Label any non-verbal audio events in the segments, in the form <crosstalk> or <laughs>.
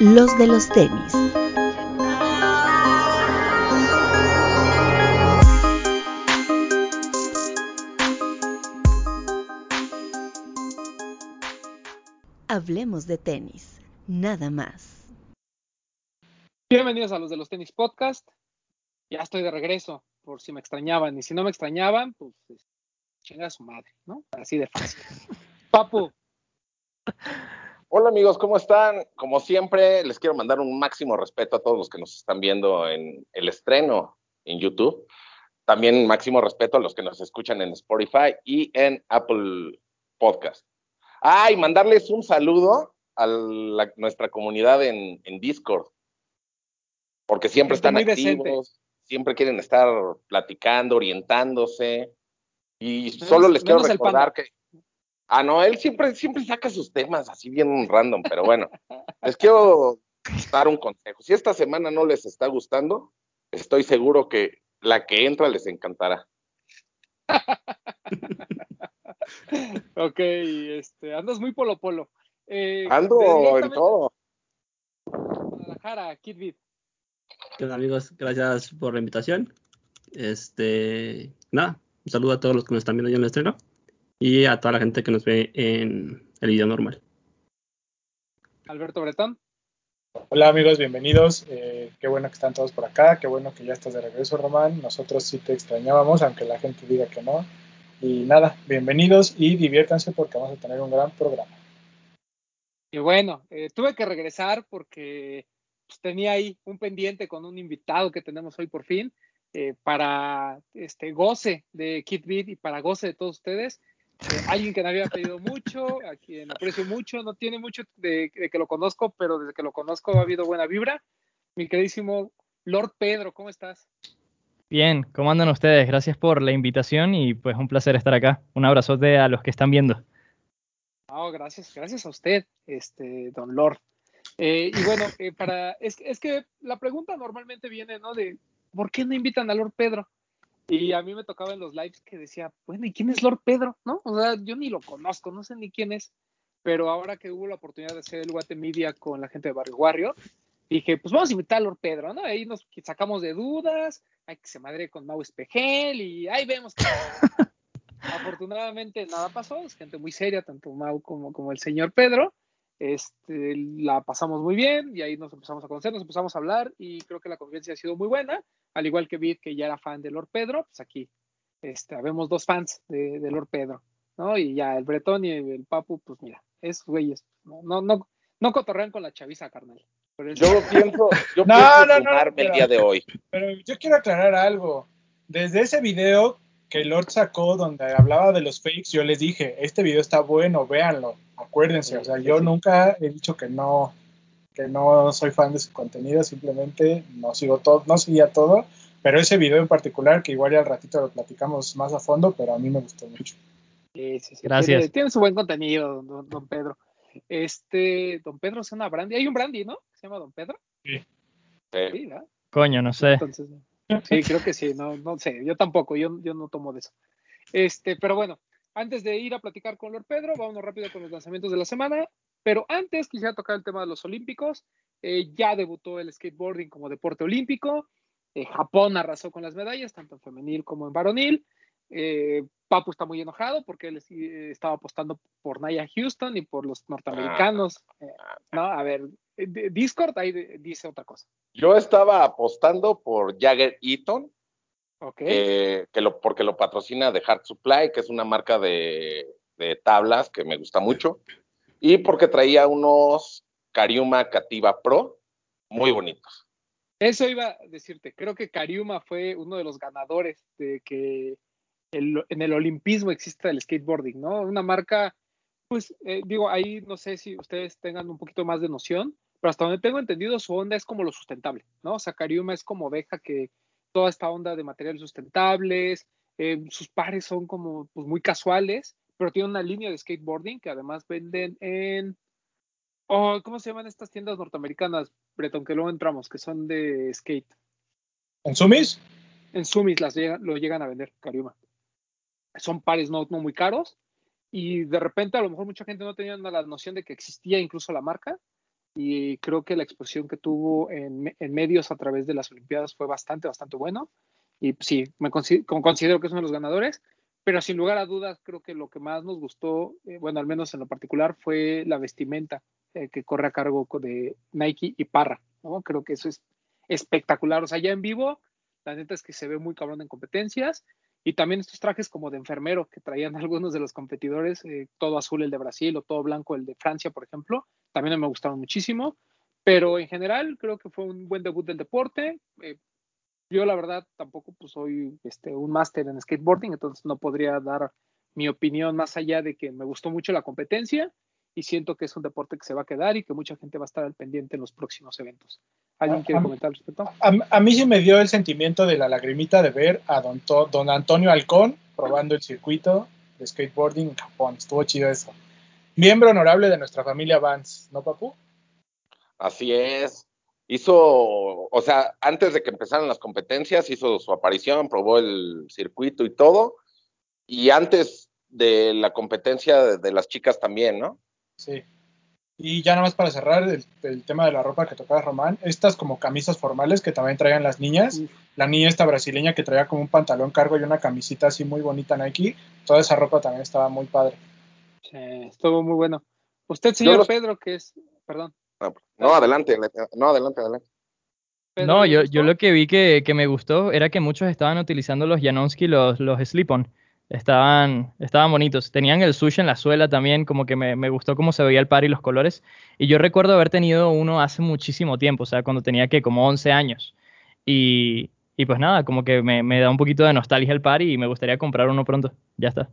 los de los tenis. Hablemos de tenis, nada más. Bienvenidos a los de los tenis podcast. Ya estoy de regreso, por si me extrañaban. Y si no me extrañaban, pues chinga su madre, ¿no? Así de fácil. <laughs> Papu. Hola amigos, ¿cómo están? Como siempre, les quiero mandar un máximo respeto a todos los que nos están viendo en el estreno en YouTube. También máximo respeto a los que nos escuchan en Spotify y en Apple Podcast. Ah, y mandarles un saludo a nuestra comunidad en, Discord, porque siempre están activos, siempre quieren estar platicando, orientándose. Y solo les quiero recordar que Ah, no, él siempre, siempre saca sus temas así bien random, pero bueno, les quiero dar un consejo. Si esta semana no les está gustando, estoy seguro que la que entra les encantará. <laughs> ok, este, andas muy polo polo. Eh, Ando en todo. Guadalajara, Kid ¿Qué tal, amigos? Gracias por la invitación. Este, nada, un saludo a todos los que nos están viendo ya en el estreno y a toda la gente que nos ve en el video normal. Alberto Bretón. Hola amigos, bienvenidos. Eh, qué bueno que están todos por acá, qué bueno que ya estás de regreso, Román. Nosotros sí te extrañábamos, aunque la gente diga que no. Y nada, bienvenidos y diviértanse porque vamos a tener un gran programa. Y bueno, eh, tuve que regresar porque pues, tenía ahí un pendiente con un invitado que tenemos hoy por fin. Eh, para este goce de Kid Beat y para goce de todos ustedes. Eh, alguien que me había pedido mucho, a quien aprecio mucho, no tiene mucho de, que lo conozco, pero desde que lo conozco ha habido buena vibra. Mi queridísimo Lord Pedro, ¿cómo estás? Bien, ¿cómo andan ustedes? Gracias por la invitación y pues un placer estar acá. Un abrazote a los que están viendo. Oh, gracias, gracias a usted, este, don Lord. Eh, y bueno, eh, para, es, es que la pregunta normalmente viene, ¿no? De, ¿por qué no invitan a Lord Pedro? Y a mí me tocaba en los lives que decía, bueno, ¿y quién es Lord Pedro? ¿No? O sea, yo ni lo conozco, no sé ni quién es. Pero ahora que hubo la oportunidad de hacer el Guate Media con la gente de Barrio Warrior, dije, pues vamos a invitar a Lord Pedro, ¿no? Ahí nos sacamos de dudas, hay que se madre con Mau Espejel y ahí vemos que <laughs> afortunadamente nada pasó, es gente muy seria, tanto Mau como, como el señor Pedro. Este, la pasamos muy bien y ahí nos empezamos a conocer, nos empezamos a hablar y creo que la convivencia ha sido muy buena al igual que Vid, que ya era fan de Lord Pedro, pues aquí este, habemos dos fans de, Lord Pedro, ¿no? Y ya el Bretón y el Papu, pues mira, es güeyes, no, no, no, no cotorrean con la chaviza, carnal. Yo pienso, yo no, <laughs> pienso no, el día de hoy. Pero yo quiero aclarar algo. Desde ese video que Lord sacó donde hablaba de los fakes, yo les dije, este video está bueno, véanlo, acuérdense, o sea, yo nunca he dicho que no, que no soy fan de su contenido, simplemente no sigo todo, no seguía todo, pero ese video en particular, que igual ya al ratito lo platicamos más a fondo, pero a mí me gustó mucho. Sí, sí, sí. Gracias. Tiene, su buen contenido, don, Pedro. Este, don Pedro es una brandy. Hay un brandy, ¿no? Se llama don Pedro. Sí. sí Coño, no sé. sí, creo que sí, no, no sé, yo tampoco, yo, yo no tomo de eso. Este, pero bueno, antes de ir a platicar con Lord Pedro, vámonos rápido con los lanzamientos de la semana. Pero antes quisiera tocar el tema de los Olímpicos. Eh, ya debutó el skateboarding como deporte olímpico. Eh, Japón arrasó con las medallas, tanto en femenil como en varonil. Eh, Papu está muy enojado porque él estaba apostando por Naya Houston y por los norteamericanos. ¿no? A ver, Discord ahí dice otra cosa. Yo estaba apostando por Jagger Eaton, okay. que lo, porque lo patrocina The Hard Supply, que es una marca de, de tablas que me gusta mucho y porque traía unos Cariuma Cativa Pro muy bonitos. Eso iba a decirte, creo que Cariuma fue uno de los ganadores de que en el olimpismo exista el skateboarding, ¿no? Una marca, pues eh, digo, ahí no sé si ustedes tengan un poquito más de noción, pero hasta donde tengo entendido su onda es como lo sustentable, ¿no? O sea, Cariuma es como deja que toda esta onda de materiales sustentables, eh, sus pares son como pues, muy casuales pero tiene una línea de skateboarding que además venden en, oh, ¿cómo se llaman estas tiendas norteamericanas, Breton, que luego entramos, que son de skate? ¿En Sumis? En Sumis las lo llegan a vender, Cariuma. Son pares no, no muy caros y de repente a lo mejor mucha gente no tenía la noción de que existía incluso la marca y creo que la exposición que tuvo en, medios a través de las Olimpiadas fue bastante, bastante bueno. Y sí, me considero, considero que es uno de los ganadores, pero sin lugar a dudas creo que lo que más nos gustó, eh, bueno, al menos en lo particular, fue la vestimenta eh, que corre a cargo de Nike y Parra, ¿no? Creo que eso es espectacular. O sea, ya en vivo, la neta es que se ve muy cabrón en competencias. Y también estos trajes como de enfermero que traían <laughs> algunos de los competidores, eh, todo azul el de Brasil o todo blanco el de Francia, por ejemplo, también me gustaron muchísimo. Pero en general creo que fue un buen debut del deporte. Eh, yo la verdad tampoco pues soy este, un máster en skateboarding, entonces no podría dar mi opinión más allá de que me gustó mucho la competencia y siento que es un deporte que se va a quedar y que mucha gente va a estar al pendiente en los próximos eventos. ¿Alguien quiere comentar al respecto? A, mí sí me dio el sentimiento de la lagrimita de ver a don, don Antonio Halcón probando el circuito de skateboarding en Japón. Estuvo chido eso. Miembro honorable de nuestra familia Vance, ¿no, papu? Así es. Hizo, o sea, antes de que empezaran las competencias, hizo su aparición, probó el circuito y todo. Y antes de la competencia de, de las chicas también, ¿no? Sí. Y ya nada más para cerrar el, tema de la ropa que tocaba Román, estas como camisas formales que también traían las niñas, la niña esta brasileña que traía como un pantalón cargo y una camisita así muy bonita Nike, toda esa ropa también estaba muy padre. Sí, estuvo muy bueno. Usted, señor Pedro, que es, perdón. No, adelante, no, adelante, adelante. no, yo, yo lo que vi que, que, me gustó era que muchos estaban utilizando los Janowski, los, los slip-on. Estaban, estaban bonitos. Tenían el sushi en la suela también, como que me, me, gustó cómo se veía el par y los colores. Y yo recuerdo haber tenido uno hace muchísimo tiempo, o sea, cuando tenía que como 11 años. Y, y pues nada, como que me, me, da un poquito de nostalgia el par y me gustaría comprar uno pronto. Ya está.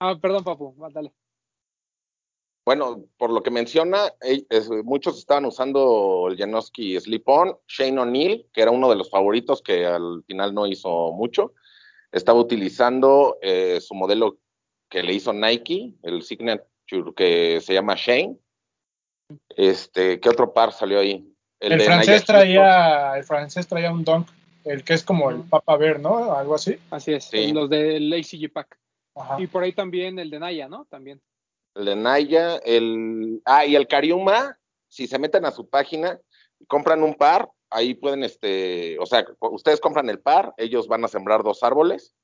Ah, perdón, papu, dale. Bueno, por lo que menciona, muchos estaban usando el Janoski Slip-On, Shane O'Neill, que era uno de los favoritos que al final no hizo mucho estaba utilizando eh, su modelo que le hizo Nike, el Signature que se llama Shane. Este, ¿qué otro par salió ahí? El, francés traía, el francés traía un Dunk, el que es como el Papa Bear, ¿no? Algo así. Así es, los del ACG Pack. Y por ahí también el de Naya, ¿no? También. El de Naya, el ah, y el Cariuma, si se meten a su página, compran un par, ahí pueden, este, o sea, ustedes compran el par, ellos van a sembrar dos árboles,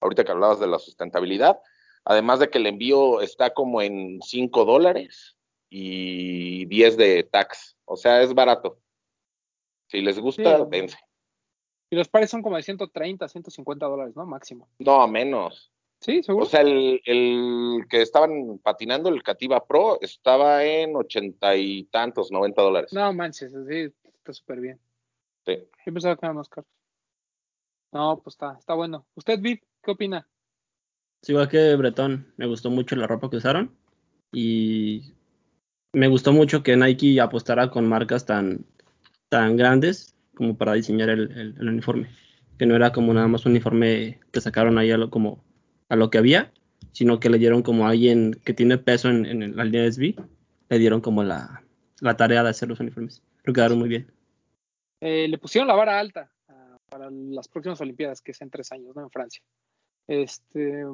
ahorita que hablabas de la sustentabilidad, además de que el envío está como en 5 dólares y 10 de tax, o sea, es barato. Si les gusta, vence. Y los pares son como de 130, 150 dólares, ¿no? Máximo. No, menos. Sí, seguro. O sea, el, el que estaban patinando, el Cativa Pro, estaba en ochenta y tantos, 90 dólares. No manches, sí, está súper bien. Sí. Yo pensaba que eran más caros. No, pues está, está bueno. ¿Usted, Viv, qué opina? Es igual que Bretón, me gustó mucho la ropa que usaron y me gustó mucho que Nike apostara con marcas tan, tan grandes como para diseñar el, el, uniforme, que no era como nada más un uniforme que sacaron ahí a lo, como a lo que había, sino que le dieron como alguien que tiene peso en, en la línea SB, le dieron como la, tarea de hacer los uniformes. Lo quedaron muy bien. Eh, le pusieron la vara alta uh, para las próximas Olimpiadas, que es en tres años, ¿no? En Francia. Este,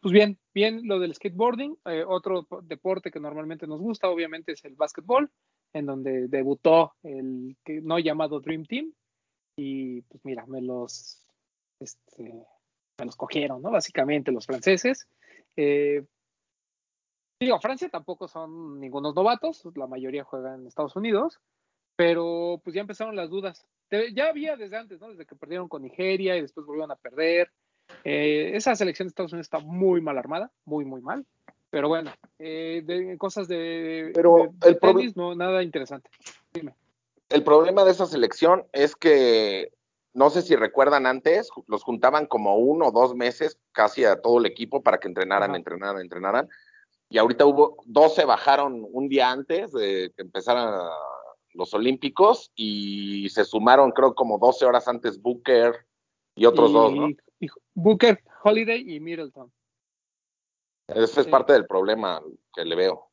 pues bien, bien lo del skateboarding. Eh, otro deporte que normalmente nos gusta, obviamente, es el básquetbol, en donde debutó el no llamado Dream Team. Y pues mira, me los, este, me los cogieron, ¿no? Básicamente los franceses. Eh, digo, Francia tampoco son ningunos novatos, la mayoría juega en Estados Unidos, pero pues ya empezaron las dudas. Ya había desde antes, ¿no? Desde que perdieron con Nigeria y después volvieron a perder. Eh, esa selección de Estados Unidos está muy mal armada, muy, muy mal. Pero bueno, eh, de, cosas de, pero de, el tenis, no, nada interesante. Dime. El problema de esa selección es que, no sé si recuerdan antes, los juntaban como uno o dos meses casi a todo el equipo para que entrenaran, entrenaran, entrenaran. Y ahorita hubo, dos se bajaron un día antes de que empezaran los Olímpicos y se sumaron creo como 12 horas antes Booker y otros y, dos, ¿no? Y Booker, Holiday y Middleton. Ese es Sí. parte del problema que le veo.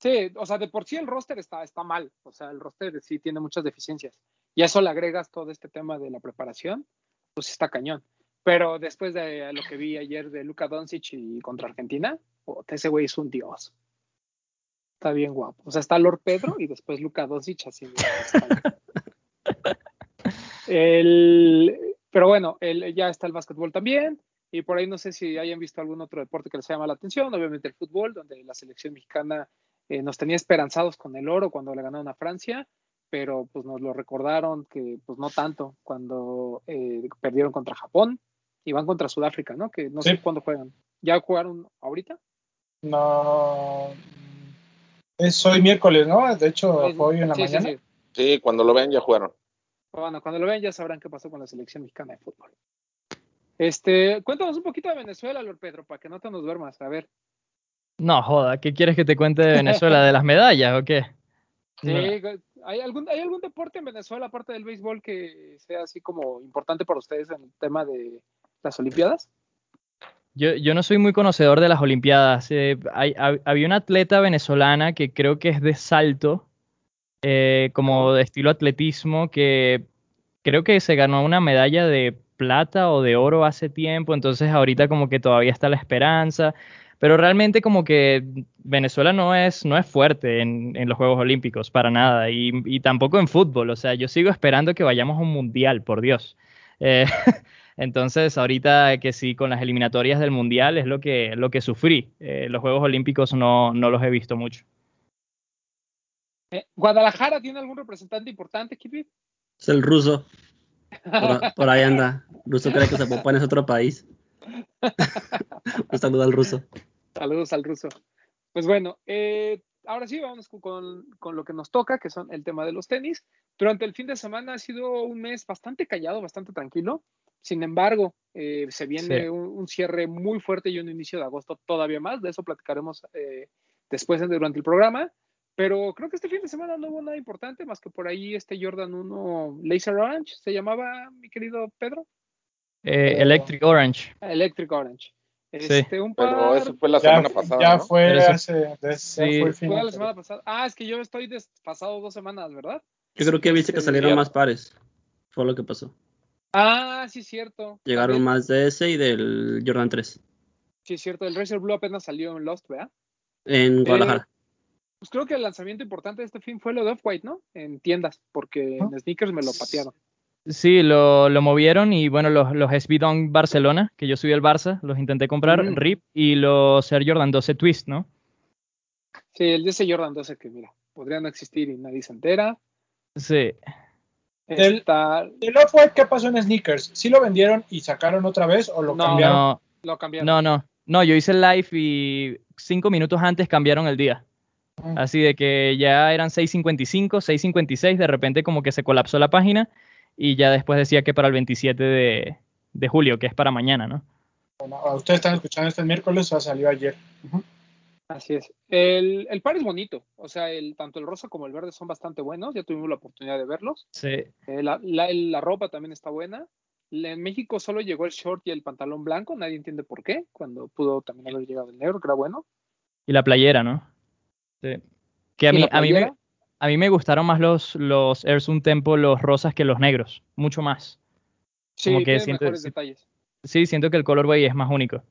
Sí, o sea, de por sí el roster está, está mal. O sea, el roster sí tiene muchas deficiencias. Y eso le agregas todo este tema de la preparación, pues está cañón. Pero después de lo que vi ayer de Luka Doncic y contra Argentina, oh, ese güey es un dios. Está bien guapo. O sea, está Lord Pedro y después Luca Doncic así. <laughs> el, pero bueno, el, ya está el básquetbol también. Y por ahí no sé si hayan visto algún otro deporte que les llama la atención. Obviamente el fútbol, donde la selección mexicana eh, nos tenía esperanzados con el oro cuando le ganaron a Francia, pero pues nos lo recordaron que pues no tanto cuando eh, perdieron contra Japón y van contra Sudáfrica, ¿no? Que no Sí. sé cuándo juegan. ¿Ya jugaron ahorita? No. Es hoy miércoles, ¿no? De hecho, fue hoy en la sí, sí, mañana. sí. Sí, cuando lo vean ya jugaron. Bueno, cuando lo vean ya sabrán qué pasó con la selección mexicana de fútbol. Este, cuéntanos un poquito de Venezuela, Lord Pedro, para que no te nos duermas. A ver. No, joda, ¿qué quieres que te cuente de Venezuela? ¿De las medallas o qué? Sí. ¿hay, algún, ¿Hay algún deporte en Venezuela, aparte del béisbol, que sea así como importante para ustedes en el tema de las Olimpiadas? Yo, yo no soy muy conocedor de las Olimpiadas. Eh, hay- había una atleta venezolana que creo que es de salto, eh, como de estilo atletismo, que creo que se ganó una medalla de plata o de oro hace tiempo, entonces ahorita como que todavía está la esperanza, pero realmente como que Venezuela no es, no es fuerte en, en los Juegos Olímpicos, para nada, y, y tampoco en fútbol, o sea, yo sigo esperando que vayamos a un mundial, por Dios. Eh, <laughs> entonces, ahorita que sí, con las eliminatorias del mundial es lo que, lo que sufrí. Eh, los Juegos Olímpicos no, no los he visto mucho. Eh, ¿Guadalajara tiene algún representante importante, Kipi? Es el ruso. Por, <laughs> por ahí anda. Ruso cree que Zapopan es otro país. Un saludo al ruso. Saludos al ruso. Pues bueno, eh, ahora sí, vamos con, lo que nos toca, que son el tema de los tenis. Durante el fin de semana ha sido un mes bastante callado, bastante tranquilo. Sin embargo, eh, se viene Sí. un, un cierre muy fuerte y un inicio de agosto todavía más. De eso platicaremos eh, después durante el programa. Pero creo que este fin de semana no hubo nada importante más que por ahí este Jordan 1 Laser Orange, se llamaba, mi querido Pedro. Eh, Electric Orange. Electric Orange. Sí. Este, un par, Pero eso fue la Ya, semana pasada. ya ¿no? fue eso- hace. de- ya fue la semana pasada. Ah, es que yo estoy desfasado dos semanas, ¿verdad? Yo creo que viste que Sí, salieron más pares. Fue lo que pasó. Ah, sí, cierto. Llegaron También- más de ese y del Jordan 3. Sí, es cierto. El Racer Blue apenas salió en Lost, ¿verdad? En Guadalajara. Pues creo que el lanzamiento importante de este fin fue lo de Off-White, ¿no? En tiendas, porque en sneakers me lo patearon. Sí, lo, lo movieron y bueno, los, los SB Dunk Barcelona, que yo soy el Barça, los intenté comprar, Mm. RIP, y los Air Jordan 12 Twist, ¿no? Sí, el de ese Jordan 12 que, mira, podría no existir y nadie se entera. Sí. Está, ¿El Off-White qué pasó en Sneakers? ¿Sí lo vendieron y sacaron otra vez o lo No, cambiaron? No, lo cambiaron. no, no. No, yo hice el live y cinco minutos antes cambiaron el día. Mm. Así de que ya eran 6.55, 6.56, de repente como que se colapsó la página y ya después decía que para el 27 de, de julio, que es para mañana, ¿no? Bueno, ustedes están escuchando este miércoles o salió ayer. Así es. El, el par es bonito. O sea, el, tanto el rosa como el verde son bastante buenos. Ya tuvimos la oportunidad de verlos. Sí. Eh, la, la- la ropa también está buena. En México solo llegó el short y el pantalón blanco. Nadie entiende por qué. Cuando pudo también haber llegado el negro, que era bueno. Y la playera, ¿no? Sí. Que a ¿Y mí, a mí, me? A mí me gustaron más los, los Zoom Tempo, los rosas que los negros. Mucho más. Sí, como que tiene siento- mejores sí. detalles. Sí, siento que el colorway es más único.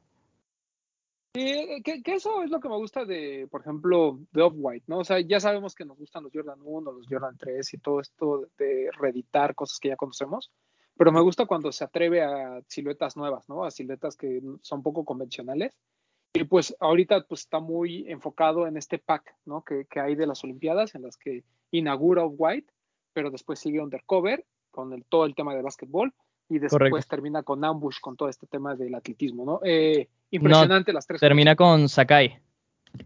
Sí, que, que eso es lo que me gusta de, por ejemplo, de Off-White, ¿no? O sea, ya sabemos que nos gustan los Jordan 1, los Jordan 3 y todo esto de reeditar cosas que ya conocemos, pero me gusta cuando se atreve a siluetas nuevas, ¿no? A siluetas que son poco convencionales. Y pues ahorita pues está muy enfocado en este pack, ¿no? Que, que hay de las Olimpiadas en las que inaugura Off-White, pero después sigue Undercover con el, todo el tema de básquetbol y después Correcto. termina con Ambush con todo este tema del atletismo, ¿no? Eh, impresionante las tres Termina con Sakai.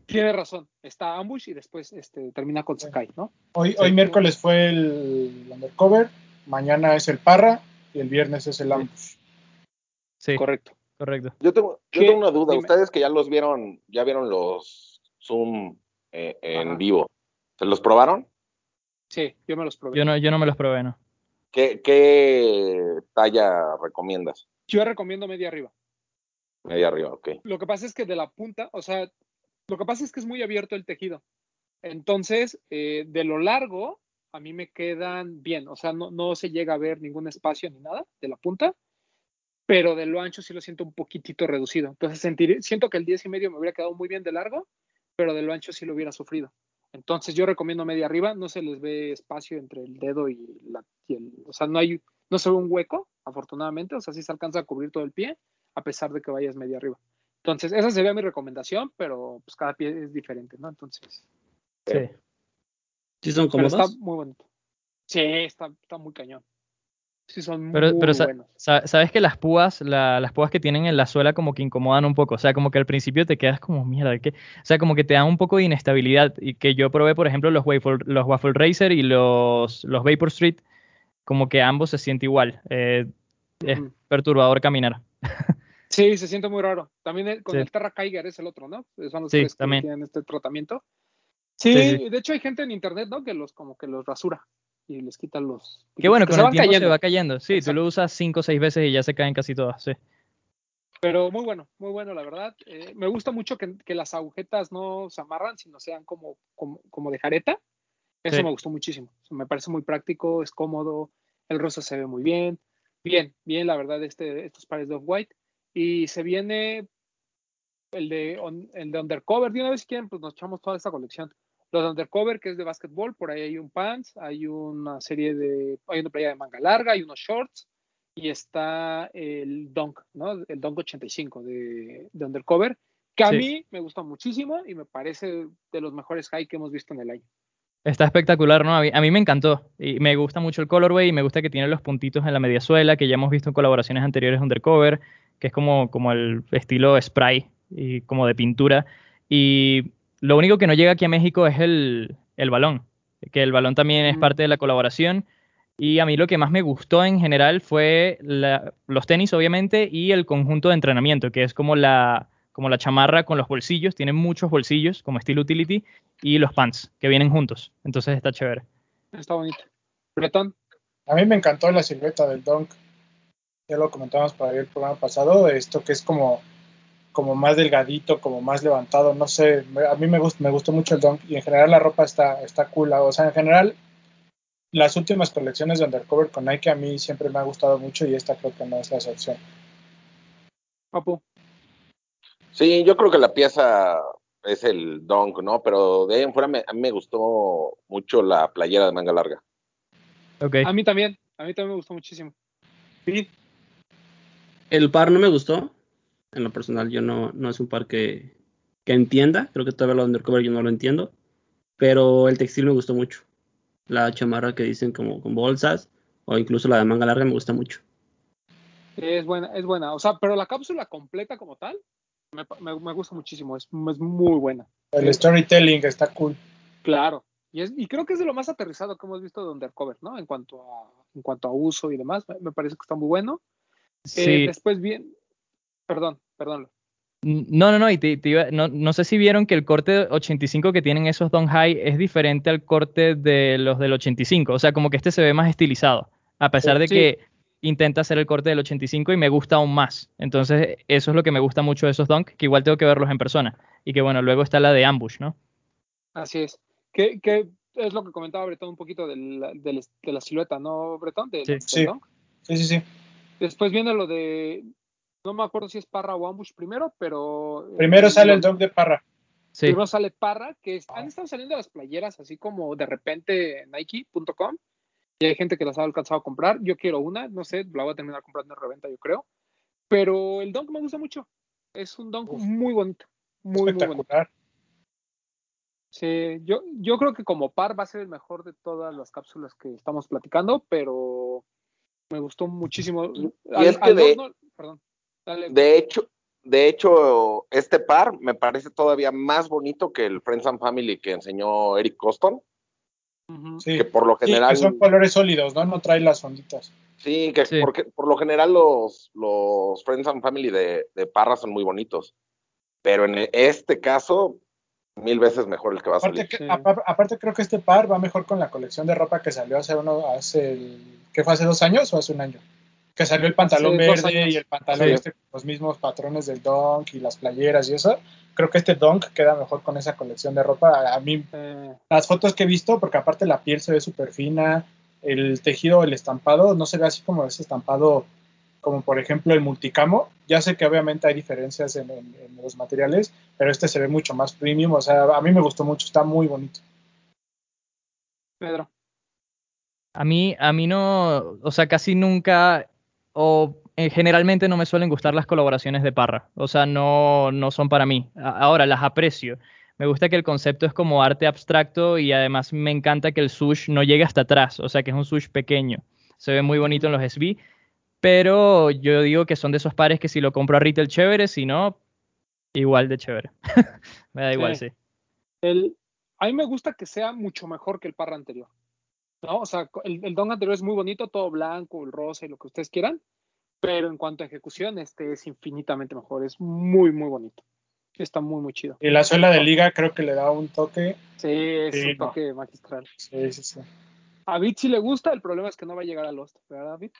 tiene razón. Está Ambush y después este, termina con Sakai, ¿no? Hoy, hoy miércoles fue el Undercover, mañana es el Parra y el viernes es el Ambush. Sí, Correcto. Correcto. Yo tengo, yo tengo una duda. Dime. Ustedes que ya los vieron, ya vieron los Zoom eh, en Ajá. vivo, ¿se los probaron? Sí, yo me los probé. Yo no, yo no me los probé, ¿no? ¿Qué, qué talla recomiendas? Yo recomiendo media arriba. Media arriba, ok. Lo que pasa es que de la punta, o sea, lo que pasa es que es muy abierto el tejido. Entonces, eh, de lo largo, a mí me quedan bien. O sea, no, no se llega a ver ningún espacio ni nada de la punta, pero de lo ancho sí lo siento un poquitito reducido. Entonces, siento que el 10 y medio me hubiera quedado muy bien de largo, pero de lo ancho sí lo hubiera sufrido. Entonces yo recomiendo media arriba, no se les ve espacio entre el dedo y, la, y el, o sea, no hay, no se ve un hueco, afortunadamente, o sea, sí se alcanza a cubrir todo el pie, a pesar de que vayas media arriba. Entonces, esa sería mi recomendación, pero pues cada pie es diferente, ¿no? Entonces, Sí. Sí son pero cómodos. está muy bonito. Sí, está, está muy cañón. Sí, son Pero, muy pero buenos. sabes que las púas, la- las púas que tienen en la suela como que incomodan un poco. O sea, como que al principio te quedas como, mierda, ¿qué? O sea, como que te dan un poco de inestabilidad. Y que yo probé, por ejemplo, los Waffle, los Waffle Racer y los, los Vapor Street, como que ambos se siente igual. Eh, es perturbador caminar. Sí, se siente muy raro. También el- con Sí. el Terra Kiger es el otro, ¿no? Son los Sí, tres también. que tienen este tratamiento. Sí, Sí, sí. de hecho hay gente en internet, ¿no? Que los como que los rasura y les quita los. Que bueno, que con se el van tiempo cayendo. se va cayendo. Sí, tú lo usas cinco o seis veces y ya se caen casi todas. Sí. Pero muy bueno, muy bueno, la verdad. Eh, me gusta mucho que, que las agujetas no se amarran, sino sean como, como, como de jareta. Eso Sí. me gustó muchísimo. Me parece muy práctico, es cómodo, el rosa se ve muy bien. Bien, bien, la verdad, este, estos pares de Off-White. Y se viene el de, on- el de Undercover. De una vez, si quieren, pues nos echamos toda esta colección. Los de Undercover, que es de básquetbol, por ahí hay un pants, hay una serie de, hay una playa de manga larga, hay unos shorts y está el Dunk, ¿no? El Dunk 85 de, de Undercover, que a Sí. mí me gusta muchísimo y me parece de los mejores high que hemos visto en el año. Está espectacular, ¿no? A mí, a mí me encantó. Y me gusta mucho el colorway y me gusta que tiene los puntitos en la mediasuela, que ya hemos visto en colaboraciones anteriores de Undercover, que es como, como el estilo spray y como de pintura. Y lo único que no llega aquí a México es el, el balón, que el balón también es parte de la colaboración. Y a mí lo que más me gustó en general fue la- los tenis, obviamente, y el conjunto de entrenamiento, que es como la, como la chamarra con los bolsillos, tiene muchos bolsillos, como estilo utility, y los pants, que vienen juntos. Entonces está chévere. Está bonito. Bretón, A mí me encantó la silueta del Dunk. Ya lo comentamos para el programa pasado. Esto que es como, como más delgadito, como más levantado. No sé, a mí me, gust- me gustó mucho el Dunk. Y en general la ropa está, está cool. O sea, en general, las últimas colecciones de Undercover con Nike a mí siempre me ha gustado mucho y esta creo que no es la excepción. Papu. Sí, yo creo que la pieza es el Dunk, ¿no? Pero de ahí en fuera me- a mí me gustó mucho la playera de manga larga. Ok. A mí también, a mí también me gustó muchísimo. Sí, El par no me gustó. En lo personal, yo no, no es un par que, que entienda. Creo que todavía lo de undercover yo no lo entiendo. Pero el textil me gustó mucho. La chamarra que dicen como con bolsas. O incluso la de manga larga me gusta mucho. es buena, es buena. O sea, pero la cápsula completa como tal, me, me- me gusta muchísimo, es, es muy buena. El storytelling está cool. Claro. Y, es, y creo que es de lo más aterrizado que hemos visto de Undercover, ¿no? En cuanto a, en cuanto a uso y demás, me, me parece que está muy bueno. Sí. Eh, después bien, perdón, perdón. No, no, no, y te- te iba- no, no sé si vieron que el corte 85 que tienen esos Don High es diferente al corte de los del 85. O sea, como que este se ve más estilizado. A pesar de Sí. que intenta hacer el corte del 85 y me gusta aún más. Entonces, eso es lo que me gusta mucho de esos Dunk, que igual tengo que verlos en persona. Y que bueno, luego está la de Ambush, ¿no? Así es. Que, que es lo que comentaba Bretón un poquito de la, de la- de la silueta, ¿no, Bretón? De, Sí. Sí. Sí, sí, sí. Después viene lo de, no me acuerdo si es Parra o Ambush primero, pero... Primero eh, sale lo- el Dunk de Parra. Sí. Primero sale Parra, que es- han estado saliendo las playeras así como de repente en Nike.com y hay gente que las ha alcanzado a comprar. Yo quiero una, no sé, la voy a terminar comprando en reventa, yo creo. Pero el Dunk me gusta mucho. Es un Dunk Uf. muy bonito. Muy, muy bonito. Espectacular. Sí, yo, yo creo que como par va a ser el mejor de todas las cápsulas que estamos platicando, pero me gustó muchísimo. Y es que de- no- perdón. Dale. De hecho, de hecho, este par me parece todavía más bonito que el Friends and Family que enseñó Eric Coston, Ujú. Sí. que por lo Sí, general, que son colores sólidos, ¿no? No trae las onditas. sí, que Sí. Porque, por lo general los, los Friends and Family de, de Parra son muy bonitos, pero en este caso, mil veces mejor el que va a Aparte, salir. que- Sí. apa- aparte creo que este par va mejor con la colección de ropa que salió hace uno, hace el, ¿qué fue hace dos años o hace un año? Que salió el pantalón verde y el pantalón Sí. este con los mismos patrones del Dunk y las playeras y eso. Creo que este Dunk queda mejor con esa colección de ropa. A mí, Eh, las fotos que he visto, porque aparte la piel se ve súper fina, el tejido, el estampado, no se ve así como ese estampado, como por ejemplo el multicamo. Ya sé que obviamente hay diferencias en, en- en los materiales, pero este se ve mucho más premium. O sea, a mí me gustó mucho, está muy bonito. Pedro. A mí, a mí no, o sea, casi nunca o eh, generalmente no me suelen gustar las colaboraciones de Parra. O sea, no, no son para mí. Ahora las aprecio. Me gusta que el concepto es como arte abstracto y además me encanta que el sush no llegue hasta atrás. O sea, que es un sush pequeño. Se ve muy bonito en los SB. Pero yo digo que son de esos pares que si lo compro a retail chévere, si no, igual de chévere. <laughs> me da igual, Sí. sí. El, a mí me gusta que sea mucho mejor que el Parra anterior. ¿No? O sea, el, el Don anterior es muy bonito, todo blanco, el rosa y lo que ustedes quieran, pero en cuanto a ejecución, este es infinitamente mejor. Es muy, muy bonito. Está muy, muy chido. Y la suela de liga creo que le da un toque. Sí, es Sí, un no. toque magistral. Sí, sí, sí. A Bit sí le gusta, el problema es que no va a llegar a Lost, ¿verdad, Bit?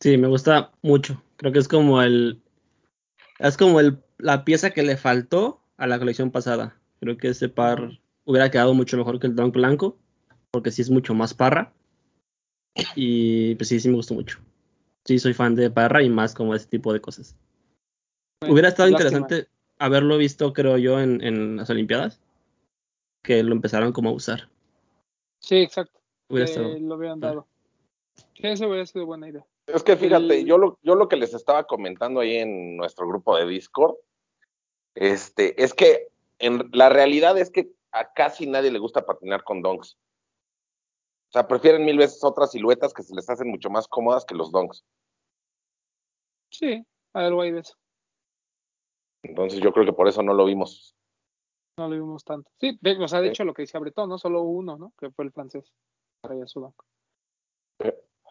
Sí, me gusta mucho. Creo que es como el. Es como el, la pieza que le faltó a la colección pasada. Creo que ese par hubiera quedado mucho mejor que el Dunk blanco. Porque sí es mucho más parra. Y pues sí, sí me gustó mucho. Sí, soy fan de parra y más como ese tipo de cosas. Hubiera estado Lástima. interesante haberlo visto, creo yo, en, en las Olimpiadas. Que lo empezaron como a usar. Sí, exacto. Hubiera estado. lo hubieran dado. Sí, eso hubiera sido buena idea. Es que fíjate, El- yo lo, yo lo que les estaba comentando ahí en nuestro grupo de Discord, este, es que en, la realidad es que a casi nadie le gusta patinar con donks. O sea, prefieren mil veces otras siluetas que se les hacen mucho más cómodas que los donks. Sí, algo hay de eso. Entonces yo creo que por eso no lo vimos. No lo vimos tanto. Sí, o sea, de hecho lo que decía Bretón, ¿no? Solo uno, ¿no? Que fue el francés. Traía su.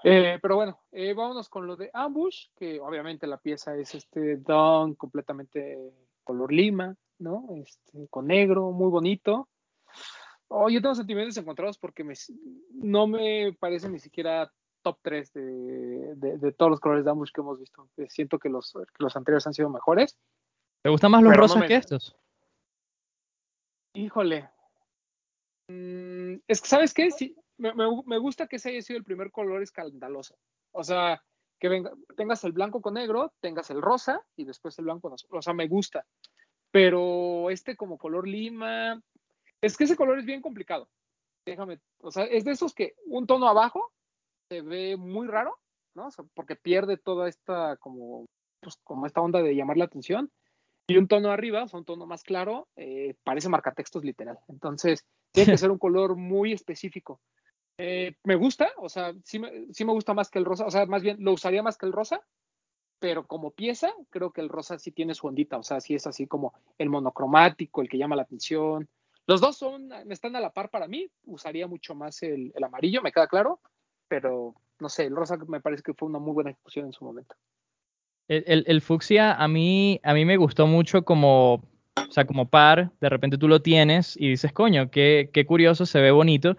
Eh, pero bueno, eh, vámonos con lo de Ambush, que obviamente la pieza es este don completamente color lima, ¿no? Este, con negro, muy bonito. Oh, yo tengo sentimientos encontrados porque me, no me parece ni siquiera top 3 de, de- de todos los colores de Ambush que hemos visto. Eh, Siento que los, que los anteriores han sido mejores. ¿Te gustan más los Pero no rosas me- que estos? Híjole. Mm, es que, ¿sabes qué? Sí, me, me- me gusta que ese haya sido el primer color escandaloso. O sea, que venga, tengas el blanco con negro, tengas el rosa y después el blanco con azul. O sea, me gusta. Pero este como color lima, es que ese color es bien complicado. Déjame, o sea, es de esos que un tono abajo se ve muy raro, ¿no? O sea, porque pierde toda esta como, pues, como esta onda de llamar la atención. Y un tono arriba, o sea, un tono más claro, eh, parece marcatextos literal. Entonces, tiene que <laughs> ser un color muy específico. Eh, me gusta, o sea, sí me, sí me gusta más que el rosa, o sea, más bien lo usaría más que el rosa, pero como pieza, creo que el rosa sí tiene su ondita, o sea, sí es así como el monocromático, el que llama la atención. Los dos son, están a la par para mí, usaría mucho más el, el amarillo, me queda claro, pero no sé, el rosa me parece que fue una muy buena ejecución en su momento. El, el- el fucsia a mí, a mí me gustó mucho como, o sea, como par, de repente tú lo tienes y dices, coño, qué, qué curioso, se ve bonito,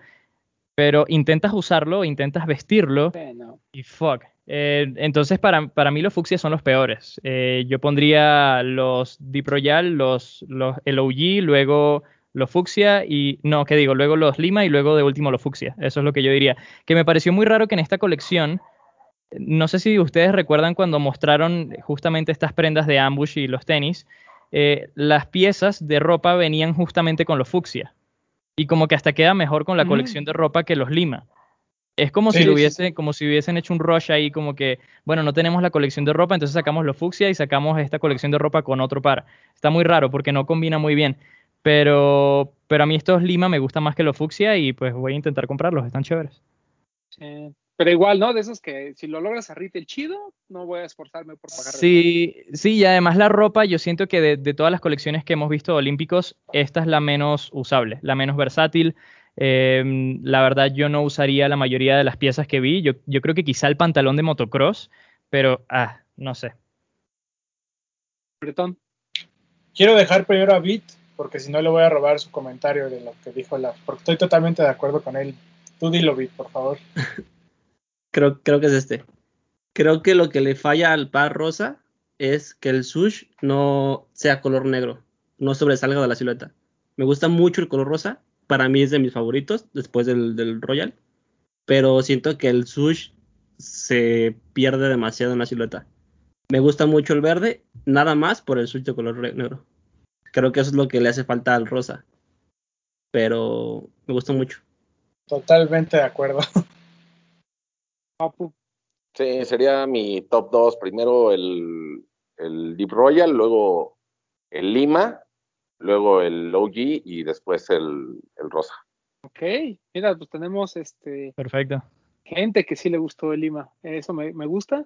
pero intentas usarlo, intentas vestirlo Bueno, y fuck. Eh, entonces para, para mí los fucsias son los peores. Eh, yo pondría los Deep Royal, los, los el OG, luego los fucsia y, no, ¿qué digo? Luego los lima y luego de último los fucsia. Eso es lo que yo diría. Que me pareció muy raro que en esta colección no sé si ustedes recuerdan cuando mostraron justamente estas prendas de ambush y los tenis, eh, las piezas de ropa venían justamente con los fucsia. Y como que hasta queda mejor con la Ujú. colección de ropa que los lima. Es como Sí, si lo sí, hubiese, como si hubiesen hecho un rush ahí, como que, bueno, no tenemos la colección de ropa, entonces sacamos los fucsia y sacamos esta colección de ropa con otro par. Está muy raro porque no combina muy bien. Pero, pero a mí estos lima me gustan más que los fucsia y pues voy a intentar comprarlos, están chéveres. sí. pero igual, ¿no? De esos que si lo logras a retail chido, no voy a esforzarme por pagar. Sí, sí, y además la ropa, yo siento que de, de todas las colecciones que hemos visto olímpicos, esta es la menos usable, la menos versátil. Eh, la verdad, yo no usaría la mayoría de las piezas que vi. Yo, yo creo que quizá el pantalón de motocross, pero, ah, no sé. Bretón. Quiero dejar primero a Bit, porque si no le voy a robar su comentario de lo que dijo la. Porque estoy totalmente de acuerdo con él. Tú dilo, Bit, por favor. <laughs> Creo, creo que es este. Creo que lo que le falla al par rosa es que el sush no sea color negro, no sobresalga de la silueta. Me gusta mucho el color rosa, para mí es de mis favoritos después del, del Royal, pero siento que el sush se pierde demasiado en la silueta. Me gusta mucho el verde, nada más por el sush de color negro. Creo que eso es lo que le hace falta al rosa, pero me gusta mucho. Totalmente de acuerdo. <laughs> Papu. Sí, sería mi top 2. Primero el, el Deep Royal, luego el Lima, luego el OG y después el, el Rosa. Ok, mira, pues tenemos este Perfecto. gente que sí le gustó el Lima. Eso me, me gusta.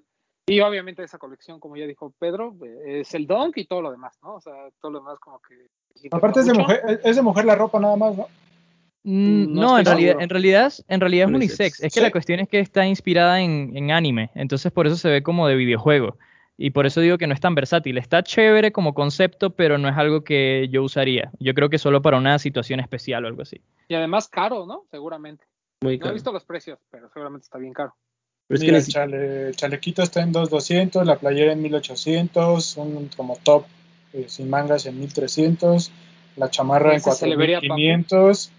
Y obviamente esa colección, como ya dijo Pedro, eh, es el Dunk y todo lo demás, ¿no? O sea, todo lo demás como que... Aparte es de mujer, es de mujer la ropa nada más, ¿no? Mm, No No, en realidad, en realidad, es- en realidad es Unisex. Es que Sí. la cuestión es que está inspirada en, en anime, entonces por eso se ve como de videojuego. Y por eso digo que no es tan versátil. Está chévere como concepto, pero no es algo que yo usaría. Yo creo que solo para una situación especial o algo así. Y además caro, ¿no? Seguramente. Muy No he visto los precios, pero seguramente está bien caro. Pero es que Mira, el, chale- el chalequito está en 2200, la playera en 1800, un como top eh, sin mangas en 1300, la chamarra en Ese se le vería a 4500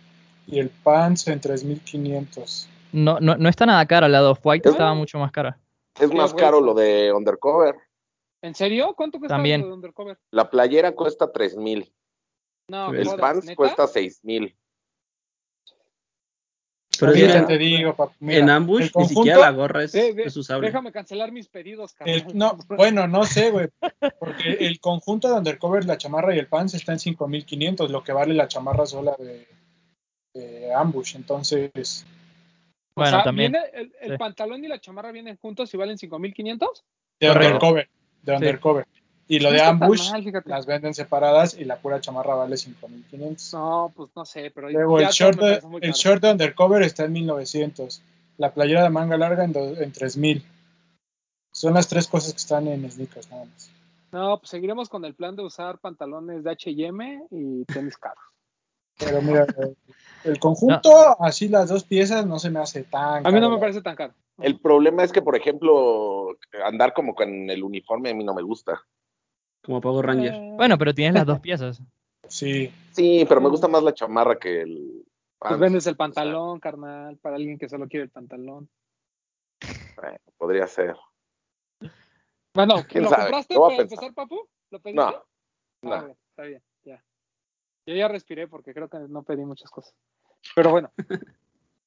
y el pants en 3500. No, no, no está nada cara. La de Off-White Es- estaba mucho más cara. Es más caro lo de Undercover. ¿En serio? ¿Cuánto cuesta También. lo de Undercover? La playera cuesta 3000. No, El pants ¿neta? cuesta 6000. Pero Mira, te digo, papu, mira, en Ambush ni siquiera la gorra es, usable. déjame cancelar mis pedidos, el- no, bueno, no sé, güey, porque el conjunto de undercover, la chamarra y el pants está en 5500, lo que vale la chamarra sola de, de Ambush. Entonces, O Bueno, sea, también. viene el, el sí. pantalón y la chamarra vienen juntos y valen 5500. de Correcto. undercover, de Sí. undercover. Y lo No de Ambush mal, las venden separadas y la pura chamarra vale 5500. No, pues no sé, pero Luego el short, me de, el caro. short de undercover está en 1900. La playera de manga larga en, do- en 3000. Son las tres cosas que están en sneakers nada más. No, pues seguiremos con el plan de usar pantalones de H&M y tenis caros. Pero mira, <laughs> el, conjunto, así las dos piezas, no se me hace tan A mí no caro, me la- parece tan caro. El problema es que, por ejemplo, andar como con el uniforme a mí no me gusta. Como Power Ranger. Eh, Bueno, pero tienes las dos piezas. Sí, Sí, pero me gusta más la chamarra que el pues vendes el pantalón, carnal, para alguien que solo quiere el pantalón. Bueno, podría ser. Bueno, <laughs> ¿Quién ¿lo sabe? compraste Lo para empezar, papu? ¿Lo pediste? No, Ah, bueno, está bien, ya. Yo ya respiré porque creo que no pedí muchas cosas. Pero bueno. <laughs>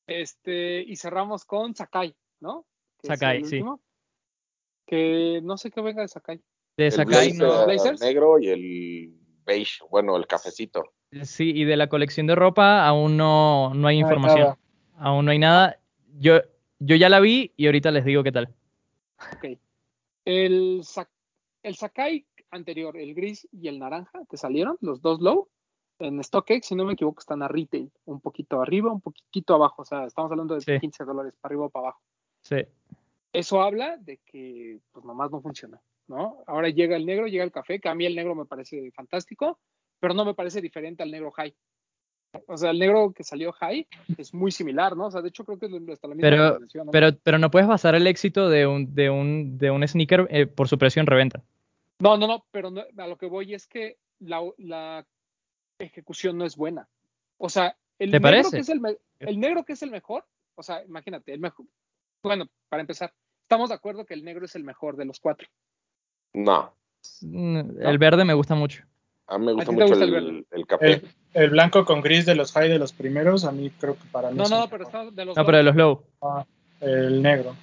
este, y cerramos con Sakai, ¿no? Que es Sakai, sí. último. Que no sé qué venga de Sakai. De El Sakai blazer no. Blazers. negro y el beige, bueno, el cafecito. Sí, y de la colección de ropa aún no, no hay no hay información. Aún no hay nada. Yo, yo ya la vi y ahorita les digo qué tal. Ok. El, Sa- el Sakai anterior, el gris y el naranja, que salieron, los dos low, en StockX, si no me equivoco, están a retail, un poquito arriba, un poquito abajo, o sea, estamos hablando de Sí. 15 dólares para arriba o para abajo. Sí. Eso habla de que, pues, nomás no funciona, ¿no? Ahora llega el negro, llega el café, que a mí el negro me parece fantástico, pero no me parece diferente al negro high. O sea, el negro que salió high es muy similar, ¿no? O sea, de hecho creo que es hasta la misma Pero, ¿no? pero, pero no puedes basar el éxito de un, de un, de un sneaker eh, por su precio en reventa. No, no, no, pero no- a lo que voy es que la, la ejecución no es buena. O sea, el ¿Te negro parece? que es el, el negro que es el mejor, o sea, imagínate, el mejor. Bueno, para empezar, estamos de acuerdo que el negro es el mejor de los cuatro. No, Mm, El verde me gusta mucho. a mí me gusta mucho gusta el el, verde? el café. El, el blanco con gris de los high de los primeros, a mí creo que para mí No, es no, pero estamos de los No, pero de los low. Ah, el negro.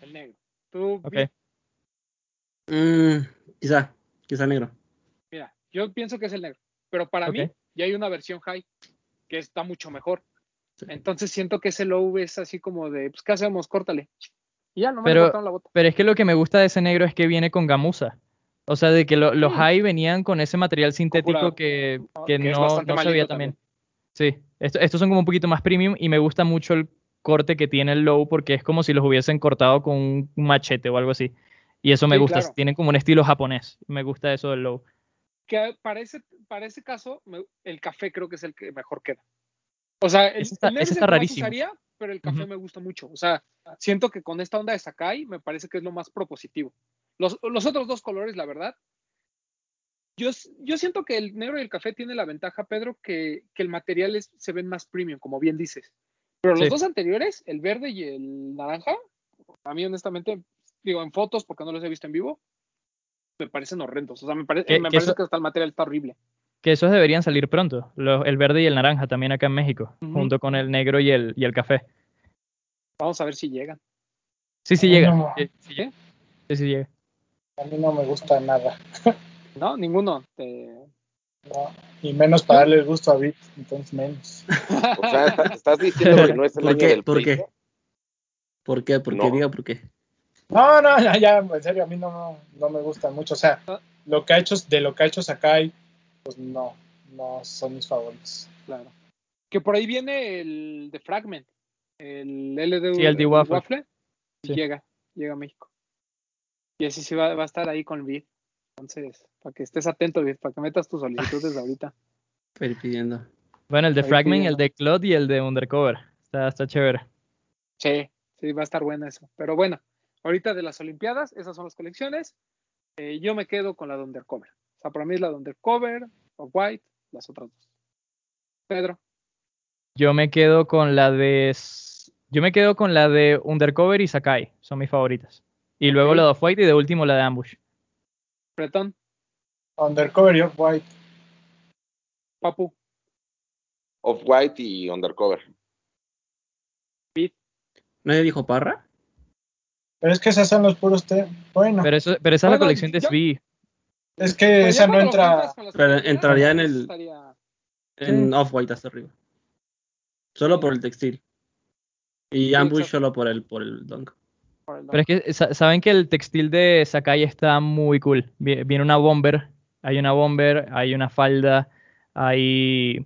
el negro. Tú, Ok. Mm, quizá, quizá negro. mira, yo pienso que es el negro, pero para mí ya hay una versión high que está mucho mejor. Sí. Entonces siento que ese low es así como de, pues, ¿qué hacemos? Córtale. Y ya, no me Pero- la bota. Pero es que lo que me gusta de ese negro es que viene con gamuza. O sea, de que lo- los Sí. high venían con ese material sintético que, No, que que veía también. Sí, esto- estos son como un poquito más premium y me gusta mucho el corte que tiene el low porque es como si los hubiesen cortado con un machete o algo así. Y eso me Sí, gusta, claro. tienen como un estilo japonés. Me gusta eso del low. que para ese, para ese caso, me- el café creo que es el que mejor queda. O sea, el, Ese está- el ese está rarísimo. usaría, pero el café me gusta mucho. O sea, siento que con esta onda de Sakai me parece que es lo más propositivo. Los, los otros dos colores, la verdad, yo, yo siento que el negro y el café tienen la ventaja, Pedro, que, que el material es- se ven más premium, como bien dices. Pero los Sí. dos anteriores, el verde y el naranja, a mí honestamente, digo, en fotos, porque no los he visto en vivo, me parecen horrendos. O sea, me, pare- me parece eso- que hasta el material está horrible. Que esos deberían salir pronto, los- el verde y el naranja también acá en México, junto con el negro y el, y el café. Vamos a ver si llegan. Sí, sí llega. no. Sí, sí, ¿Sí? sí, sí llega. A mí no me gusta nada. <laughs> No, ninguno. Te- No, y menos para darle el gusto a Bit, entonces menos. O sea, <laughs> está- estás diciendo que no es el ¿Por año qué? del ¿Por qué? ¿Por qué? ¿Por qué? No. Diga por qué. No, no, ya, ya, en serio, a mí no, no me gusta mucho. O sea, lo que ha hecho, de lo que ha hecho Sakai, pues no, no son mis favoritos. Claro. Que por ahí viene el de Fragment, el LD Sí, el de Waffle. Sí. llega, llega a México. Y así sí va, va a estar ahí con Vid. Entonces, para que estés atento, Vid, para que metas tus solicitudes <laughs> ahorita. Estoy pidiendo. Bueno, el de Fragment, pidiendo. el de Cloud y el de Undercover. Está, está chévere. Sí, sí, va a estar buena eso. Pero bueno, ahorita de las Olimpiadas, esas son las colecciones. Eh, yo me quedo con la de Undercover. O sea, para mí es la de Undercover, o White, las otras dos. Pedro, Yo me quedo con la de. Yo me quedo con la de Undercover y Sakai. Son mis favoritas. Y luego la de Off-White y de último la de Ambush. Bretón, Undercover y White. Papu, Off-White y Undercover. ¿Nadie dijo Parra? Pero es que esas son los puros te Bueno, Pero, eso, pero esa es la colección de yo- SV. Es que Pero ya esa no entra. Pero entraría en pues, el- estaría- En Off-White hasta arriba. Solo por el textil. Y Sí, Ambush exacto. solo por el, por el dunk. Pero es que sa- saben que el textil de Sakai está muy cool. Vi- Viene una bomber, hay una bomber, hay una falda, hay...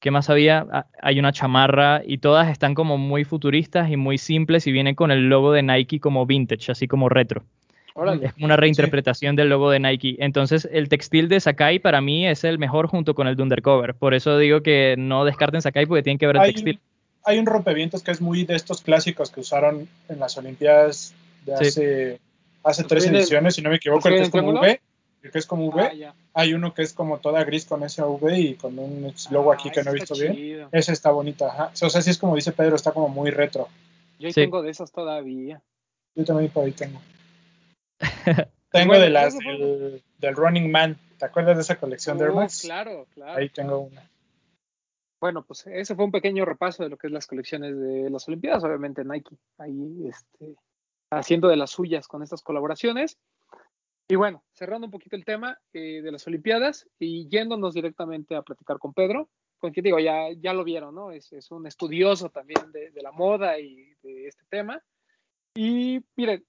¿Qué más había? Ah, Hay una chamarra y todas están como muy futuristas y muy simples y vienen con el logo de Nike como vintage, así como retro. Órale. Es como una reinterpretación del logo de Nike. Entonces, el textil de Sakai para mí es el mejor junto con el de Undercover. Por eso digo que no descarten Sakai porque tienen que ver el Hay, textil. hay un rompevientos que es muy de estos clásicos que usaron en las Olimpiadas de Sí. hace, hace ¿Los tres ediciones, si no me equivoco, el que es como V. El que es como V. Ah. Hay uno que es como toda gris con ese V y con un logo aquí Ah, que no he visto bien. chido. Ese está bonito, ajá. O sea, sí es como dice Pedro, está como muy retro. Yo ahí Sí. tengo de esas todavía. Yo también por ahí tengo. <laughs> tengo Bueno, de las del, del Running Man. ¿Te acuerdas de esa colección de Air Uh, Max? claro, claro. Ahí tengo una. Bueno, pues ese fue un pequeño repaso de lo que es las colecciones de las Olimpiadas, obviamente Nike, ahí este, haciendo de las suyas con estas colaboraciones. Y bueno, cerrando un poquito el tema eh, de las Olimpiadas y yéndonos directamente a platicar con Pedro, con quien digo, ya, ya lo vieron, ¿no? Es, es un estudioso también de, de la moda y de este tema. Y miren,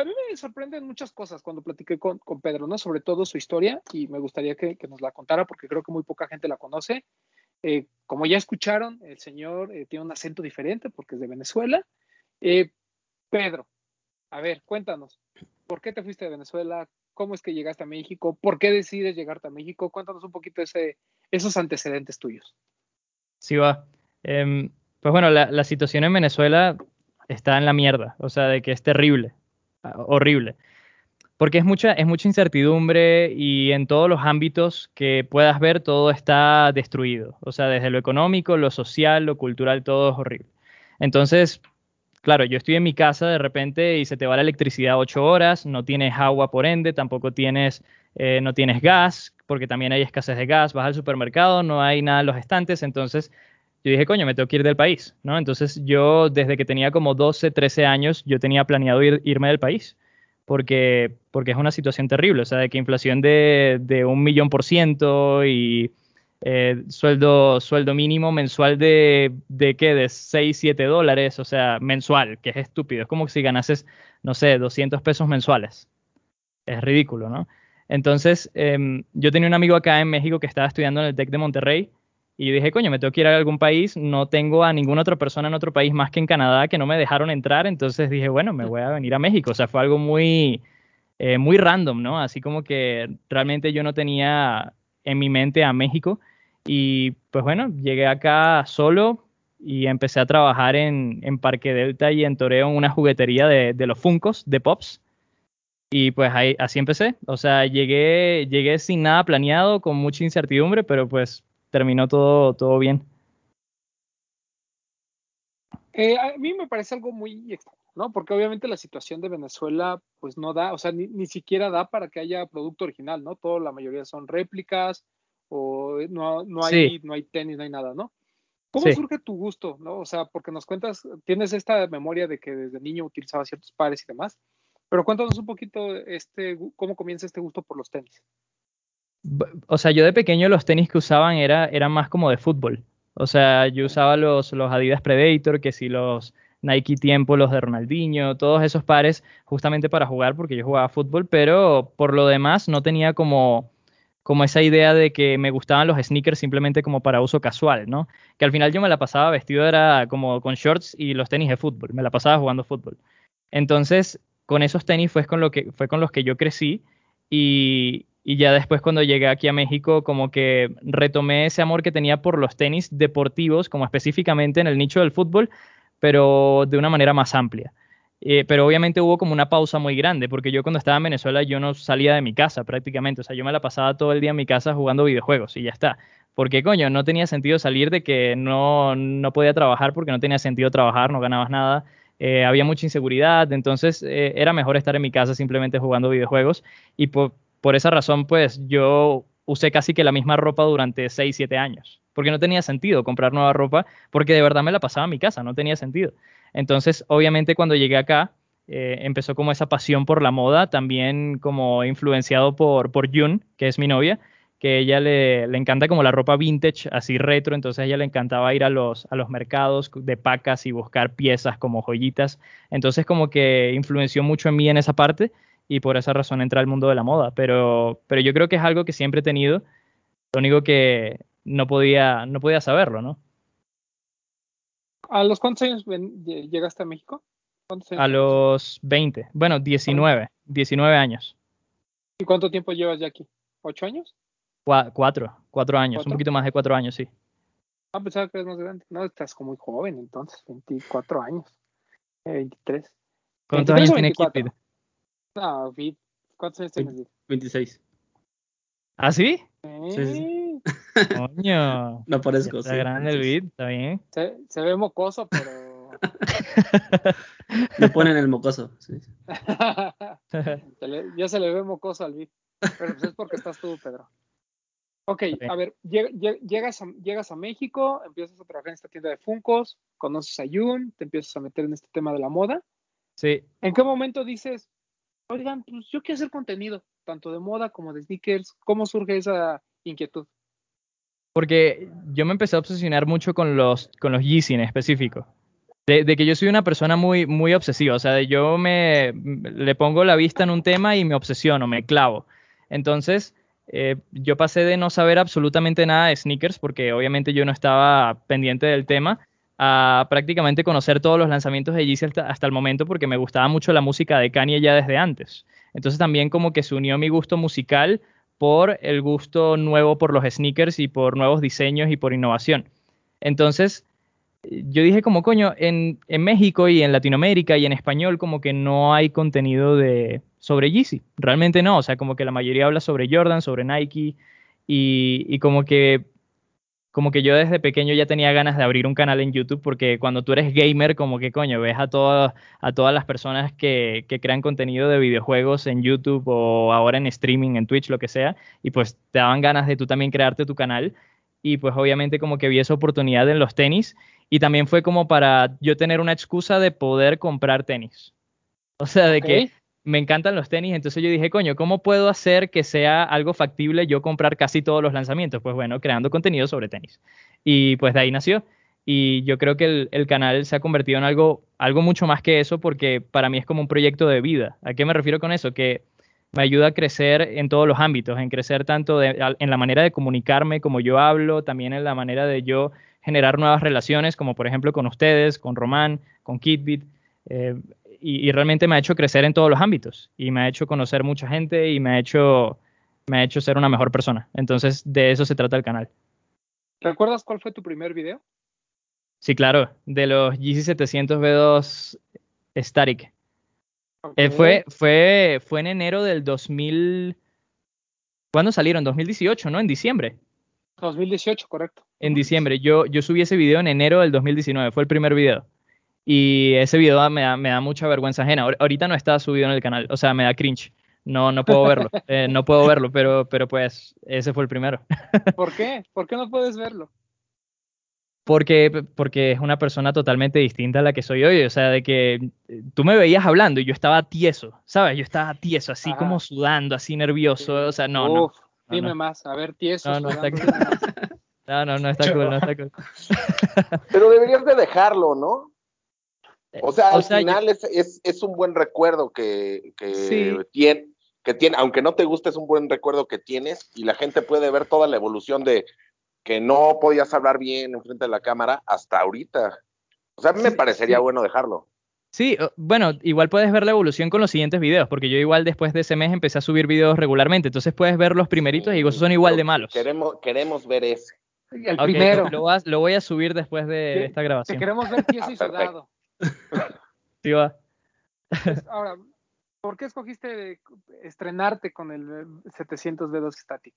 a mí me sorprenden muchas cosas cuando platiqué con, Pedro, ¿no? Sobre todo su historia y me gustaría que, nos la contara porque creo que muy poca gente la conoce. Eh, como ya escucharon, el señor eh, tiene un acento diferente porque es de Venezuela. Eh, Pedro, a ver, cuéntanos, ¿por qué te fuiste de Venezuela? ¿Cómo es que llegaste a México? ¿Por qué decides llegarte a México? Cuéntanos un poquito ese, esos antecedentes tuyos. Sí va. Em, pues bueno, la, situación en Venezuela está en la mierda, o sea, de que es terrible, horrible. Porque es mucha, es mucha incertidumbre y en todos los ámbitos que puedas ver todo está destruido. O sea, desde lo económico, lo social, lo cultural, todo es horrible. Entonces, claro, yo estoy en mi casa de repente y se te va la electricidad ocho horas, no tienes agua por ende, tampoco tienes, eh, no tienes gas, porque también hay escasez de gas, vas al supermercado, no hay nada en los estantes, entonces yo dije, coño, me tengo que ir del país, ¿no? Entonces yo desde que tenía como 12, 13 años, yo tenía planeado ir- irme del país, porque, porque es una situación terrible, o sea, de que inflación de, de un millón por ciento y eh, sueldo, sueldo mínimo mensual de, de qué, de 6, 7 dólares, o sea, mensual, que es estúpido, es como si ganases, no sé, 200 pesos mensuales. Es ridículo, ¿no? Entonces, em, yo tenía un amigo acá en México que estaba estudiando en el TEC de Monterrey y yo dije, coño, me tengo que ir a algún país, no tengo a ninguna otra persona en otro país más que en Canadá que no me dejaron entrar, entonces dije, bueno, me voy a venir a México, o sea, fue algo muy, eh, muy random, ¿no? Así como que realmente yo no tenía en mi mente a México y pues bueno, llegué acá solo y empecé a trabajar en, en Parque Delta y en Toreo en una juguetería de, de los Funcos, de Pops. Y pues ahí, así empecé. O sea, llegué, llegué sin nada planeado, con mucha incertidumbre, pero pues terminó todo, todo bien. Eh, a mí me parece algo muy extraño, ¿no? Porque obviamente la situación de Venezuela, pues no da, o sea, ni, ni siquiera da para que haya producto original, ¿no? Todo, la mayoría son réplicas o no, no hay Sí. no hay tenis, no hay nada, ¿no? ¿Cómo Sí. surge tu gusto, no? O sea, porque nos cuentas, tienes esta memoria de que desde niño utilizabas ciertos pares y demás, pero cuéntanos un poquito este cómo comienza este gusto por los tenis. O sea, yo de pequeño los tenis que usaban era, eran más como de fútbol. O sea, yo usaba los, los Adidas Predator, que si los Nike Tiempo, los de Ronaldinho, todos esos pares justamente para jugar porque yo jugaba fútbol, pero por lo demás no tenía como, como esa idea de que me gustaban los sneakers simplemente como para uso casual, ¿no? Que al final yo me la pasaba vestido era como con shorts y los tenis de fútbol, me la pasaba jugando fútbol. Entonces, con esos tenis fue con, lo que, fue con los que yo crecí y, y ya después cuando llegué aquí a México como que retomé ese amor que tenía por los tenis deportivos, como específicamente en el nicho del fútbol, pero de una manera más amplia. Eh, pero obviamente hubo como una pausa muy grande, porque yo cuando estaba en Venezuela yo no salía de mi casa prácticamente, o sea, yo me la pasaba todo el día en mi casa jugando videojuegos y ya está. Porque coño, no tenía sentido salir de que no, no podía trabajar porque no tenía sentido trabajar, no ganabas nada, eh, había mucha inseguridad, entonces eh, era mejor estar en mi casa simplemente jugando videojuegos y por, por esa razón pues yo usé casi que la misma ropa durante 6, 7 años, porque no tenía sentido comprar nueva ropa, porque de verdad me la pasaba en mi casa, no tenía sentido. Entonces, obviamente cuando llegué acá, eh, empezó como esa pasión por la moda, también como influenciado por, por Jun, que es mi novia, que ella le, le encanta como la ropa vintage, así retro, entonces a ella le encantaba ir a los, a los mercados de pacas y buscar piezas como joyitas. Entonces como que influenció mucho en mí en esa parte y por esa razón entré al mundo de la moda. Pero, pero yo creo que es algo que siempre he tenido, lo único que no podía, no podía saberlo, ¿no? ¿A los cuántos años llegaste a México? ¿Cuántos años A los 20, bueno, 19, 19 años. ¿Y cuánto tiempo llevas ya aquí? ¿Ocho años? Cua- Cuatro, cuatro años, ¿Cuatro? un poquito más de cuatro años, sí. Ah, pensaba que eres más grande. No, estás como muy joven entonces, 24 años. Eh, 23. ¿Cuántos 23 años tiene 24? No, Vid, ¿cuántos años tienes? Vid? 26. ¿Ah, sí? Sí, sí. <laughs> Coño. No parezco, Está sí. grande el beat, está bien. Se, se ve mocoso, pero. <laughs> Le ponen el mocoso. sí. <laughs> Se le- ya se le ve mocoso al Vid. Pero pues es porque estás tú, Pedro. Ok, a ver, lleg- lleg- llegas a, llegas a México, empiezas a trabajar en esta tienda de Funcos, conoces a Jun, te empiezas a meter en este tema de la moda. Sí, ¿En qué momento dices, oigan, pues yo quiero hacer contenido, tanto de moda como de sneakers? ¿Cómo surge esa inquietud? porque yo me empecé a obsesionar mucho con los, con los Yeezy en. De, que yo soy una persona muy, muy obsesiva, o sea, yo me le pongo la vista en un tema y me obsesiono, me clavo. Entonces, eh, yo pasé de no saber absolutamente nada de sneakers, porque obviamente yo no estaba pendiente del tema, a prácticamente conocer todos los lanzamientos de Yeezy hasta, el momento, porque me gustaba mucho la música de Kanye ya desde antes. Entonces también como que se unió mi gusto musical por el gusto nuevo por los sneakers y por nuevos diseños y por innovación. Entonces, yo dije como coño, en, en México y en Latinoamérica y en español como que no hay contenido de sobre Yeezy. Realmente no, o sea, como que la mayoría habla sobre Jordan, sobre Nike y, y como que como que yo desde pequeño ya tenía ganas de abrir un canal en YouTube porque cuando tú eres gamer como que coño ves a todas a todas las personas que, que crean contenido de videojuegos en YouTube o ahora en streaming en Twitch lo que sea y pues te daban ganas de tú también crearte tu canal y pues obviamente como que vi esa oportunidad en los tenis y también fue como para yo tener una excusa de poder comprar tenis. O sea, de Ok. que me encantan los tenis, entonces yo dije, coño, ¿cómo puedo hacer que sea algo factible yo comprar casi todos los lanzamientos? Pues bueno, creando contenido sobre tenis. Y pues de ahí nació. Y yo creo que el, canal se ha convertido en algo, algo mucho más que eso porque para mí es como un proyecto de vida. ¿A qué me refiero con eso? Que me ayuda a crecer en todos los ámbitos, en crecer tanto en la manera de comunicarme como yo hablo, también en la manera de yo generar nuevas relaciones, como por ejemplo con ustedes, con Román, con Kitbit, eh, y, y realmente me ha hecho crecer en todos los ámbitos y me ha hecho conocer mucha gente y me ha hecho, me ha hecho ser una mejor persona. Entonces, de eso se trata el canal. ¿Recuerdas cuál fue tu primer video? Sí, claro, de los Yeezy 700 V2 Static. Eh, fue, fue, fue en enero del 2000. ¿Cuándo salieron? 2018, ¿no? En diciembre. 2018, correcto. En diciembre. Yo, yo subí ese video en enero del 2019. Fue el primer video. Y ese video me da, me da mucha vergüenza ajena. Ahor- Ahorita no está subido en el canal. O sea, me da cringe. no, no puedo verlo, <laughs> eh, no puedo verlo, pero, pero pues ese fue el primero. <laughs> ¿Por qué? ¿Por qué no puedes verlo? Porque, porque es una persona totalmente distinta a la que soy hoy, o sea, de que eh, tú me veías hablando y yo estaba tieso, ¿sabes? Yo estaba tieso, así Ajá. como sudando, así nervioso, o sea, no, no. Uf, dime no. más, a ver, tieso. No, no, está cool. dime. No, no, no está cool, no está <laughs> cool. Pero deberías de dejarlo, ¿no? O sea, O al sea, yo- final es, es, es un buen recuerdo que, que Sí. tiene, que tiene, aunque no te guste, es un buen recuerdo que tienes y la gente puede ver toda la evolución de que no podías hablar bien enfrente de la cámara hasta ahorita. O sea, a mí me parecería sí. bueno dejarlo. Sí, bueno, igual puedes ver la evolución con los siguientes videos, porque yo igual después de ese mes empecé a subir videos regularmente, entonces puedes ver los primeritos y digo, esos son igual de malos. Queremos, queremos ver ese. El primero. Lo, voy a, lo voy a subir después de esta Te grabación. queremos ver tieso y <laughs> Ah, sudado. Sí, va. Pues, Ahora, ¿por qué escogiste estrenarte con el eh, 700 V2 Static?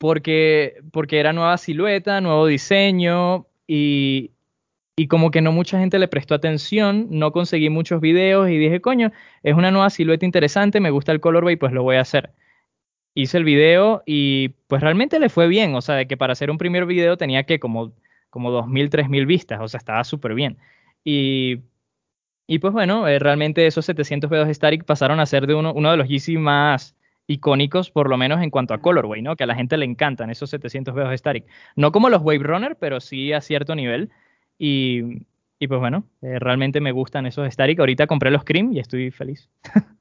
porque, porque era nueva silueta, nuevo diseño y, y como que no mucha gente le prestó atención, no conseguí muchos videos y dije, coño, es una nueva silueta interesante, me gusta el colorway, pues lo voy a hacer. Hice el video y pues realmente le fue bien, o sea, de que para hacer un primer video tenía que como, como 2.000, 3.000 vistas, o sea, estaba súper bien. Y, y pues bueno, eh, realmente esos 700 videos Static pasaron a ser de uno, uno de los Yeezy más icónicos, por lo menos en cuanto a colorway, ¿no? Que a la gente le encantan esos 700 videos Static. No como los Wave Runner, pero sí a cierto nivel. Y, y pues bueno, eh, realmente me gustan esos Static. Ahorita compré los Cream y estoy feliz. <laughs>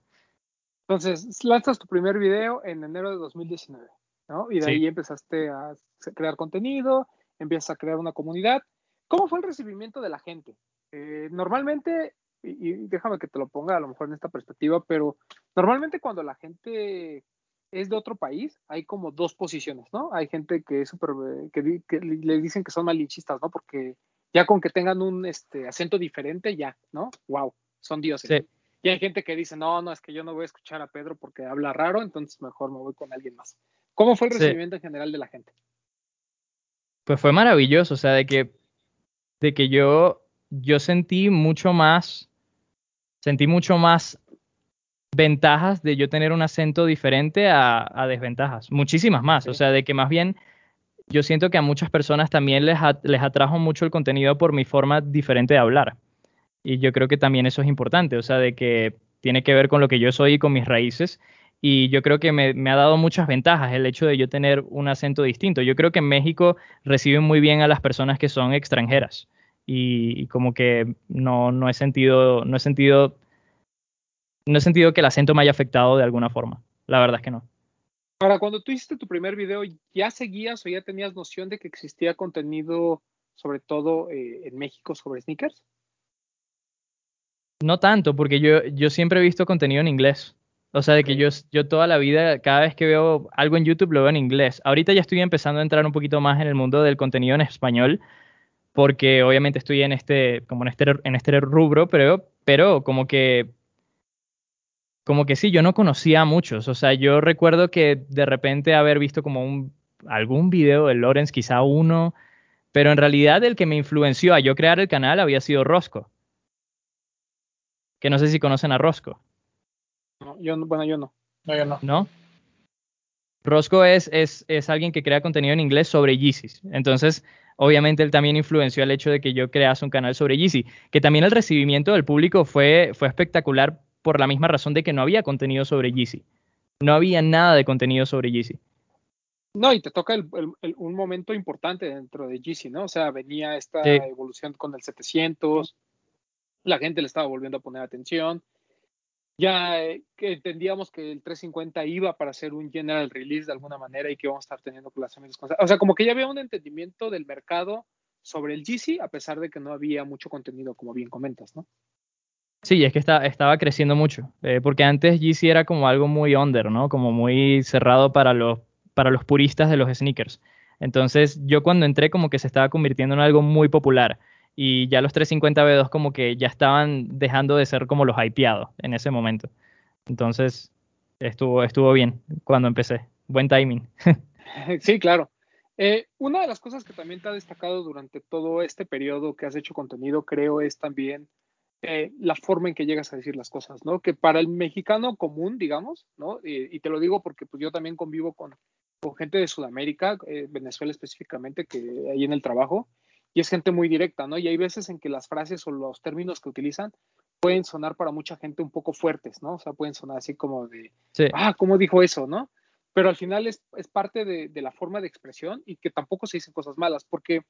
Entonces, lanzas tu primer video en enero de 2019, ¿no? Y de Sí. ahí empezaste a crear contenido, empiezas a crear una comunidad. ¿Cómo fue el recibimiento de la gente? Eh, normalmente, y, y déjame que te lo ponga a lo mejor en esta perspectiva, pero normalmente cuando la gente es de otro país, hay como dos posiciones, ¿no? Hay gente que es súper, eh, que, le dicen que son malinchistas, ¿no? Porque ya con que tengan un este, acento diferente, ya, ¿no? Wow, son dioses. Sí. Y hay gente que dice, no, no, es que yo no voy a escuchar a Pedro porque habla raro, entonces mejor me voy con alguien más. ¿Cómo fue el Sí. recibimiento en general de la gente? Pues fue maravilloso, o sea, de que, de que yo, yo sentí mucho más, sentí mucho más ventajas de yo tener un acento diferente a, a desventajas, muchísimas más, o sea, de que más bien yo siento que a muchas personas también les, a- les atrajo mucho el contenido por mi forma diferente de hablar. Y yo creo que también eso es importante, o sea, de que tiene que ver con lo que yo soy y con mis raíces. Y yo creo que me, me ha dado muchas ventajas el hecho de yo tener un acento distinto. Yo creo que en México reciben muy bien a las personas que son extranjeras. Y, y como que no, no he sentido, no he sentido, no he sentido que el acento me haya afectado de alguna forma. La verdad es que no. Ahora, cuando tú hiciste tu primer video, ¿ya seguías o ya tenías noción de que existía contenido, sobre todo eh, en México, sobre sneakers? No tanto, porque yo, yo siempre he visto contenido en inglés. O sea, de que yo, yo toda la vida, cada vez que veo algo en YouTube, lo veo en inglés. Ahorita ya estoy empezando a entrar un poquito más en el mundo del contenido en español, porque obviamente estoy en este, como en este, en este rubro, pero, pero como que, como que sí, yo no conocía a muchos. O sea, yo recuerdo que de repente haber visto como un, algún video de Lawrence, quizá uno, pero en realidad el que me influenció a yo crear el canal había sido Rosco. Que no sé si conocen a Rosco. Yo no, bueno, yo no. No, yo no. ¿no? Roscoe es, es, es alguien que crea contenido en inglés sobre Yeezys. Entonces, obviamente, él también influenció el hecho de que yo crease un canal sobre Yeezy. Que también el recibimiento del público fue, fue espectacular por la misma razón de que no había contenido sobre Yeezy. No había nada de contenido sobre Yeezy. No, y te toca el- el- el- un momento importante dentro de GC, ¿no? O sea, venía esta Sí. evolución con el 700, la gente le estaba volviendo a poner atención. Ya eh, entendíamos que el 350 iba para hacer un general release de alguna manera y que íbamos a estar teniendo lanzamientos. con- O sea, como que ya había un entendimiento del mercado sobre el GC, a pesar de que no había mucho contenido, como bien comentas, ¿no? Sí, es que está, estaba creciendo mucho. eh, porque antes Yeezy era como algo muy under, ¿no? Como muy cerrado para los, para los puristas de los sneakers. Entonces, yo cuando entré como que se estaba convirtiendo en algo muy popular. Y ya los 350 V2 como que ya estaban dejando de ser como los hypeados en ese momento. Entonces, estuvo, estuvo bien cuando empecé. Buen timing. <laughs> Sí, claro. Eh, una de las cosas que también te ha destacado durante todo este periodo que has hecho contenido, creo, es también eh, la forma en que llegas a decir las cosas, ¿no? Que para el mexicano común, digamos, ¿no? y te lo digo porque pues yo también convivo con, con gente de Sudamérica, eh, Venezuela específicamente, que hay en el trabajo, y es gente muy directa, ¿no? Y hay veces en que las frases o los términos que utilizan pueden sonar para mucha gente un poco fuertes, ¿no? O sea, pueden sonar así como de, ah, ¿cómo dijo eso, no? Pero al final es, es parte de, de, la forma de expresión y que tampoco se dicen cosas malas, porque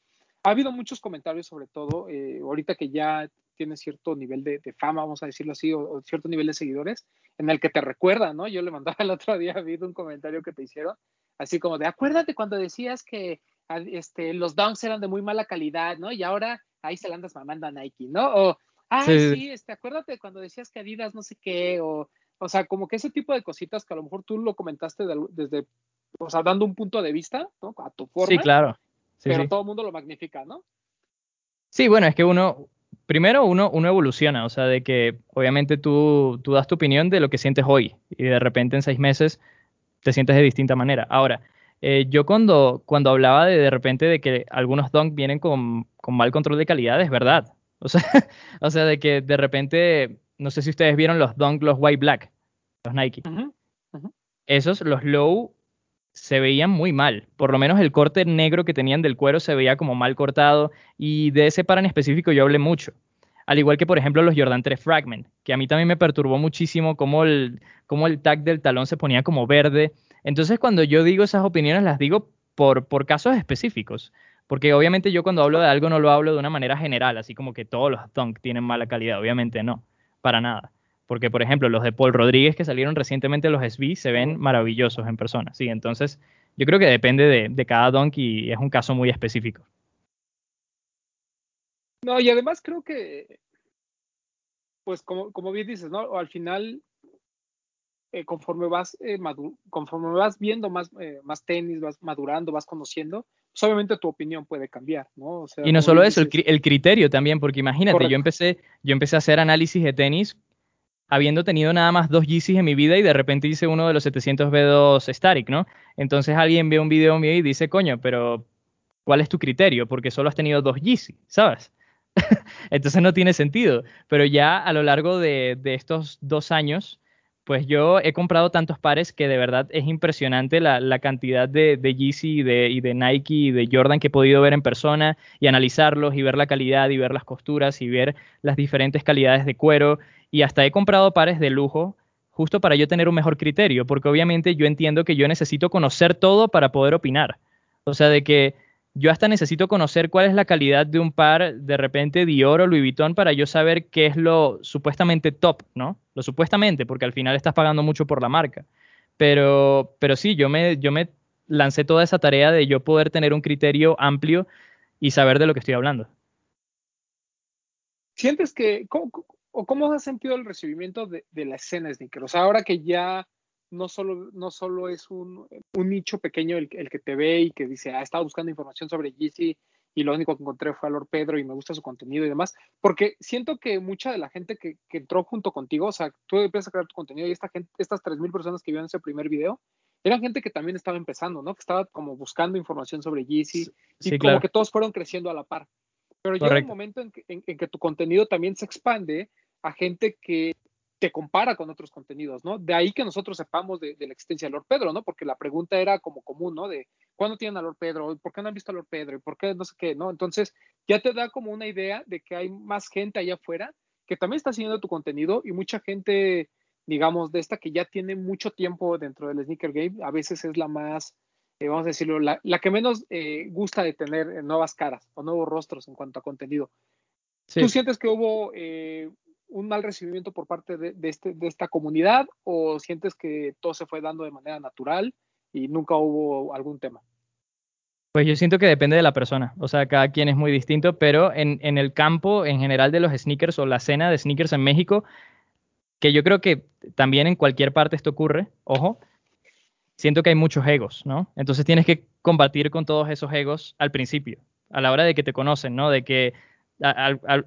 ha habido muchos comentarios, sobre todo, eh, ahorita que ya tiene cierto nivel de, fama, vamos a decirlo así, o, cierto nivel de seguidores, en el que te recuerda, ¿no? Yo le mandaba <laughs> el otro día, ha habido un comentario que te hicieron, así como de, acuérdate cuando decías que este, los dunks eran de muy mala calidad, ¿no? Y ahora ahí se la andas mamando a Nike, ¿no? O, ay, sí, este, acuérdate cuando decías que Adidas no sé qué, o, o sea, como que ese tipo de cositas que a lo mejor tú lo comentaste desde, o sea, dando un punto de vista, ¿no? A tu forma. Sí, claro pero todo el mundo lo magnifica, ¿no? Sí, bueno, es que uno, primero uno, uno evoluciona, o sea, de que obviamente tú, tú das tu opinión de lo que sientes hoy y de repente en seis meses te sientes de distinta manera. Ahora, eh, yo cuando, cuando hablaba de de repente de que algunos donks vienen con, con, mal control de calidad, es verdad. O sea, <laughs> o sea, de que de repente, no sé si ustedes vieron los donks, los white black, los Nike. Esos, los low, se veían muy mal. Por lo menos el corte negro que tenían del cuero se veía como mal cortado y de ese par en específico yo hablé mucho. Al igual que, por ejemplo, los Jordan 3 Fragment, que a mí también me perturbó muchísimo cómo el, cómo el tag del talón se ponía como verde. Entonces, cuando yo digo esas opiniones, las digo por, por casos específicos. Porque obviamente yo cuando hablo de algo no lo hablo de una manera general, así como que todos los Dunk tienen mala calidad. Obviamente no, para nada. Porque, por ejemplo, los de Paul Rodríguez que salieron recientemente, los SB, se ven maravillosos en persona. Sí, entonces yo creo que depende de, cada dunk y es un caso muy específico. No, y además creo que, pues como, como bien dices, ¿no? Al final, eh, conforme vas eh, conforme vas viendo más, eh, más tenis, vas madurando, vas conociendo, pues obviamente tu opinión puede cambiar, ¿no? y no solo eso, el, criterio también, porque imagínate, yo empecé, yo empecé a hacer análisis de tenis habiendo tenido nada más dos Yeezys en mi vida y de repente hice uno de los 700B2 Static, ¿no? Entonces alguien ve un video mío y dice, coño, pero ¿cuál es tu criterio? Porque solo has tenido dos Yeezy, ¿sabes? <laughs> Entonces no tiene sentido. Pero ya a lo largo de, estos dos años, pues yo he comprado tantos pares que de verdad es impresionante la, cantidad de, de Yeezy y de, y de, Nike y de Jordan que he podido ver en persona y analizarlos y ver la calidad y ver las costuras y ver las diferentes calidades de cuero y hasta he comprado pares de lujo justo para yo tener un mejor criterio, porque obviamente yo entiendo que yo necesito conocer todo para poder opinar. O sea, de que yo hasta necesito conocer cuál es la calidad de un par de repente Dior o Louis Vuitton para yo saber qué es lo supuestamente top, ¿no? Lo supuestamente, porque al final estás pagando mucho por la marca. Pero, pero sí, yo me, yo me lancé toda esa tarea de yo poder tener un criterio amplio y saber de lo que estoy hablando. ¿Sientes que, o cómo has sentido el recibimiento de, la escena sneaker? O sea, ahora que ya no solo, no solo es un, nicho pequeño el, que te ve y que dice, ah, estaba buscando información sobre Yeezy y lo único que encontré fue a Lord Pedro y me gusta su contenido y demás, porque siento que mucha de la gente que, entró junto contigo, o sea, tú empiezas a crear tu contenido y esta gente, estas 3.000 personas que vieron ese primer video, eran gente que también estaba empezando, ¿no? Que estaba como buscando información sobre Yeezy y como que todos fueron creciendo a la par. Pero llega un momento en que, tu contenido también se expande a gente que te compara con otros contenidos, ¿no? De ahí que nosotros sepamos de, la existencia de Lord Pedro, ¿no? Porque la pregunta era como común, ¿no? De ¿cuándo tienen a Lord Pedro? ¿Por qué no han visto a Lord Pedro? ¿Y por qué no sé qué, ¿no? Entonces ya te da como una idea de que hay más gente allá afuera que también está siguiendo tu contenido y mucha gente, digamos, de esta que ya tiene mucho tiempo dentro del sneaker game, a veces es la más eh, vamos a decirlo, la, que menos eh, gusta de tener eh, nuevas caras o nuevos rostros en cuanto a contenido. ¿Tú sientes que hubo un mal recibimiento por parte de, este, de esta comunidad o sientes que todo se fue dando de manera natural y nunca hubo algún tema? Pues yo siento que depende de la persona, o sea, cada quien es muy distinto, pero en, en el campo en general de los sneakers o la escena de sneakers en México, que yo creo que también en cualquier parte esto ocurre, ojo, siento que hay muchos egos, ¿no? Entonces tienes que combatir con todos esos egos al principio, a la hora de que te conocen, ¿no? De que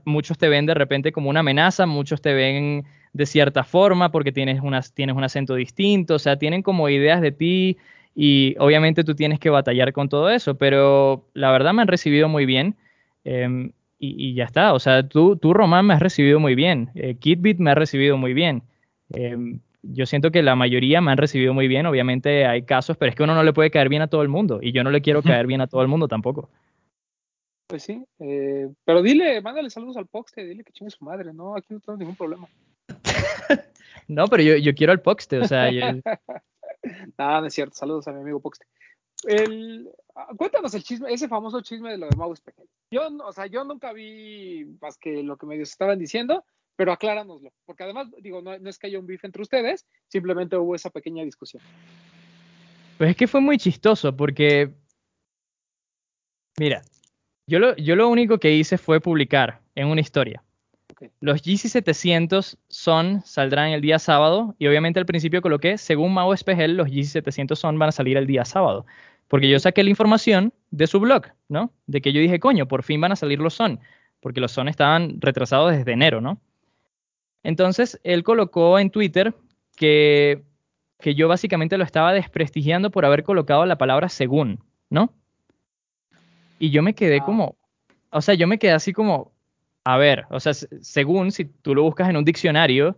muchos te ven de repente como una amenaza, muchos te ven de cierta forma porque tienes, unas, tienes un acento distinto, o sea, tienen como ideas de ti y obviamente tú tienes que batallar con todo eso, pero la verdad me han recibido muy bien. Em, y, ya está. O sea, tú, tú, Román, me has recibido muy bien. Eh, Kitbit me ha recibido muy bien. Em, yo siento que la mayoría me han recibido muy bien. Obviamente hay casos, pero es que uno no le puede caer bien a todo el mundo. Y yo no le quiero caer bien a todo el mundo tampoco. Pues sí. Eh, pero dile, mándale saludos al Poxte, dile que chingue su madre. No, aquí no tengo ningún problema. <laughs> no, pero yo, yo quiero al Poxte, o sea. <laughs> no, no es cierto. Saludos a mi amigo Poxte. El, ah, cuéntanos el chisme, ese famoso chisme de lo de Mau Espejel. Yo, o sea, yo nunca vi más que lo que medios estaban diciendo, pero acláranoslo, porque además, digo, no, es que haya un beef entre ustedes, simplemente hubo esa pequeña discusión. Pues es que fue muy chistoso, porque, mira, yo lo, yo lo único que hice fue publicar en una historia. Los GC700 son, saldrán el día sábado, y obviamente al principio coloqué, según Mau Espejel, los GC700 son van a salir el día sábado. Porque yo saqué la información de su blog, ¿no? De que yo dije, coño, por fin van a salir los son, porque los son estaban retrasados desde enero, ¿no? Entonces, él colocó en Twitter que, que yo básicamente lo estaba desprestigiando por haber colocado la palabra según, ¿no? Y yo me quedé ah. como, o sea, yo me quedé así como, a ver, o sea, según si tú lo buscas en un diccionario,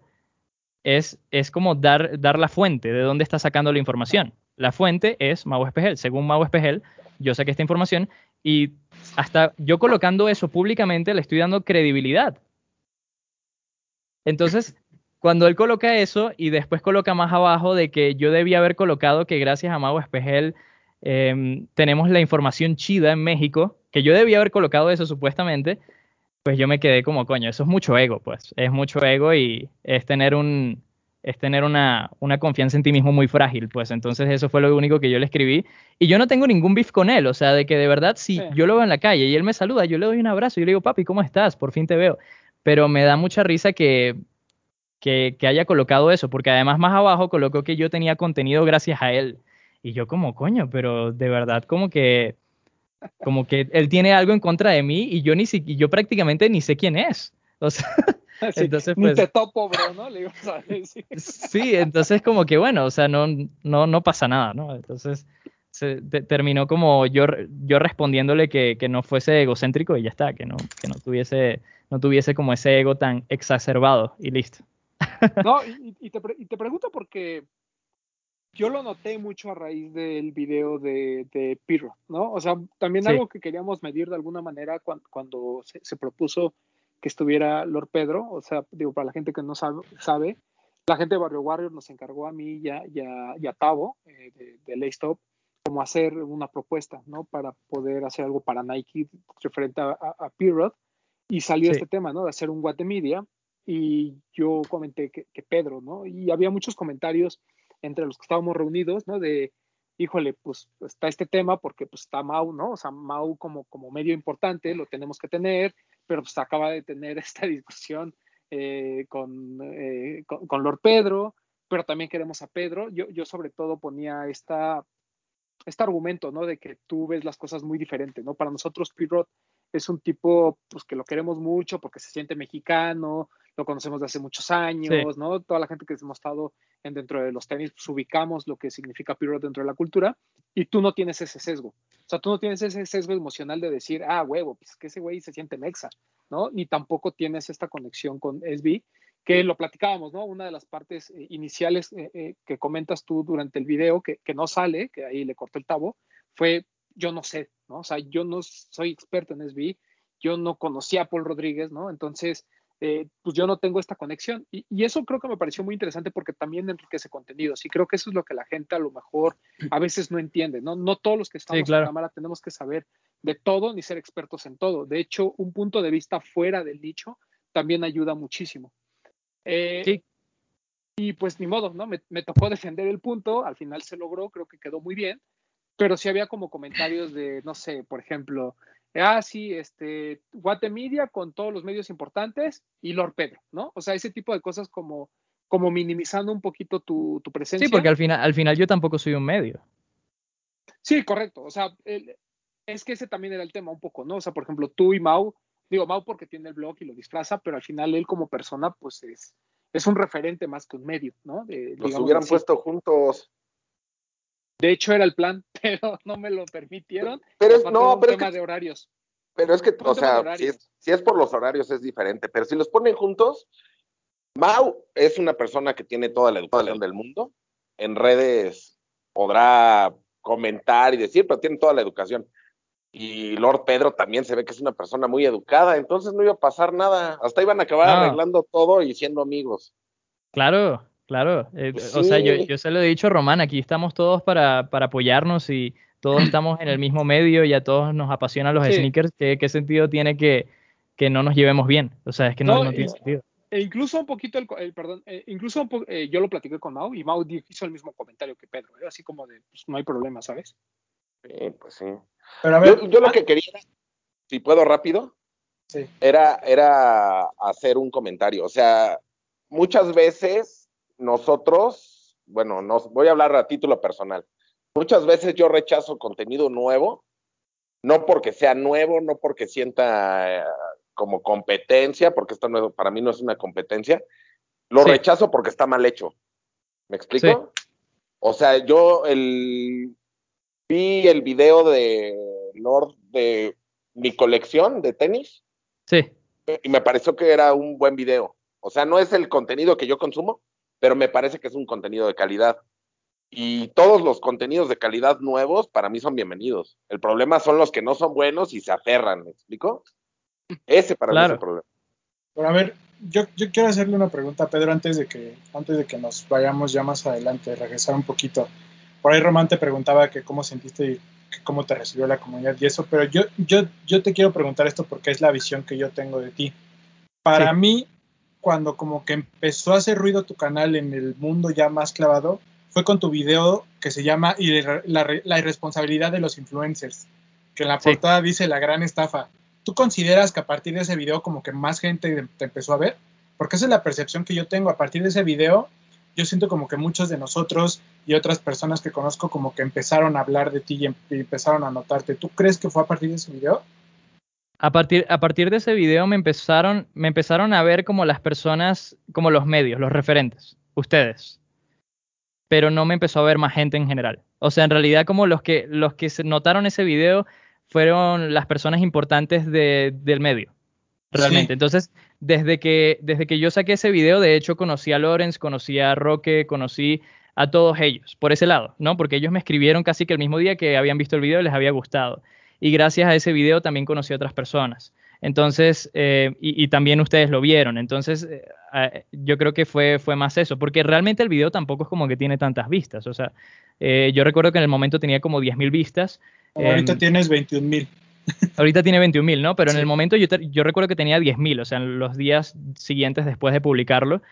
es, es como dar, dar la fuente de dónde está sacando la información. La fuente es Mau Espejel. Según Mau Espejel, yo saqué esta información y hasta yo colocando eso públicamente le estoy dando credibilidad. Entonces, cuando él coloca eso y después coloca más abajo de que yo debía haber colocado que gracias a Mau Espejel em, tenemos la información chida en México, que yo debía haber colocado eso supuestamente, pues yo me quedé como, coño, eso es mucho ego, pues, es mucho ego y es tener un, es tener una, una, confianza en ti mismo muy frágil, pues. Entonces eso fue lo único que yo le escribí y yo no tengo ningún beef con él, o sea, de que de verdad si yo lo veo en la calle y él me saluda, yo le doy un abrazo y le digo, papi, ¿cómo estás? Por fin te veo, pero me da mucha risa que, que, que haya colocado eso, porque además más abajo colocó que yo tenía contenido gracias a él y yo como, coño, pero de verdad como que como que él tiene algo en contra de mí y yo ni si, yo prácticamente ni sé quién es. O sea, <laughs> entonces pues, ni te topo, bro, ¿no? Le digo, sí. entonces como que bueno, o sea, no, no, no pasa nada, ¿no? Entonces se terminó como yo, yo respondiéndole que, que, no fuese egocéntrico y ya está, que no, que no tuviese, no tuviese como ese ego tan exacerbado y listo. No, <laughs> y, y, te, y te pregunto porque yo lo noté mucho a raíz del video de, de Pirro, ¿no? O sea, también algo que queríamos medir de alguna manera cuando, se, propuso que estuviera Lord Pedro, o sea, digo, para la gente que no sabe, sabe la gente de Barrio Warrior nos encargó a mí y a, y a, Tavo, eh, de, de Stop, como hacer una propuesta, ¿no? Para poder hacer algo para Nike referente a, a, y salió este tema, ¿no? De hacer un Guatemala y yo comenté que, que Pedro, ¿no? Y había muchos comentarios entre los que estábamos reunidos, ¿no? De, híjole, pues está este tema porque pues está Mau, ¿no? O sea, Mau como, como medio importante lo tenemos que tener, pero pues acaba de tener <laughs> esta discusión eh, con, eh, con, Lord Pedro, pero también queremos a Pedro. Yo, yo sobre todo ponía esta, este argumento, ¿no? De que tú ves las cosas muy diferentes, ¿no? Para nosotros, Pirot es un tipo, pues que lo queremos mucho porque se siente mexicano, lo conocemos de hace muchos años, ¿no? Toda la gente que hemos estado en dentro de los tenis, pues ubicamos lo que significa Pirot dentro de la cultura y tú no tienes ese sesgo. O sea, tú no tienes ese sesgo emocional de decir, ah, huevo, pues que ese güey se siente mexa, ¿no? Ni tampoco tienes esta conexión con SB, que lo platicábamos, ¿no? Una de las partes eh, iniciales eh, eh, que comentas tú durante el video, que, que no sale, que ahí le cortó el tabo, fue yo no sé, ¿no? O sea, yo no soy experto en SB, yo no conocía a Paul Rodríguez, ¿no? Entonces, eh, pues yo no tengo esta conexión. Y, eso creo que me pareció muy interesante porque también enriquece contenidos. Y creo que eso es lo que la gente a lo mejor a veces no entiende, ¿no? No todos los que estamos en la cámara tenemos que saber de todo ni ser expertos en todo. De hecho, un punto de vista fuera del nicho también ayuda muchísimo. Eh, sí. Y pues ni modo, ¿no? Me, me, tocó defender el punto, al final se logró, creo que quedó muy bien, pero sí había como comentarios de, no sé, por ejemplo, ah, sí, este, Guatemedia con todos los medios importantes y Lord Pedro, ¿no? O sea, ese tipo de cosas como, como minimizando un poquito tu, presencia. Sí, porque al final, al final yo tampoco soy un medio. Sí, correcto. O sea, es que ese también era el tema un poco, ¿no? O sea, por ejemplo, tú y Mau, digo Mau porque tiene el blog y lo disfraza, pero al final él como persona, pues es, es un referente más que un medio, ¿no? los hubieran puesto juntos. De hecho, era el plan, <laughs> pero no me lo permitieron. Pero es, no, pero tema de horarios. Pero es que, o sea, si es, si es por los horarios es diferente, pero si los ponen juntos, Mau es una persona que tiene toda la educación del mundo. En redes podrá comentar y decir, pero tiene toda la educación. Y Lord Pedro también se ve que es una persona muy educada, entonces no iba a pasar nada. Hasta iban a acabar No. arreglando todo y siendo amigos. Claro, claro. eh, O sea, yo, se lo he dicho a Román, aquí estamos todos para, para apoyarnos y todos <clears throat> estamos en el mismo medio y a todos nos apasionan los Sí. sneakers. ¿Qué, qué sentido tiene que, que no nos llevemos bien? O sea, es que no, No, no y- tiene sentido. E incluso un poquito, el, perdón, eh, incluso un po- eh, yo lo platiqué con Mau y Mau hizo el mismo comentario que Pedro, ¿eh? así como de, pues no hay problema, ¿sabes? Sí, pues sí. Pero a ver, Yo, yo lo que quería, si puedo rápido, sí. era, era hacer un comentario. O sea, muchas veces nosotros, bueno, nos, voy a hablar a título personal. Muchas veces yo rechazo contenido nuevo, no porque sea nuevo, no porque sienta eh, como competencia, porque esto no para mí no es una competencia. Lo Sí. rechazo porque está mal hecho. ¿Me explico? O sea, yo el, vi el video de Lord de mi colección de tenis Sí, y me pareció que era un buen video. O sea, no es el contenido que yo consumo, pero me parece que es un contenido de calidad. Y todos los contenidos de calidad nuevos para mí son bienvenidos. El problema son los que no son buenos y se aferran, ¿me explico? Ese para mí es el problema. Pero a ver, yo, yo quiero hacerle una pregunta a Pedro antes de que antes de que nos vayamos ya más adelante, regresar un poquito. Por ahí Román te preguntaba que cómo sentiste y que cómo te recibió la comunidad y eso, pero yo, yo, yo te quiero preguntar esto porque es la visión que yo tengo de ti. Para Sí. mí, cuando como que empezó a hacer ruido tu canal en el mundo ya más clavado, fue con tu video que se llama La, la irresponsabilidad de los influencers, que en la Sí. portada dice la gran estafa. ¿Tú consideras que a partir de ese video como que más gente te empezó a ver? Porque esa es la percepción que yo tengo. A partir de ese video, yo siento como que muchos de nosotros y otras personas que conozco como que empezaron a hablar de ti y, em- y empezaron a notarte. ¿Tú crees que fue a partir de ese video? A partir, a partir de ese video me empezaron, me empezaron a ver como las personas, como los medios, los referentes, ustedes. Pero no me empezó a ver más gente en general. O sea, en realidad como los que, los que notaron ese video fueron las personas importantes de- del medio. Realmente. Sí. Entonces, desde que, desde que yo saqué ese video, de hecho, conocí a Lorenz, conocí a Roque, conocí a todos ellos, por ese lado, ¿no? Porque ellos me escribieron casi que el mismo día que habían visto el video y les había gustado. Y gracias a ese video también conocí a otras personas. Entonces, eh, y, y también ustedes lo vieron. Entonces, eh, yo creo que fue, fue más eso, porque realmente el video tampoco es como que tiene tantas vistas. O sea, eh, yo recuerdo que en el momento tenía como 10.000 vistas. Ahorita Em, tienes 21 mil. <laughs> Ahorita tiene 21.000, ¿no? Pero en el momento yo, te- yo recuerdo que tenía 10.000, o sea, en los días siguientes después de publicarlo.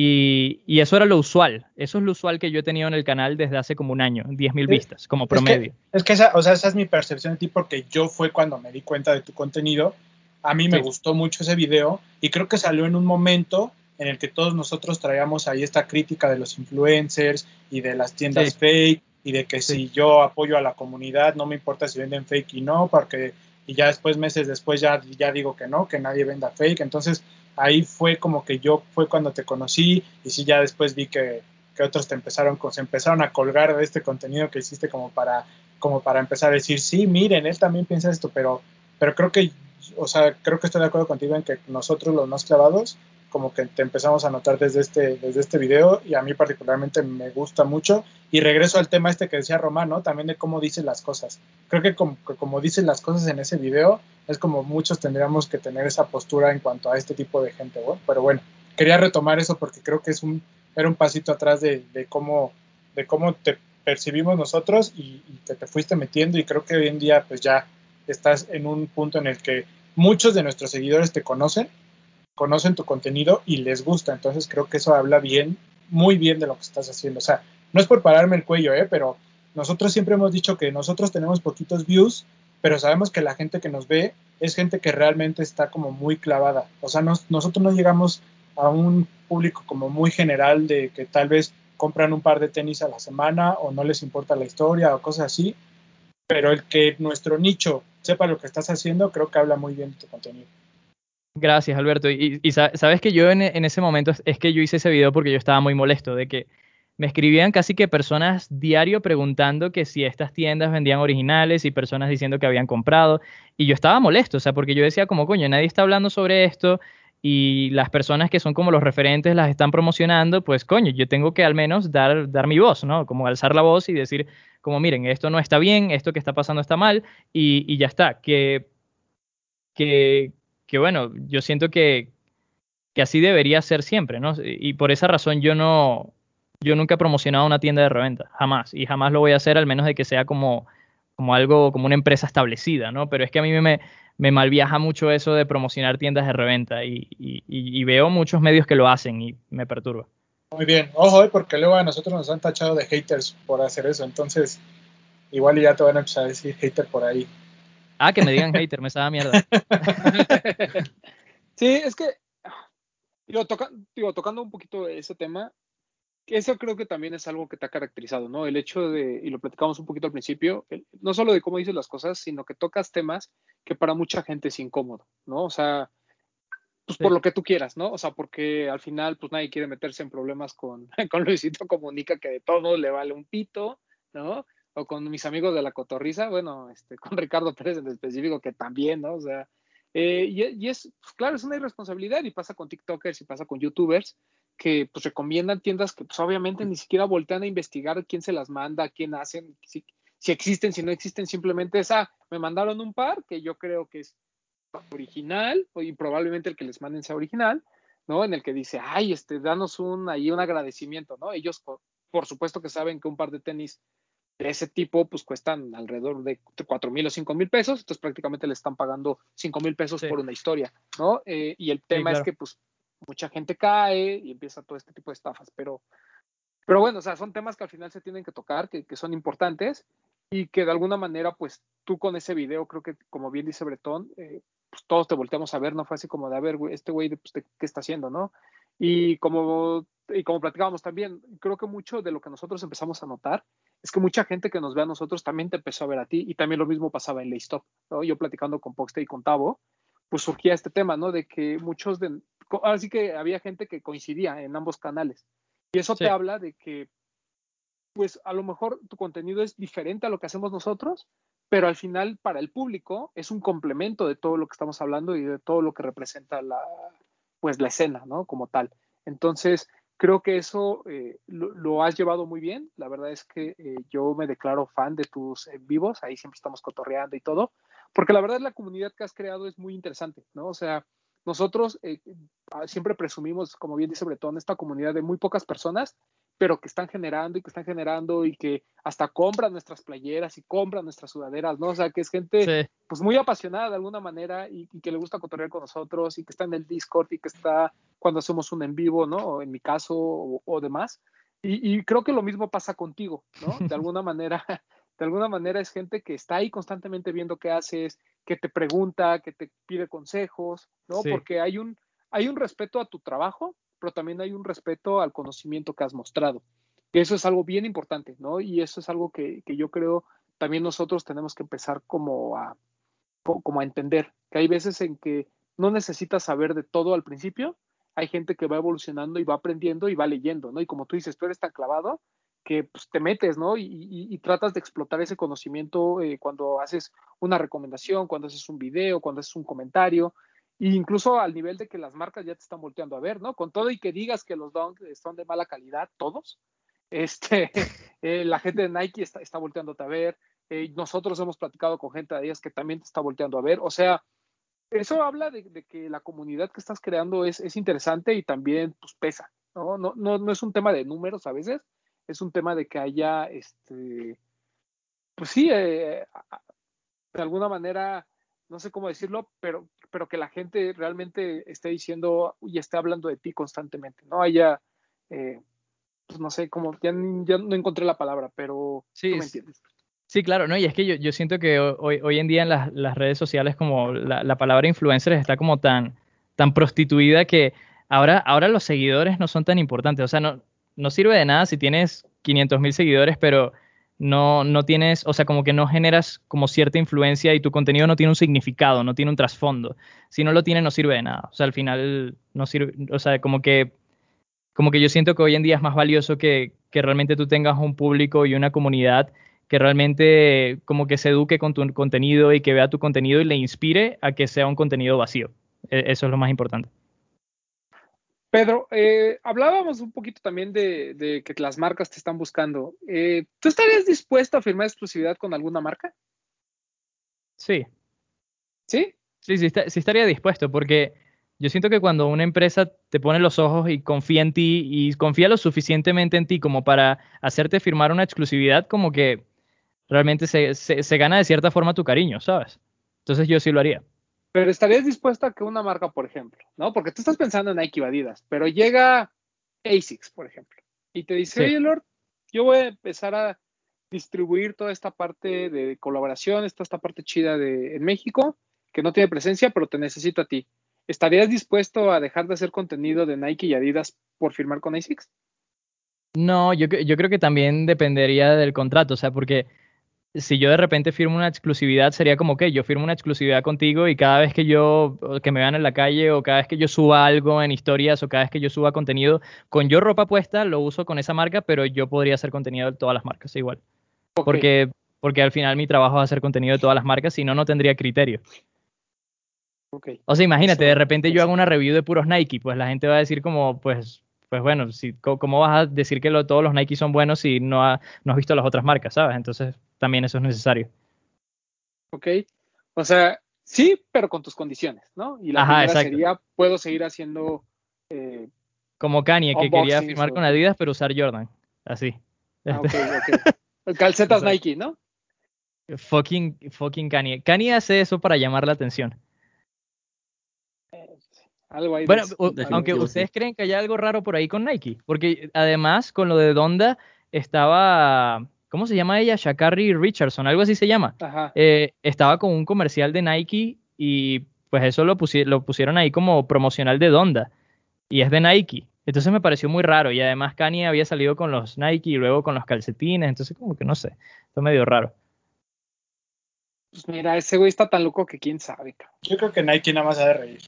Y, y eso era lo usual. Eso es lo usual que yo he tenido en el canal desde hace como un año, 10.000 Sí. vistas, como promedio. Es que esa, o sea, esa es mi percepción de ti porque yo fue cuando me di cuenta de tu contenido. A mí me Sí. gustó mucho ese video y creo que salió en un momento en el que todos nosotros traíamos ahí esta crítica de los influencers y de las tiendas Sí. fake y de que Sí. si yo apoyo a la comunidad no me importa si venden fake y no, porque y ya después meses después ya ya digo que no, que nadie venda fake. Entonces ahí fue como que yo fue cuando te conocí y sí ya después vi que, que otros te empezaron se empezaron a colgar de este contenido que hiciste como para como para empezar a decir, sí, miren, él también piensa esto, pero, pero creo que, o sea, creo que estoy de acuerdo contigo en que nosotros los más clavados, como que te empezamos a notar desde este, desde este video y a mí particularmente me gusta mucho. Y regreso al tema este que decía Román, ¿no? También de cómo dice las cosas. Creo que como, que como dicen las cosas en ese video, es como muchos tendríamos que tener esa postura en cuanto a este tipo de gente, ¿no? Pero bueno, quería retomar eso porque creo que es un, era un pasito atrás de, de cómo, de cómo te percibimos nosotros y, y que te fuiste metiendo y creo que hoy en día pues ya estás en un punto en el que muchos de nuestros seguidores te conocen, conocen tu contenido y les gusta, entonces creo que eso habla bien, muy bien de lo que estás haciendo, o sea, no es por pararme el cuello, ¿eh? pero nosotros siempre hemos dicho que nosotros tenemos poquitos views, pero sabemos que la gente que nos ve es gente que realmente está como muy clavada, o sea, nos, nosotros no llegamos a un público como muy general de que tal vez compran un par de tenis a la semana o no les importa la historia o cosas así, pero el que nuestro nicho sepa lo que estás haciendo, creo que habla muy bien de tu contenido. Gracias, Alberto. Y, y sa- sabes que yo en, ese momento es que yo hice ese video porque yo estaba muy molesto de que me escribían casi que personas diario preguntando que si estas tiendas vendían originales y personas diciendo que habían comprado. Y yo estaba molesto, o sea, porque yo decía como, coño, nadie está hablando sobre esto y las personas que son como los referentes las están promocionando, pues coño, yo tengo que al menos dar, dar mi voz, ¿no? Como alzar la voz y decir, como miren, esto no está bien, esto que está pasando está mal y, y ya está. Que, que, que bueno, yo siento que, que así debería ser siempre, ¿no? Y por esa razón yo no, yo nunca he promocionado una tienda de reventa, jamás, y jamás lo voy a hacer al menos de que sea como, como algo, como una empresa establecida, ¿no? Pero es que a mí me, me malviaja mucho eso de promocionar tiendas de reventa y, y, y, veo muchos medios que lo hacen y me perturba. Muy bien, ojo, eh, porque luego a nosotros nos han tachado de haters por hacer eso, entonces igual ya te van a empezar a decir hater por ahí. <laughs> Ah, que me digan hater, me sabe mierda. <laughs> sí, es que, digo, toca, digo, tocando un poquito ese tema, eso creo que también es algo que te ha caracterizado, ¿no? El hecho de, y lo platicamos un poquito al principio, el, no solo de cómo dices las cosas, sino que tocas temas que para mucha gente es incómodo, ¿no? O sea, pues sí. por lo que tú quieras, ¿no? O sea, porque al final, pues nadie quiere meterse en problemas con, <laughs> con Luisito Comunica, que de todo le vale un pito, ¿no? O con mis amigos de la cotorriza, bueno, este, <laughs> con Ricardo Pérez en específico, que también, ¿no? O sea, eh, y, y, es, pues, claro, es una irresponsabilidad y pasa con TikTokers y pasa con YouTubers que pues recomiendan tiendas que pues obviamente ni siquiera voltean a investigar quién se las manda, quién hacen, si, si existen, si no existen, simplemente es, ah, me mandaron un par que yo creo que es original y probablemente el que les manden sea original, ¿no? En el que dice, ay, este, danos un, ahí un agradecimiento, ¿no? Ellos, por, por supuesto que saben que un par de tenis de ese tipo, pues cuestan alrededor de cuatro mil o cinco mil pesos, entonces prácticamente le están pagando cinco mil pesos sí. por una historia, ¿no? Eh, y el tema sí, claro. es que, pues, mucha gente cae y empieza todo este tipo de estafas, pero, pero bueno, o sea, son temas que al final se tienen que tocar, que, que son importantes y que de alguna manera, pues tú con ese video, creo que como bien dice Bretón, eh, pues todos te volteamos a ver, no fue así como de, a ver, güey, este güey, pues, ¿qué está haciendo, no? Y como, y como platicábamos también, creo que mucho de lo que nosotros empezamos a notar es que mucha gente que nos ve a nosotros también te empezó a ver a ti y también lo mismo pasaba en Laystop, ¿no? Yo platicando con Poxte y con Tavo, pues surgía este tema, ¿no? De que muchos de, así que había gente que coincidía en ambos canales. Y eso sí. te habla de que, pues a lo mejor tu contenido es diferente a lo que hacemos nosotros, pero al final para el público es un complemento de todo lo que estamos hablando y de todo lo que representa la, pues la escena, ¿no? Como tal. Entonces, creo que eso eh, lo, has llevado muy bien. La verdad es que eh, yo me declaro fan de tus en vivos, ahí siempre estamos cotorreando y todo, porque la verdad la comunidad que has creado es muy interesante, ¿no? O sea, nosotros eh, siempre presumimos, como bien dice Bretón, esta comunidad de muy pocas personas, pero que están generando y que están generando y que hasta compran nuestras playeras y compran nuestras sudaderas, ¿no? O sea, que es gente sí. pues muy apasionada de alguna manera y, y, que le gusta cotorrear con nosotros y que está en el Discord y que está cuando hacemos un en vivo, ¿no? O en mi caso o, o demás. Y, y, creo que lo mismo pasa contigo, ¿no? De alguna manera, <laughs> de alguna manera es gente que está ahí constantemente viendo qué haces, que te pregunta, que te pide consejos, ¿no? Sí. Porque hay un, hay un respeto a tu trabajo, pero también hay un respeto al conocimiento que has mostrado. Eso es algo bien importante, ¿no? Y eso es algo que, que yo creo también nosotros tenemos que empezar como a, como a entender, que hay veces en que no necesitas saber de todo al principio, hay gente que va evolucionando y va aprendiendo y va leyendo, ¿no? Y como tú dices, tú eres tan clavado que pues, te metes, ¿no? Y, y, y, tratas de explotar ese conocimiento eh, cuando haces una recomendación, cuando haces un video, cuando haces un comentario, incluso al nivel de que las marcas ya te están volteando a ver, ¿no? Con todo y que digas que los donks son de mala calidad, todos, <laughs> este, eh, la gente de Nike está, está volteándote a ver, eh, nosotros hemos platicado con gente de ellas que también te está volteando a ver, o sea, eso habla de, de que la comunidad que estás creando es, es interesante y también pues pesa, ¿no? No, ¿no? no es un tema de números a veces, es un tema de que haya, este, pues sí, eh, de alguna manera, no sé cómo decirlo, pero, pero que la gente realmente esté diciendo y esté hablando de ti constantemente, ¿no? Haya, eh, pues no sé, como, ya, ya, no encontré la palabra, pero sí, tú me entiendes. Sí, claro, ¿no? Y es que yo, yo siento que hoy, hoy en día en las, las redes sociales como la, la, palabra influencer está como tan, tan prostituida que ahora, ahora los seguidores no son tan importantes. O sea, no, no sirve de nada si tienes 500 mil seguidores, pero no, no tienes, o sea, como que no generas como cierta influencia y tu contenido no tiene un significado, no tiene un trasfondo. Si no lo tiene, no sirve de nada. O sea, al final no sirve, o sea, como que como que yo siento que hoy en día es más valioso que, que realmente tú tengas un público y una comunidad que realmente como que se eduque con tu contenido y que vea tu contenido y le inspire a que sea un contenido vacío. E- Eso es lo más importante. Pedro, eh, hablábamos un poquito también de, de, que las marcas te están buscando. Eh, ¿Tú estarías dispuesto a firmar exclusividad con alguna marca? Sí. ¿Sí? Sí, sí, está, sí estaría dispuesto porque yo siento que cuando una empresa te pone los ojos y confía en ti y confía lo suficientemente en ti como para hacerte firmar una exclusividad, como que realmente se, se, se gana de cierta forma tu cariño, ¿sabes? Entonces yo sí lo haría. Pero estarías dispuesto a que una marca, por ejemplo, ¿no? Porque tú estás pensando en Nike o Adidas, pero llega ASICS, por ejemplo, y te dice, Sí. oye, Lord, yo voy a empezar a distribuir toda esta parte de colaboraciones, toda esta parte chida de, en México, que no tiene presencia, pero te necesito a ti. ¿Estarías dispuesto a dejar de hacer contenido de Nike y Adidas por firmar con ASICS? No, yo, yo creo que también dependería del contrato, o sea, porque si yo de repente firmo una exclusividad, sería como que yo firmo una exclusividad contigo y cada vez que yo, que me vean en la calle o cada vez que yo suba algo en historias o cada vez que yo suba contenido con yo ropa puesta, lo uso con esa marca, pero yo podría hacer contenido de todas las marcas igual. Porque, porque al final mi trabajo es hacer contenido de todas las marcas, si no, no tendría criterio. O sea, imagínate, de repente yo hago una review de puros Nike, pues la gente va a decir como, pues, pues bueno, si, ¿cómo vas a decir que lo- todos los Nike son buenos si no, ha- no has visto las otras marcas, ¿sabes? Entonces también eso es necesario. Ok. O sea, sí, pero con tus condiciones, ¿no? Y la Ajá, primera exacto. sería, puedo seguir haciendo eh, Como Kanye, que quería firmar o- con Adidas, pero usar Jordan. Así. Ah, Este, ok, <laughs> ok. Calcetas. Nike, ¿no? fucking, fucking Kanye. Kanye hace eso para llamar la atención. Algo ahí. Bueno, aunque sí. ustedes creen que hay algo raro por ahí con Nike, porque además con lo de Donda estaba, ¿cómo se llama ella? Shakari Richardson, algo así se llama. Ajá. Eh, estaba con un comercial de Nike y pues eso lo, pusi- lo pusieron ahí como promocional de Donda y es de Nike. Entonces me pareció muy raro y además Kanye había salido con los Nike y luego con los calcetines, entonces como que no sé, está medio raro. Pues mira, ese güey está tan loco que quién sabe. Yo creo que Nike nada más ha de reír.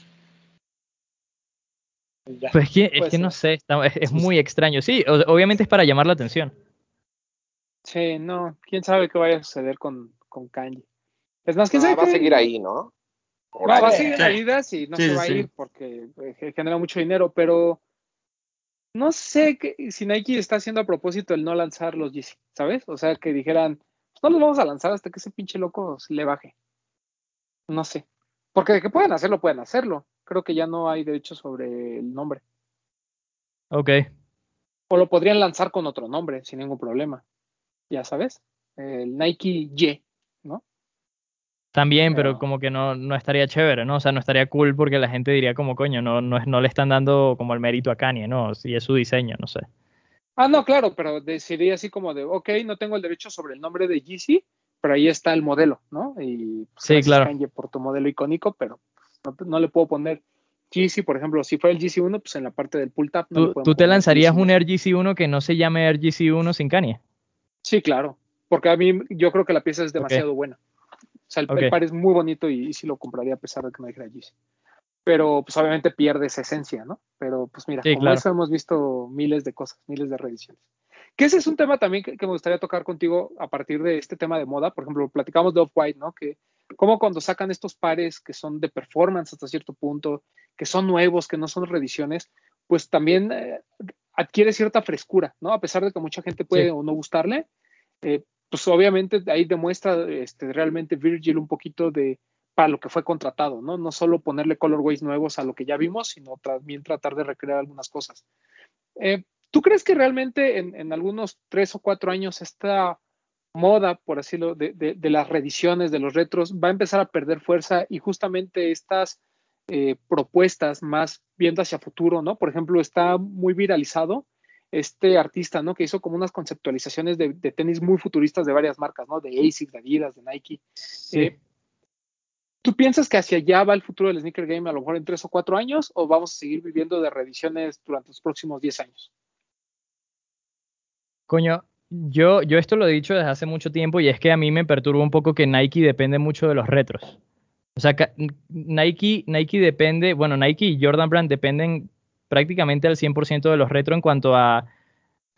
Ya. Pues es que, es Puede que no sé, está- es, es muy extraño. Sí, o- obviamente es para llamar la atención. Sí, no, quién sabe qué vaya a suceder con, con Kanye. Es más, quién Ah, sabe va a seguir ahí, ¿no? Va, va a ahí. seguir en Sí. Adidas y no Sí, se va sí, a ir porque eh, genera mucho dinero, pero no sé que, si Nike está haciendo a propósito el no lanzar los Yeezy, ¿sabes? O sea, que dijeran, "Pues no los vamos a lanzar hasta que ese pinche loco le baje. No sé. Porque de que pueden hacerlo, pueden hacerlo. Creo que ya no hay derecho sobre el nombre. Ok. O lo podrían lanzar con otro nombre, sin ningún problema. Ya sabes. El Nike Y, ¿no? También, pero Pero- como que no, no estaría chévere, ¿no? O sea, no estaría cool porque la gente diría como, coño, no, no, no le están dando como el mérito a Kanye, ¿no? Si es su diseño, no sé. Ah, no, claro, pero decidiría así como de, ok, no tengo el derecho sobre el nombre de Yeezy, pero ahí está el modelo, ¿no? Y pues, Sí, claro. Kanye, por tu modelo icónico, pero no, no le puedo poner Yeezy, por ejemplo, si fuera el Yeezy 1, pues en la parte del pull tab. No ¿Tú, tú te lanzarías un Air GC1 que no se llame Air GC1 sin Kanye? Sí, claro, porque a mí yo creo que la pieza es demasiado buena. O sea, el, el Ok. par es muy bonito y, y sí lo compraría a pesar de que no dijera Yeezy. Pero pues obviamente pierde esa esencia, ¿no? Pero pues mira, Sí, como claro. eso hemos visto miles de cosas, miles de reediciones. Que ese es un tema también que, que me gustaría tocar contigo a partir de este tema de moda. Por ejemplo, platicamos de Off-White, ¿no? Que como cuando sacan estos pares que son de performance hasta cierto punto, que son nuevos, que no son reediciones, pues también eh, adquiere cierta frescura, ¿no? A pesar de que mucha gente puede Sí. o no gustarle, eh, pues obviamente ahí demuestra este, realmente Virgil un poquito de para lo que fue contratado, ¿no? No solo ponerle colorways nuevos a lo que ya vimos, sino también tratar de recrear algunas cosas. Eh, ¿Tú crees que realmente en, en, algunos tres o cuatro años esta moda, por así decirlo, de, de, de, las reediciones, de los retros, va a empezar a perder fuerza y justamente estas eh, propuestas más viendo hacia futuro, ¿no? Por ejemplo, está muy viralizado este artista, ¿no? Que hizo como unas conceptualizaciones de, de tenis muy futuristas de varias marcas, ¿no? De ASICS, de Adidas, de Nike. Sí. Eh, ¿Tú piensas que hacia allá va el futuro del sneaker game a lo mejor en tres o cuatro años o vamos a seguir viviendo de reediciones durante los próximos diez años? Coño, yo, yo esto lo he dicho desde hace mucho tiempo y es que a mí me perturba un poco que Nike depende mucho de los retros. O sea, Nike, Nike depende, bueno, Nike y Jordan Brand dependen prácticamente al 100% de los retro en cuanto a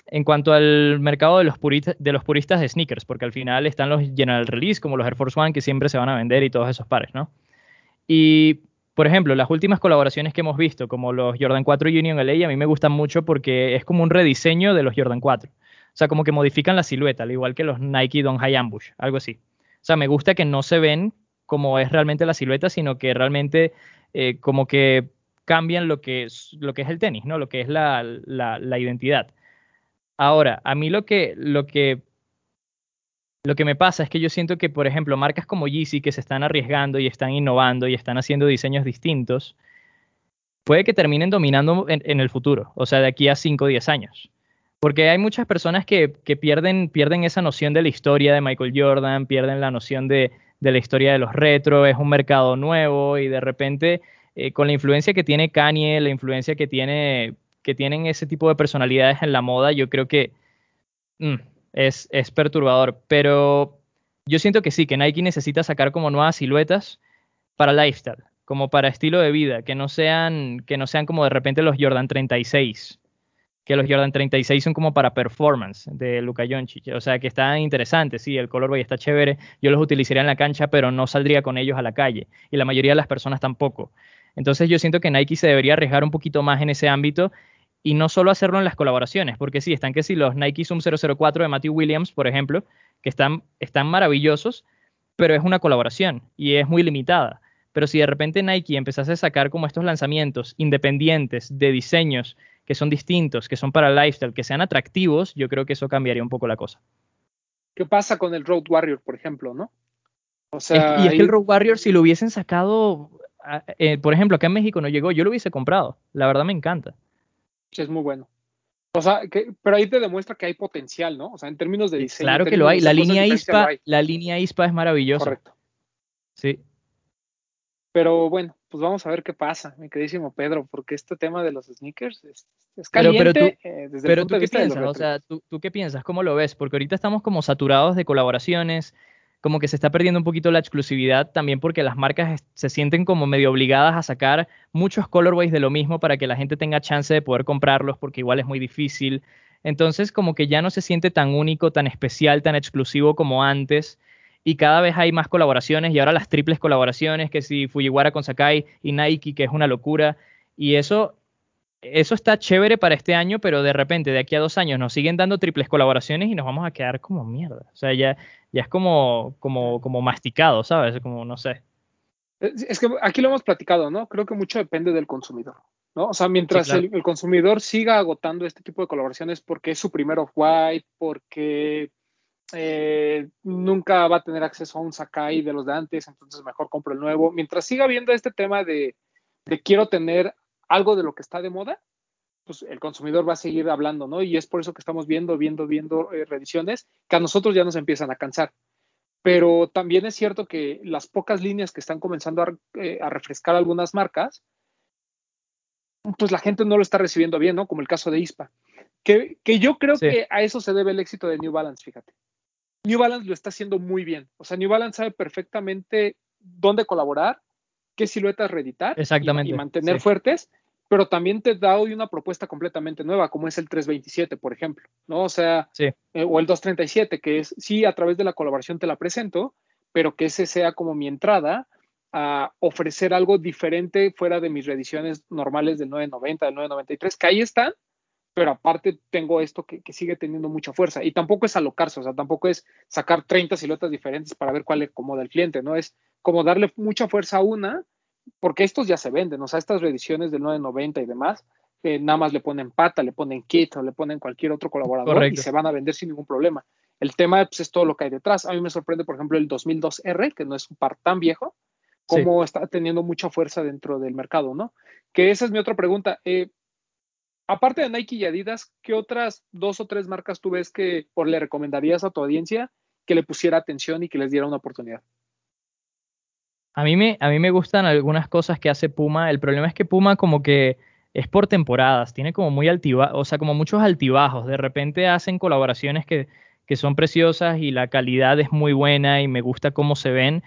en cuanto al mercado de los, de los puristas de sneakers, porque al final están los General Release, como los Air Force One, que siempre se van a vender y todos esos pares, ¿no? Y, por ejemplo, las últimas colaboraciones que hemos visto, como los Jordan 4 Union LA, a mí me gustan mucho porque es como un rediseño de los Jordan 4. O sea, como que modifican la silueta, al igual que los Nike Don High Ambush, algo así. O sea, me gusta que no se ven como es realmente la silueta, sino que realmente eh, como que cambian lo que, es, lo que es el tenis, ¿no? Lo que es la, la, la identidad. Ahora, a mí lo que, lo que lo que me pasa es que yo siento que, por ejemplo, marcas como Yeezy que se están arriesgando y están innovando y están haciendo diseños distintos, puede que terminen dominando en, el futuro, o sea, de aquí a 5 o 10 años. Porque hay muchas personas que, pierden, pierden esa noción de la historia de Michael Jordan, pierden la noción de, de la historia de los retro, es un mercado nuevo y de repente eh, con la influencia que tiene Kanye, la influencia que, tiene, que tienen ese tipo de personalidades en la moda, yo creo que... Mm, es, es perturbador. Pero yo siento que sí, que Nike necesita sacar como nuevas siluetas para lifestyle, como para estilo de vida, que no sean, que no sean como de repente los Jordan 36, que los Jordan 36 son como para performance de Luka Doncic, o sea que están interesantes, sí, el colorway está chévere, yo los utilizaría en la cancha, pero no saldría con ellos a la calle, y la mayoría de las personas tampoco. Entonces yo siento que Nike se debería arriesgar un poquito más en ese ámbito y no solo hacerlo en las colaboraciones, porque sí, están que sí, los Nike Zoom 004 de Matthew Williams, por ejemplo, que están, están maravillosos, pero es una colaboración y es muy limitada. Pero si de repente Nike empezase a sacar como estos lanzamientos independientes de diseños que son distintos, que son para lifestyle, que sean atractivos, yo creo que eso cambiaría un poco la cosa. ¿Qué pasa con el Road Warrior, por ejemplo, no? O sea, y es que el Road Warrior, si lo hubiesen sacado, eh, por ejemplo, acá en México no llegó, yo lo hubiese comprado. La verdad me encanta es muy bueno. O sea, que, pero ahí te demuestra que hay potencial, ¿no? O sea, en términos de diseño. Claro que lo hay. La línea ISPA, la línea ISPA es maravillosa. Correcto. Sí. Pero bueno, pues vamos a ver qué pasa, mi queridísimo Pedro, porque este tema de los sneakers es, caliente pero, pero tú, eh, desde pero tú qué piensas, o sea, ¿tú, ¿tú qué piensas? ¿Cómo lo ves? Porque ahorita estamos como saturados de colaboraciones, como que se está perdiendo un poquito la exclusividad también porque las marcas se sienten como medio obligadas a sacar muchos colorways de lo mismo para que la gente tenga chance de poder comprarlos porque igual es muy difícil. Entonces como que ya no se siente tan único, tan especial, tan exclusivo como antes y cada vez hay más colaboraciones y ahora las triples colaboraciones que si Fujiwara con Sakai y Nike que es una locura y eso eso está chévere para este año, pero de repente de aquí a dos años nos siguen dando triples colaboraciones y nos vamos a quedar como mierda. O sea, ya, ya es como, como, como masticado, ¿sabes? Como, no sé. Es que aquí lo hemos platicado, ¿no? Creo que mucho depende del consumidor, ¿no? O sea, mientras el, consumidor siga agotando este tipo de colaboraciones porque es su primer off-white, porque eh, nunca va a tener acceso a un Sakai de los de antes, entonces mejor compro el nuevo. Mientras siga viendo este tema de, de quiero tener algo de lo que está de moda, pues el consumidor va a seguir hablando, ¿no? Y es por eso que estamos viendo, viendo, viendo eh, revisiones que a nosotros ya nos empiezan a cansar. Pero también es cierto que las pocas líneas que están comenzando a, eh, refrescar algunas marcas, pues la gente no lo está recibiendo bien, ¿no? Como el caso de ISPA. Que, que yo creo que a eso se debe el éxito de New Balance, fíjate. New Balance lo está haciendo muy bien. O sea, New Balance sabe perfectamente dónde colaborar, qué siluetas reeditar y, mantener fuertes pero también te da hoy una propuesta completamente nueva, como es el 327, por ejemplo, ¿no? O sea, eh, o el 237, que es, sí, a través de la colaboración te la presento, pero que ese sea como mi entrada a ofrecer algo diferente fuera de mis reediciones normales del 990, del 993, que ahí están, pero aparte tengo esto que, que, sigue teniendo mucha fuerza. Y tampoco es alocarse, o sea, tampoco es sacar 30 siluetas diferentes para ver cuál le acomoda al cliente, ¿no? Es como darle mucha fuerza a una porque estos ya se venden, o sea, estas reediciones del 990 y demás, eh, nada más le ponen pata, le ponen kit o le ponen cualquier otro colaborador y se van a vender sin ningún problema. El tema pues, es todo lo que hay detrás. A mí me sorprende, por ejemplo, el 2002R, que no es un par tan viejo, cómo está teniendo mucha fuerza dentro del mercado, ¿no? Que esa es mi otra pregunta. Eh, aparte de Nike y Adidas, ¿qué otras dos o tres marcas tú ves que o le recomendarías a tu audiencia que le pusiera atención y que les diera una oportunidad? A mí, me, a mí me gustan algunas cosas que hace Puma. El problema es que Puma como que es por temporadas, tiene como muy altiva, o sea, como muchos altibajos. De repente hacen colaboraciones que, que son preciosas y la calidad es muy buena y me gusta cómo se ven.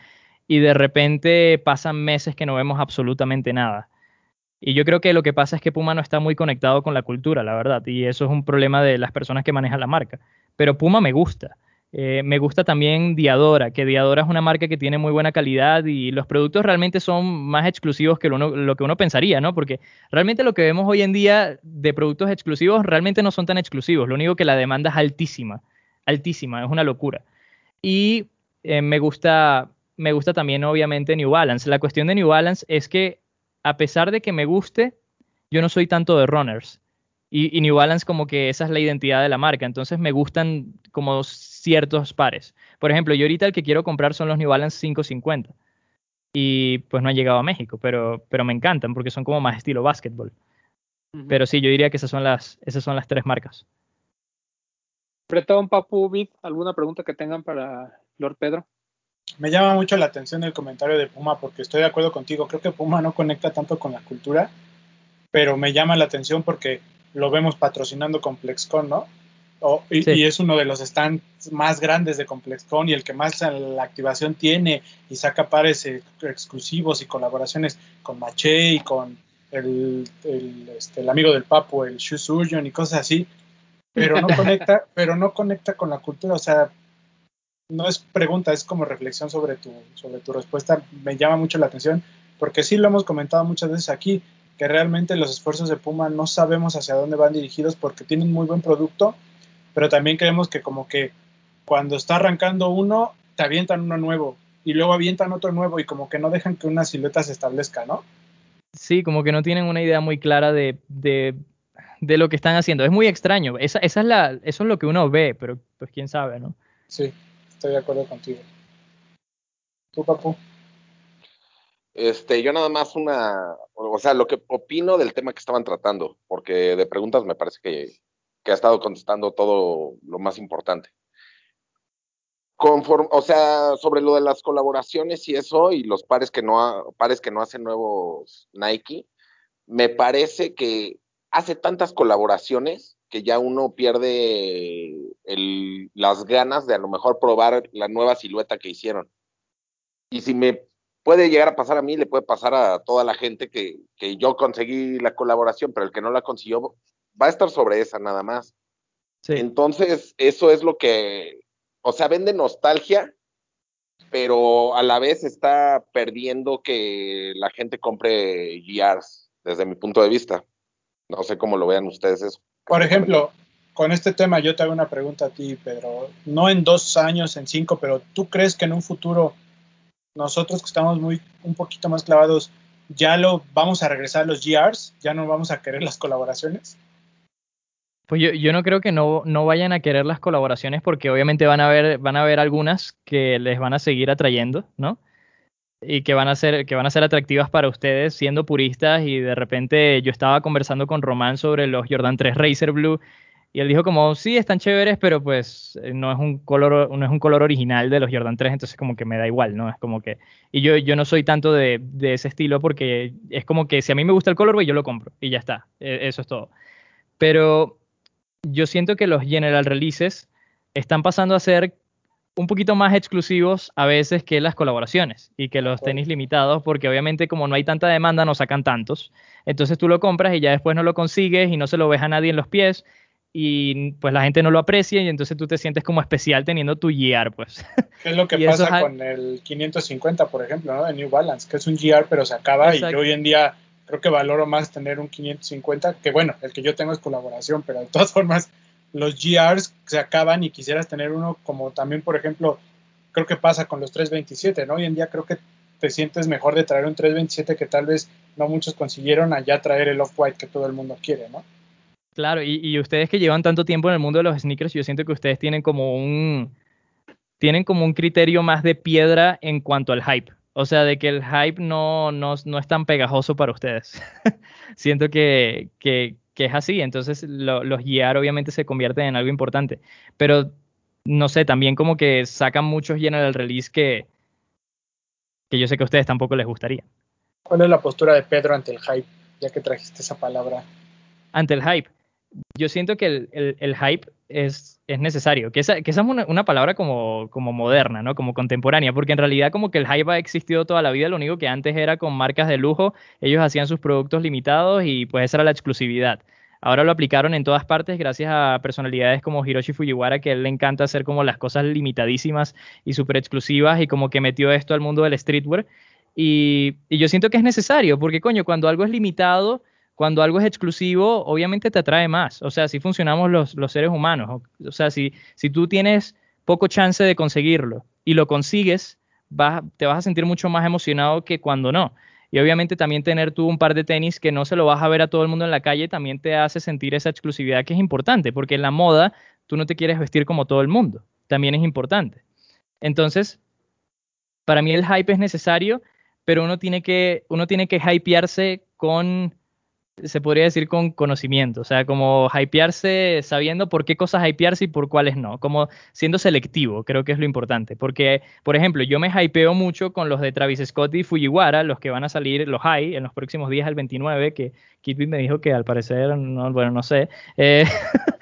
Y de repente pasan meses que no vemos absolutamente nada. Y yo creo que lo que pasa es que Puma no está muy conectado con la cultura, la verdad, y eso es un problema de las personas que manejan la marca. Pero Puma me gusta. Eh, me gusta también Diadora, que Diadora es una marca que tiene muy buena calidad y los productos realmente son más exclusivos que lo, lo, que uno pensaría, ¿no? Porque realmente lo que vemos hoy en día de productos exclusivos realmente no son tan exclusivos. Lo único que la demanda es altísima, altísima, es una locura. Y eh, me gusta, me gusta también obviamente New Balance. La cuestión de New Balance es que a pesar de que me guste, yo no soy tanto de runners. Y, New Balance como que esa es la identidad de la marca. Entonces me gustan como ciertos pares. Por ejemplo, yo ahorita el que quiero comprar son los New Balance 550. Y pues no han llegado a México, pero, pero me encantan porque son como más estilo básquetbol. Pero sí, yo diría que esas son las, esas son las tres marcas. Bretón, Papu, Vid, ¿alguna pregunta que tengan para Lord Pedro? Me llama mucho la atención el comentario de Puma porque estoy de acuerdo contigo. Creo que Puma no conecta tanto con la cultura, pero me llama la atención porque lo vemos patrocinando ComplexCon, ¿no? y, es uno de los stands más grandes de ComplexCon y el que más la activación tiene y saca pares eh, exclusivos y colaboraciones con Maché y con el, este, el amigo del Papu, el Shoe Surgeon y cosas así, pero no <laughs> conecta, pero no conecta con la cultura, o sea, no es pregunta, es como reflexión sobre tu, sobre tu respuesta. Me llama mucho la atención porque sí lo hemos comentado muchas veces aquí, que realmente los esfuerzos de Puma no sabemos hacia dónde van dirigidos porque tienen muy buen producto, pero también creemos que como que cuando está arrancando uno, te avientan uno nuevo y luego avientan otro nuevo y como que no dejan que una silueta se establezca, ¿no? Sí, como que no tienen una idea muy clara de, de, de lo que están haciendo. Es muy extraño. Esa, esa es la, eso es lo que uno ve, pero pues quién sabe, ¿no? Sí estoy de acuerdo contigo. ¿Tú, Papu? Este, yo nada más una, o sea, lo que opino del tema que estaban tratando, porque de preguntas me parece que, que ha estado contestando todo lo más importante. Conforme, o sea, sobre lo de las colaboraciones y eso, y los pares que no, pares que no hacen nuevos Nike, me parece que hace tantas colaboraciones que ya uno pierde las ganas de a lo mejor probar la nueva silueta que hicieron. Y si me puede llegar a pasar a mí, le puede pasar a toda la gente que, que yo conseguí la colaboración, pero el que no la consiguió va a estar sobre esa nada más. Entonces, eso es lo que, o sea, vende nostalgia, pero a la vez está perdiendo que la gente compre GRs, desde mi punto de vista. No sé cómo lo vean ustedes eso. Por ejemplo, con este tema yo te hago una pregunta a ti, Pedro. No en dos años, en cinco, pero ¿tú crees que en un futuro nosotros que estamos muy un poquito más clavados, ya lo vamos a regresar a los GRs? ¿Ya no vamos a querer las colaboraciones? Pues yo, yo no creo que no, no, vayan a querer las colaboraciones porque obviamente van a haber, van a haber algunas que les van a seguir atrayendo, ¿no? Y que van a ser que van a ser atractivas para ustedes siendo puristas y de repente yo estaba conversando con Román sobre los Jordan 3 Racer Blue y él dijo como sí están chéveres pero pues eh, no es un color no es un color original de los Jordan 3 entonces como que me da igual no es como que y yo yo no soy tanto de, de ese estilo porque es como que si a mí me gusta el color yo lo compro y ya está e, eso es todo pero yo siento que los general releases están pasando a ser un poquito más exclusivos a veces que las colaboraciones y que los tenis limitados, porque obviamente como no hay tanta demanda, no sacan tantos. Entonces tú lo compras y ya después no lo consigues y no se lo ves a nadie en los pies y pues la gente no lo aprecia y entonces tú te sientes como especial teniendo tu GR, pues. <laughs> ¿Qué es lo que <laughs> pasa con el 550, por ejemplo, ¿no? de New Balance, que es un GR pero se acaba y yo hoy en día creo que valoro más tener un 550, que bueno, el que yo tengo es colaboración, pero de todas formas los GRs se acaban y quisieras tener uno como también, por ejemplo, creo que pasa con los 327, ¿no? Hoy en día creo que te sientes mejor de traer un 327 que tal vez no muchos consiguieron allá traer el off-white que todo el mundo quiere, ¿no? Claro, y, ustedes que llevan tanto tiempo en el mundo de los sneakers, yo siento que ustedes tienen como un tienen como un criterio más de piedra en cuanto al hype. O sea, de que el hype no, no, no es tan pegajoso para ustedes. <laughs> siento que, que, que es así, entonces los guiar obviamente se convierten en algo importante, pero no sé, también como que sacan muchos general release que, que yo sé que a ustedes tampoco les gustaría. ¿Cuál es la postura de Pedro ante el hype, ya que trajiste esa palabra? Ante el hype. Yo siento que el, el, hype es, es necesario. Que esa, que esa es una, palabra como, como moderna, ¿no? Como contemporánea, porque en realidad como que el hype ha existido toda la vida, lo único que antes era con marcas de lujo, ellos hacían sus productos limitados y pues esa era la exclusividad. Ahora lo aplicaron en todas partes gracias a personalidades como Hiroshi Fujiwara, que a él le encanta hacer como las cosas limitadísimas y súper exclusivas y como que metió esto al mundo del streetwear. Y, y yo siento que es necesario, porque coño, cuando algo es limitado, cuando algo es exclusivo, obviamente te atrae más. O sea, si funcionamos los, los seres humanos. O, sea, si, si tú tienes poco chance de conseguirlo y lo consigues, vas, te vas a sentir mucho más emocionado que cuando no. Y obviamente también tener tú un par de tenis que no se lo vas a ver a todo el mundo en la calle también te hace sentir esa exclusividad que es importante, porque en la moda tú no te quieres vestir como todo el mundo. También es importante. Entonces, para mí el hype es necesario, pero uno tiene que, uno tiene que hypearse con se podría decir con conocimiento, o sea, como hypearse sabiendo por qué cosas hypearse y por cuáles no, como siendo selectivo, creo que es lo importante, porque, por ejemplo, yo me hypeo mucho con los de Travis Scott y Fujiwara, los que van a salir, los hay, en los próximos días, el 29, que Kitby me dijo que al parecer, no, bueno, no sé, eh,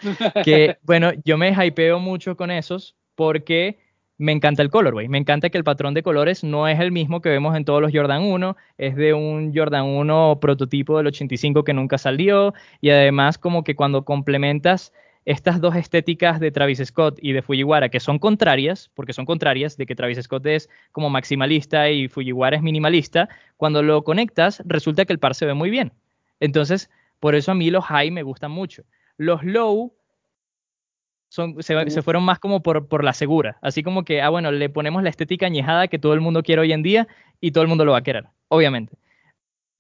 <laughs> que, <laughs> bueno, yo me hypeo mucho con esos porque me encanta el colorway, me encanta que el patrón de colores no es el mismo que vemos en todos los Jordan 1, es de un Jordan 1 prototipo del 85 que nunca salió y además como que cuando complementas estas dos estéticas de Travis Scott y de Fujiwara que son contrarias, porque son contrarias de que Travis Scott es como maximalista y Fujiwara es minimalista, cuando lo conectas resulta que el par se ve muy bien. Entonces, por eso a mí los high me gustan mucho. Los low se, fueron más como por, por, la segura. Así como que, ah, bueno, le ponemos la estética añejada que todo el mundo quiere hoy en día y todo el mundo lo va a querer, obviamente.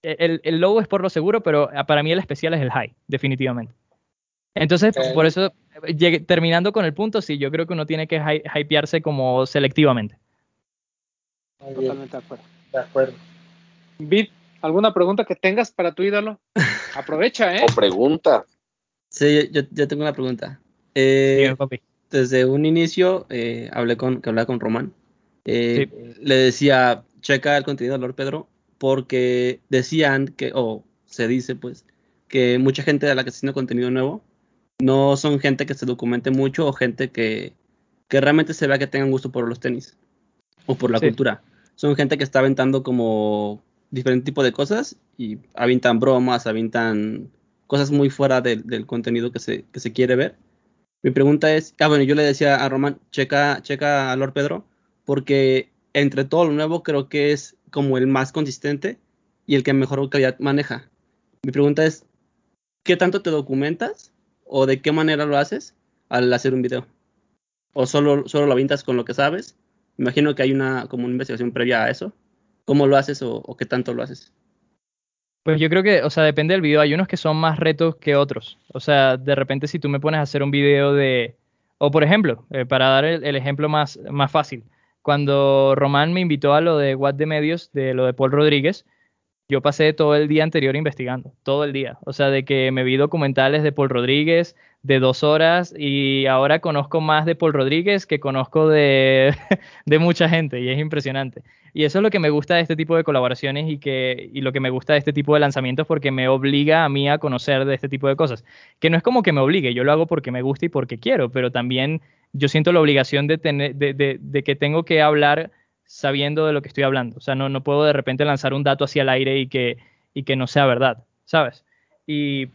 E, el, el logo es por lo seguro, pero ah, para mí el especial es el high, definitivamente. Entonces, por eso, terminando con el punto, sí, yo creo que uno tiene que hypearse como selectivamente. Totalmente de acuerdo. De acuerdo. Bit, ¿alguna pregunta que tengas para tu ídolo? Aprovecha, ¿eh? O pregunta. Sí, yo, yo tengo una pregunta. Eh, desde un inicio eh, hablé con, que hablaba con Román. Eh, sí. Le decía, checa el contenido de Lord Pedro, porque decían que, o se dice pues, que mucha gente de la que está haciendo contenido nuevo no son gente que se documente mucho o gente que, que realmente se vea que tengan gusto por los tenis o por la sí. cultura. Son gente que está aventando como diferente tipo de cosas y avientan bromas, avientan cosas muy fuera de, del contenido que se, que se quiere ver mi pregunta es, ah, bueno, yo le decía a Román, checa, checa a Lord Pedro, porque entre todo lo nuevo creo que es como el más consistente y el que mejor calidad maneja. Mi pregunta es, ¿qué tanto te documentas o de qué manera lo haces al hacer un video? ¿O solo, solo lo avientas con lo que sabes? Imagino que hay una como una investigación previa a eso. ¿Cómo lo haces o qué tanto lo haces? Pues yo creo que, o sea, depende del video. Hay unos que son más retos que otros. O sea, de repente si tú me pones a hacer un video de, o por ejemplo, eh, para dar el, ejemplo más, más fácil, cuando Román me invitó a lo de What de Medios, de lo de Paul Rodríguez, yo pasé todo el día anterior investigando, todo el día. O sea, de que me vi documentales de Paul Rodríguez de dos horas y ahora conozco más de Paul Rodríguez que conozco de, <laughs> de mucha gente y es impresionante. Y eso es lo que me gusta de este tipo de colaboraciones y, que, y lo que me gusta de este tipo de lanzamientos porque me obliga a mí a conocer de este tipo de cosas. Que no es como que me obligue, yo lo hago porque me gusta y porque quiero, pero también yo siento la obligación de, tener, de, de, de que tengo que hablar sabiendo de lo que estoy hablando. O sea, no, no puedo de repente lanzar un dato hacia el aire y que, y que no sea verdad, ¿sabes? Y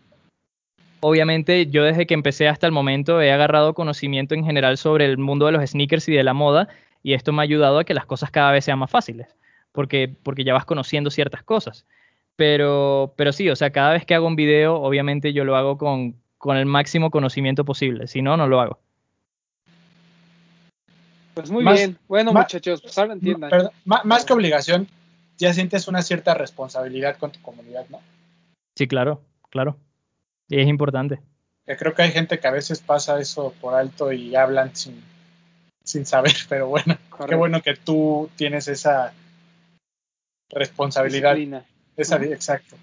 obviamente yo desde que empecé hasta el momento he agarrado conocimiento en general sobre el mundo de los sneakers y de la moda y esto me ha ayudado a que las cosas cada vez sean más fáciles, porque, porque ya vas conociendo ciertas cosas. Pero, pero sí, o sea, cada vez que hago un video, obviamente yo lo hago con, con el máximo conocimiento posible, si no, no lo hago. Pues muy más, bien, bueno más, muchachos, pues ahora entiendan. Perdón, más, más que obligación, ya sientes una cierta responsabilidad con tu comunidad, ¿no? Sí, claro, claro. Y es importante. Yo creo que hay gente que a veces pasa eso por alto y hablan sin, sin saber, <laughs> pero bueno, Correcto. qué bueno que tú tienes esa responsabilidad. Disciplina. Esa, uh -huh. Exacto.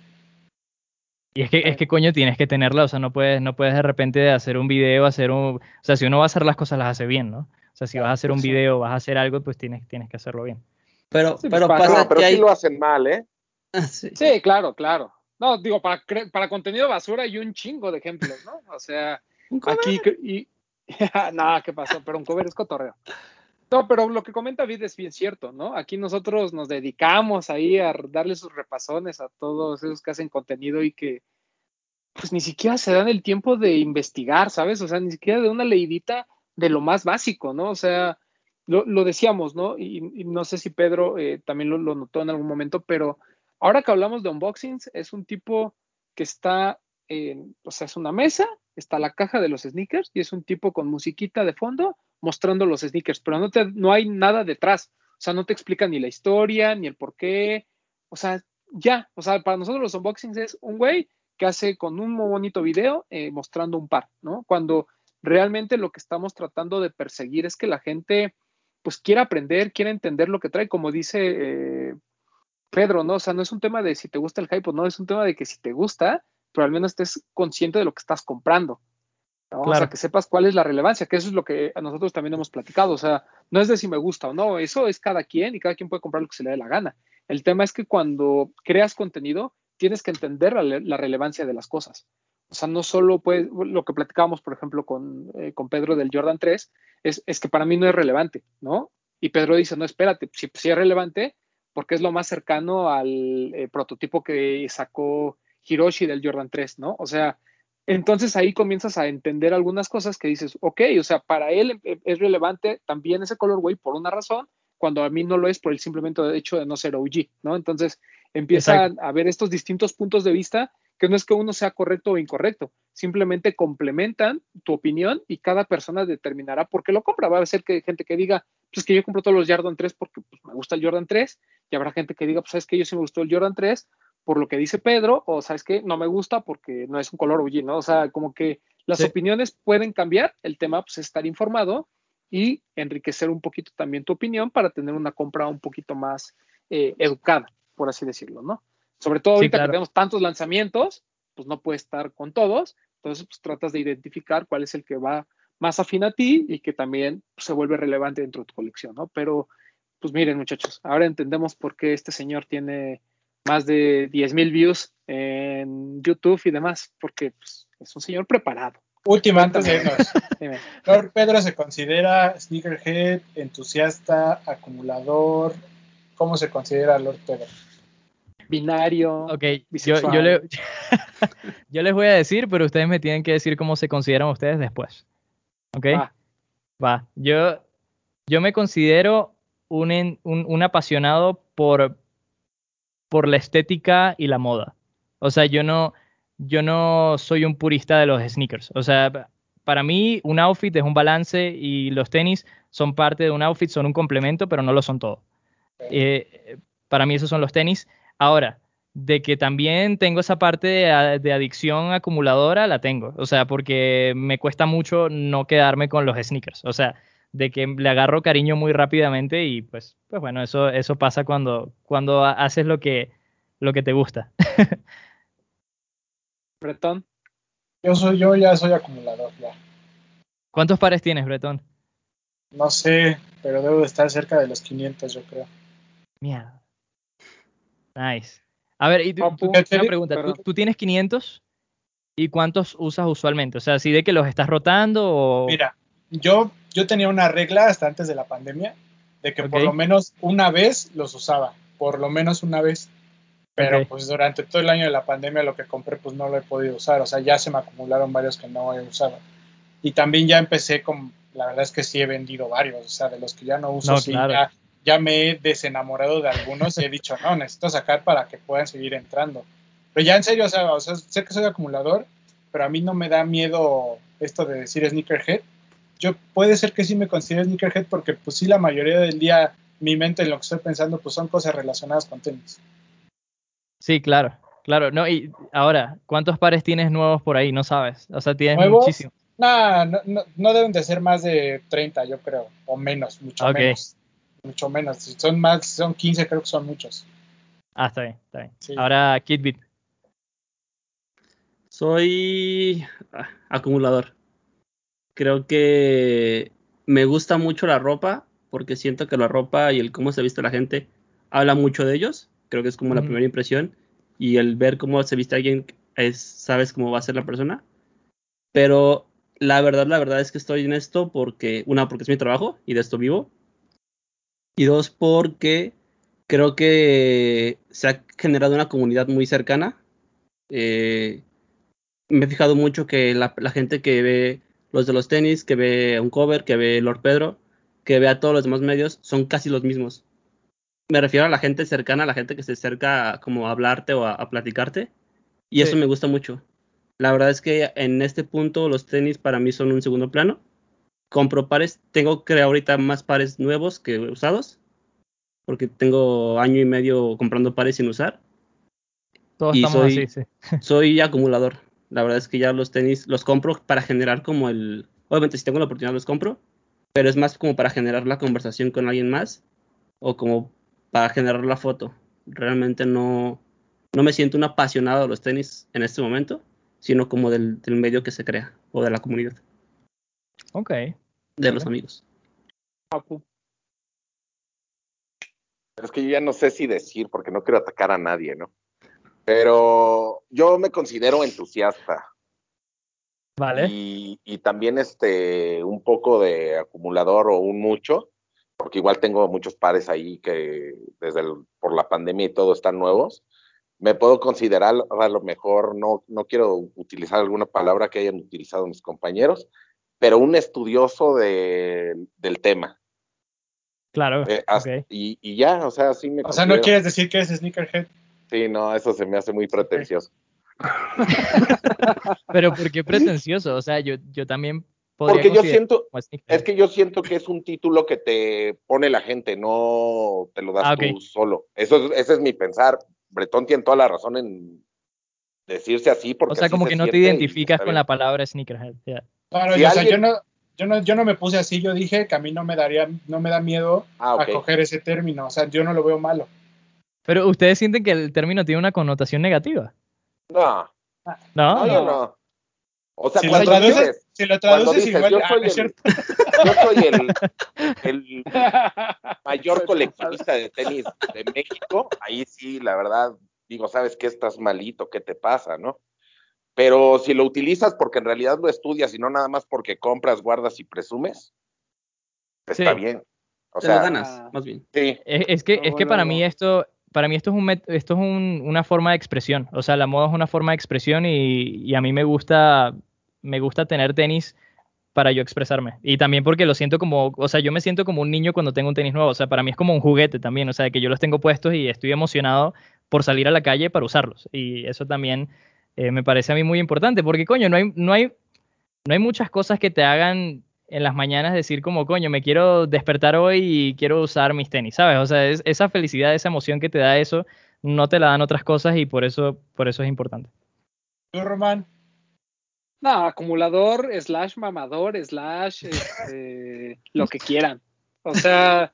Y es que, es que coño tienes que tenerla, o sea, no puedes, no puedes de repente hacer un video, hacer un, o sea, si uno va a hacer las cosas las hace bien, ¿no? O sea, si vas a hacer un video, vas a hacer algo, pues tienes, tienes que hacerlo bien. Pero, Sí, pero pasa No, pero que sí hay... lo hacen mal, ¿eh? <laughs> Ah, sí. Sí, claro, claro. No, digo, para, cre- para contenido basura hay un chingo de ejemplos, ¿no? O sea, <laughs> aquí, y, <laughs> no, ¿qué pasó? Pero un cover es cotorreo. No, pero lo que comenta Vid es bien cierto, ¿no? Aquí nosotros nos dedicamos ahí a darle sus repasones a todos esos que hacen contenido y que pues ni siquiera se dan el tiempo de investigar, ¿sabes? O sea, ni siquiera de una leidita de lo más básico, ¿no? O sea, lo, lo decíamos, ¿no? Y, y, no sé si Pedro eh, también lo, notó en algún momento, pero ahora que hablamos de unboxings, es un tipo que está, en, o sea, es una mesa, está la caja de los sneakers y es un tipo con musiquita de fondo mostrando los sneakers, pero no, te, no hay nada detrás, o sea, no te explica ni la historia, ni el por qué, o sea, ya, o sea, para nosotros los unboxings es un güey que hace con un muy bonito video eh, mostrando un par, ¿no? Cuando realmente lo que estamos tratando de perseguir es que la gente pues quiera aprender, quiera entender lo que trae, como dice eh, Pedro, ¿no? O sea, no es un tema de si te gusta el hype o no, es un tema de que si te gusta, pero al menos estés consciente de lo que estás comprando. ¿no? Claro. O sea, que sepas cuál es la relevancia, que eso es lo que a nosotros también hemos platicado. O sea, no es de si me gusta o no, eso es cada quien y cada quien puede comprar lo que se le dé la gana. El tema es que cuando creas contenido, tienes que entender la, la relevancia de las cosas. O sea, no solo puede, lo que platicábamos, por ejemplo, con, eh, con Pedro del Jordan 3, es, es, que para mí no es relevante, ¿no? Y Pedro dice, no, espérate, si, si es relevante, porque es lo más cercano al eh, prototipo que sacó Hiroshi del Jordan 3, ¿no? O sea, entonces ahí comienzas a entender algunas cosas que dices, ok, o sea, para él es relevante también ese colorway por una razón, cuando a mí no lo es por el simplemente hecho de no ser OG, ¿no? Entonces empiezan a ver estos distintos puntos de vista que no es que uno sea correcto o incorrecto, simplemente complementan tu opinión y cada persona determinará por qué lo compra. Va a ser que hay gente que diga, pues que yo compro todos los Jordan 3 porque pues, me gusta el Jordan 3, y habrá gente que diga, pues sabes que yo sí me gustó el Jordan 3 por lo que dice Pedro, o sabes que no me gusta porque no es un color OG, ¿no? O sea, como que las sí. opiniones pueden cambiar, el tema pues es estar informado y enriquecer un poquito también tu opinión para tener una compra un poquito más eh, educada, por así decirlo, ¿no? Sobre todo ahorita sí, claro. que tenemos tantos lanzamientos, pues no puedes estar con todos, entonces pues tratas de identificar cuál es el que va más afín a ti y que también pues, se vuelve relevante dentro de tu colección, ¿no? Pero, pues miren muchachos, ahora entendemos por qué este señor tiene más de 10 mil views en YouTube y demás, porque pues, es un señor preparado. Última, antes de irnos. <laughs> Lord Pedro se considera sneakerhead, entusiasta, acumulador. ¿Cómo se considera Lord Pedro? Binario. Ok, yo, yo, le, <laughs> yo, les voy a decir, pero ustedes me tienen que decir cómo se consideran ustedes después. ¿Ok? Va. Va. Yo, yo me considero un, un, un, apasionado por, por la estética y la moda. O sea, yo no, yo no soy un purista de los sneakers. O sea, para mí un outfit es un balance y los tenis son parte de un outfit, son un complemento, pero no lo son todo. Eh, para mí esos son los tenis. Ahora, de que también tengo esa parte de, de, adicción acumuladora, la tengo. O sea, porque me cuesta mucho no quedarme con los sneakers. O sea, de que le agarro cariño muy rápidamente y pues, pues bueno, eso, eso pasa cuando, cuando haces lo que, lo que te gusta. <laughs> Bretón. Yo soy, yo ya soy acumulador, ya. ¿Cuántos pares tienes, Bretón? No sé, pero debo de estar cerca de los 500, yo creo. Mierda. Nice. A ver, y tú, tú, una pregunta, ¿tú, ¿tú, tienes 500? ¿Y cuántos usas usualmente? O sea, ¿sí de que los estás rotando o...? Mira, yo, yo tenía una regla hasta antes de la pandemia de que okay. por lo menos una vez los usaba, por lo menos una vez. Pero okay. pues durante todo el año de la pandemia lo que compré pues no lo he podido usar, o sea, ya se me acumularon varios que no he usado. Y también ya empecé con, la verdad es que sí he vendido varios, o sea, de los que ya no uso, no, sí, claro. ya, ya me he desenamorado de algunos y he dicho, no, necesito sacar para que puedan seguir entrando. Pero ya en serio, o sea, o sea, sé que soy acumulador, pero a mí no me da miedo esto de decir sneakerhead. Yo puede ser que sí me considere sneakerhead porque pues sí la mayoría del día mi mente en lo que estoy pensando pues son cosas relacionadas con tenis. Sí, claro, claro. No, y ahora, ¿cuántos pares tienes nuevos por ahí? No sabes. O sea, tienes ¿Nuevos? muchísimos. Nah, no, no, no, deben de ser más de 30, yo creo, o menos, mucho okay. menos. Mucho menos. Si son más, son 15, creo que son muchos. Ah, está bien, está bien. Sí. Ahora, Kitbit. Soy ah, acumulador. Creo que me gusta mucho la ropa porque siento que la ropa y el cómo se viste la gente habla mucho de ellos. Creo que es como mm. la primera impresión. Y el ver cómo se viste alguien, es, sabes cómo va a ser la persona. Pero la verdad, la verdad es que estoy en esto porque, una, porque es mi trabajo y de esto vivo. Y dos, porque creo que se ha generado una comunidad muy cercana. Eh, me he fijado mucho que la, la, gente que ve los de los tenis, que ve un cover, que ve Lord Pedro, que ve a todos los demás medios, son casi los mismos. Me refiero a la gente cercana, a la gente que se acerca como a hablarte o a, a platicarte. Y sí. eso me gusta mucho. La verdad es que en este punto los tenis para mí son un segundo plano. Compro pares, tengo que ahorita más pares nuevos que usados, porque tengo año y medio comprando pares sin usar. Todos y estamos soy, así, sí. <laughs> soy acumulador. La verdad es que ya los tenis los compro para generar como el... Obviamente si tengo la oportunidad los compro, pero es más como para generar la conversación con alguien más o como para generar la foto. Realmente no, no me siento un apasionado de los tenis en este momento sino como del, del, medio que se crea o de la comunidad. Ok. De los amigos. Es que yo ya no sé si decir porque no quiero atacar a nadie, ¿no? Pero yo me considero entusiasta. Vale. Y, y también este un poco de acumulador o un mucho, porque igual tengo muchos pares ahí que desde el, por la pandemia y todo están nuevos me puedo considerar a lo mejor, no, no quiero utilizar alguna palabra que hayan utilizado mis compañeros, pero un estudioso de, del tema. Claro. Eh, hasta, okay. y, y, ya, o sea, sí me. O considero. sea, no quieres decir que es sneakerhead. Sí, no, eso se me hace muy pretencioso. <laughs> pero ¿por qué pretencioso? O sea, yo, yo también. Porque yo siento, es que yo siento que es un título que te pone la gente, no te lo das ah, okay. tú solo. Eso es, ese es mi pensar. Bretón tiene toda la razón en decirse así porque o sea como que no te identificas con la palabra sneakerhead yeah. Claro si o sea, yo no yo no yo no me puse así yo dije que a mí no me daría no me da miedo ah, okay. a coger ese término o sea yo no lo veo malo. Pero ustedes sienten que el término tiene una connotación negativa. No. No. No, yo no. O sea, si cuando lo traduces, dices, si lo traduces dices, igual, yo ah, soy, el, yo soy el, el, <laughs> mayor coleccionista de tenis de México, ahí sí, la verdad, digo, sabes que estás malito, ¿qué te pasa, no? Pero si lo utilizas porque en realidad lo estudias y no nada más porque compras, guardas y presumes, está sí. bien. O Te sea, lo ganas, más bien. Sí. Es, es que, es que para mí esto, para mí esto es, un, esto es un, una forma de expresión. O sea, la moda es una forma de expresión y, y, a mí me gusta, me gusta tener tenis para yo expresarme. Y también porque lo siento como, o sea, yo me siento como un niño cuando tengo un tenis nuevo. O sea, para mí es como un juguete también. O sea, que yo los tengo puestos y estoy emocionado por salir a la calle para usarlos. Y eso también eh, me parece a mí muy importante. Porque, coño, no hay, no hay, no hay muchas cosas que te hagan en las mañanas decir como, coño, me quiero despertar hoy y quiero usar mis tenis, ¿sabes? O sea, es, esa felicidad, esa emoción que te da eso, no te la dan otras cosas y por eso, por eso es importante. ¿Tú, Román? No, acumulador, slash mamador, slash este, lo que quieran. O sea,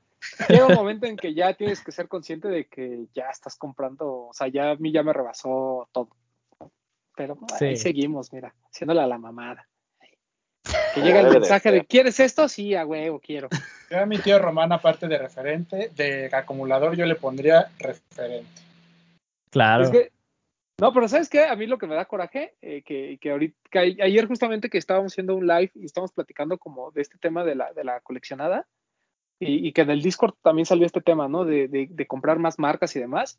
llega un momento en que ya tienes que ser consciente de que ya estás comprando, o sea, ya a mí ya me rebasó todo. Pero sí. ahí seguimos, mira, haciéndola a la mamada. Que llega el mensaje de, ¿quieres esto? Sí, a huevo, quiero. <laughs> Yo a mi tío Román, aparte de referente, de acumulador, yo le pondría referente. Claro. Es que, no, pero ¿sabes qué? A mí lo que me da coraje, eh, que, que, ahorita, que ayer justamente que estábamos haciendo un live y estábamos platicando como de este tema de la, de la coleccionada, y, y, que en el Discord también salió este tema, ¿no? De, de, de comprar más marcas y demás.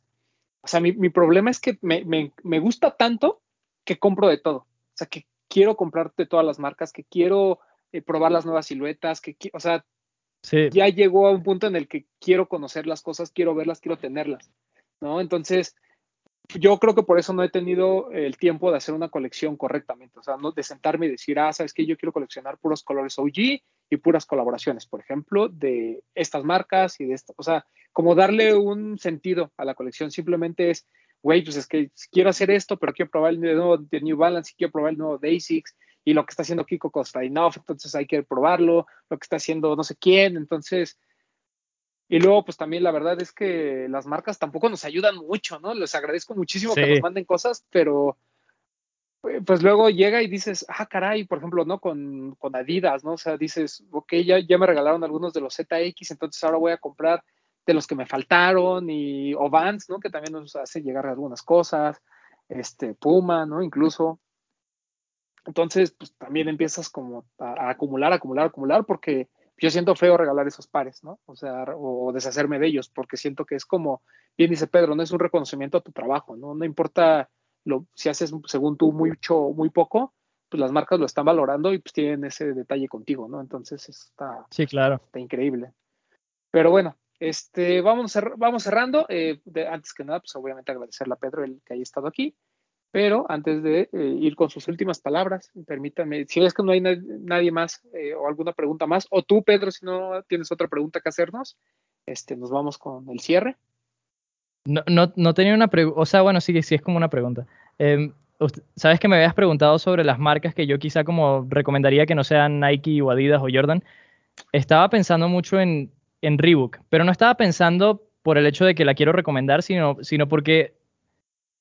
O sea, mi, mi problema es que me, me, me gusta tanto que compro de todo. O sea, que quiero comprarte todas las marcas, que quiero eh, probar las nuevas siluetas, que, o sea, sí. ya llegó a un punto en el que quiero conocer las cosas, quiero verlas, quiero tenerlas, ¿no? Entonces, yo creo que por eso no he tenido el tiempo de hacer una colección correctamente, o sea, no de sentarme y decir, ah, sabes que yo quiero coleccionar puros colores OG y puras colaboraciones, por ejemplo, de estas marcas y de esto, o sea, como darle un sentido a la colección, simplemente es, güey, pues es que quiero hacer esto, pero quiero probar el nuevo de New Balance y quiero probar el nuevo Basics y lo que está haciendo Kiko Kostainov, entonces hay que probarlo, lo que está haciendo no sé quién, entonces, y luego pues también la verdad es que las marcas tampoco nos ayudan mucho, ¿no? Les agradezco muchísimo Sí. que nos manden cosas, pero pues luego llega y dices, ah, caray, por ejemplo, ¿no? Con, con Adidas, ¿no? O sea, dices, ok, ya, ya me regalaron algunos de los ZX, entonces ahora voy a comprar de los que me faltaron y o Vans, ¿no? Que también nos hace llegar algunas cosas, este Puma, ¿no? Incluso. Entonces, pues también empiezas como a, a acumular, acumular, acumular, porque yo siento feo regalar esos pares, ¿no? O sea, o deshacerme de ellos, porque siento que es como, bien dice Pedro, no es un reconocimiento a tu trabajo, ¿no? No importa lo, si haces según tú mucho muy poco, pues las marcas lo están valorando y pues tienen ese detalle contigo, ¿no? Entonces está, sí, claro. está increíble. Pero bueno, este, vamos, vamos cerrando. Eh, antes que nada, pues obviamente agradecerle a Pedro el que haya estado aquí. Pero antes de eh, ir con sus últimas palabras, permítanme, si ves que no hay nadie más eh, o alguna pregunta más, o tú, Pedro, si no tienes otra pregunta que hacernos, este, nos vamos con el cierre. No, no, no tenía una pregunta, o sea, bueno, sí, sí es como una pregunta. Eh, Sabes que me habías preguntado sobre las marcas que yo quizá como recomendaría que no sean Nike o Adidas o Jordan. Estaba pensando mucho en, en Reebok, pero no estaba pensando por el hecho de que la quiero recomendar, sino, sino porque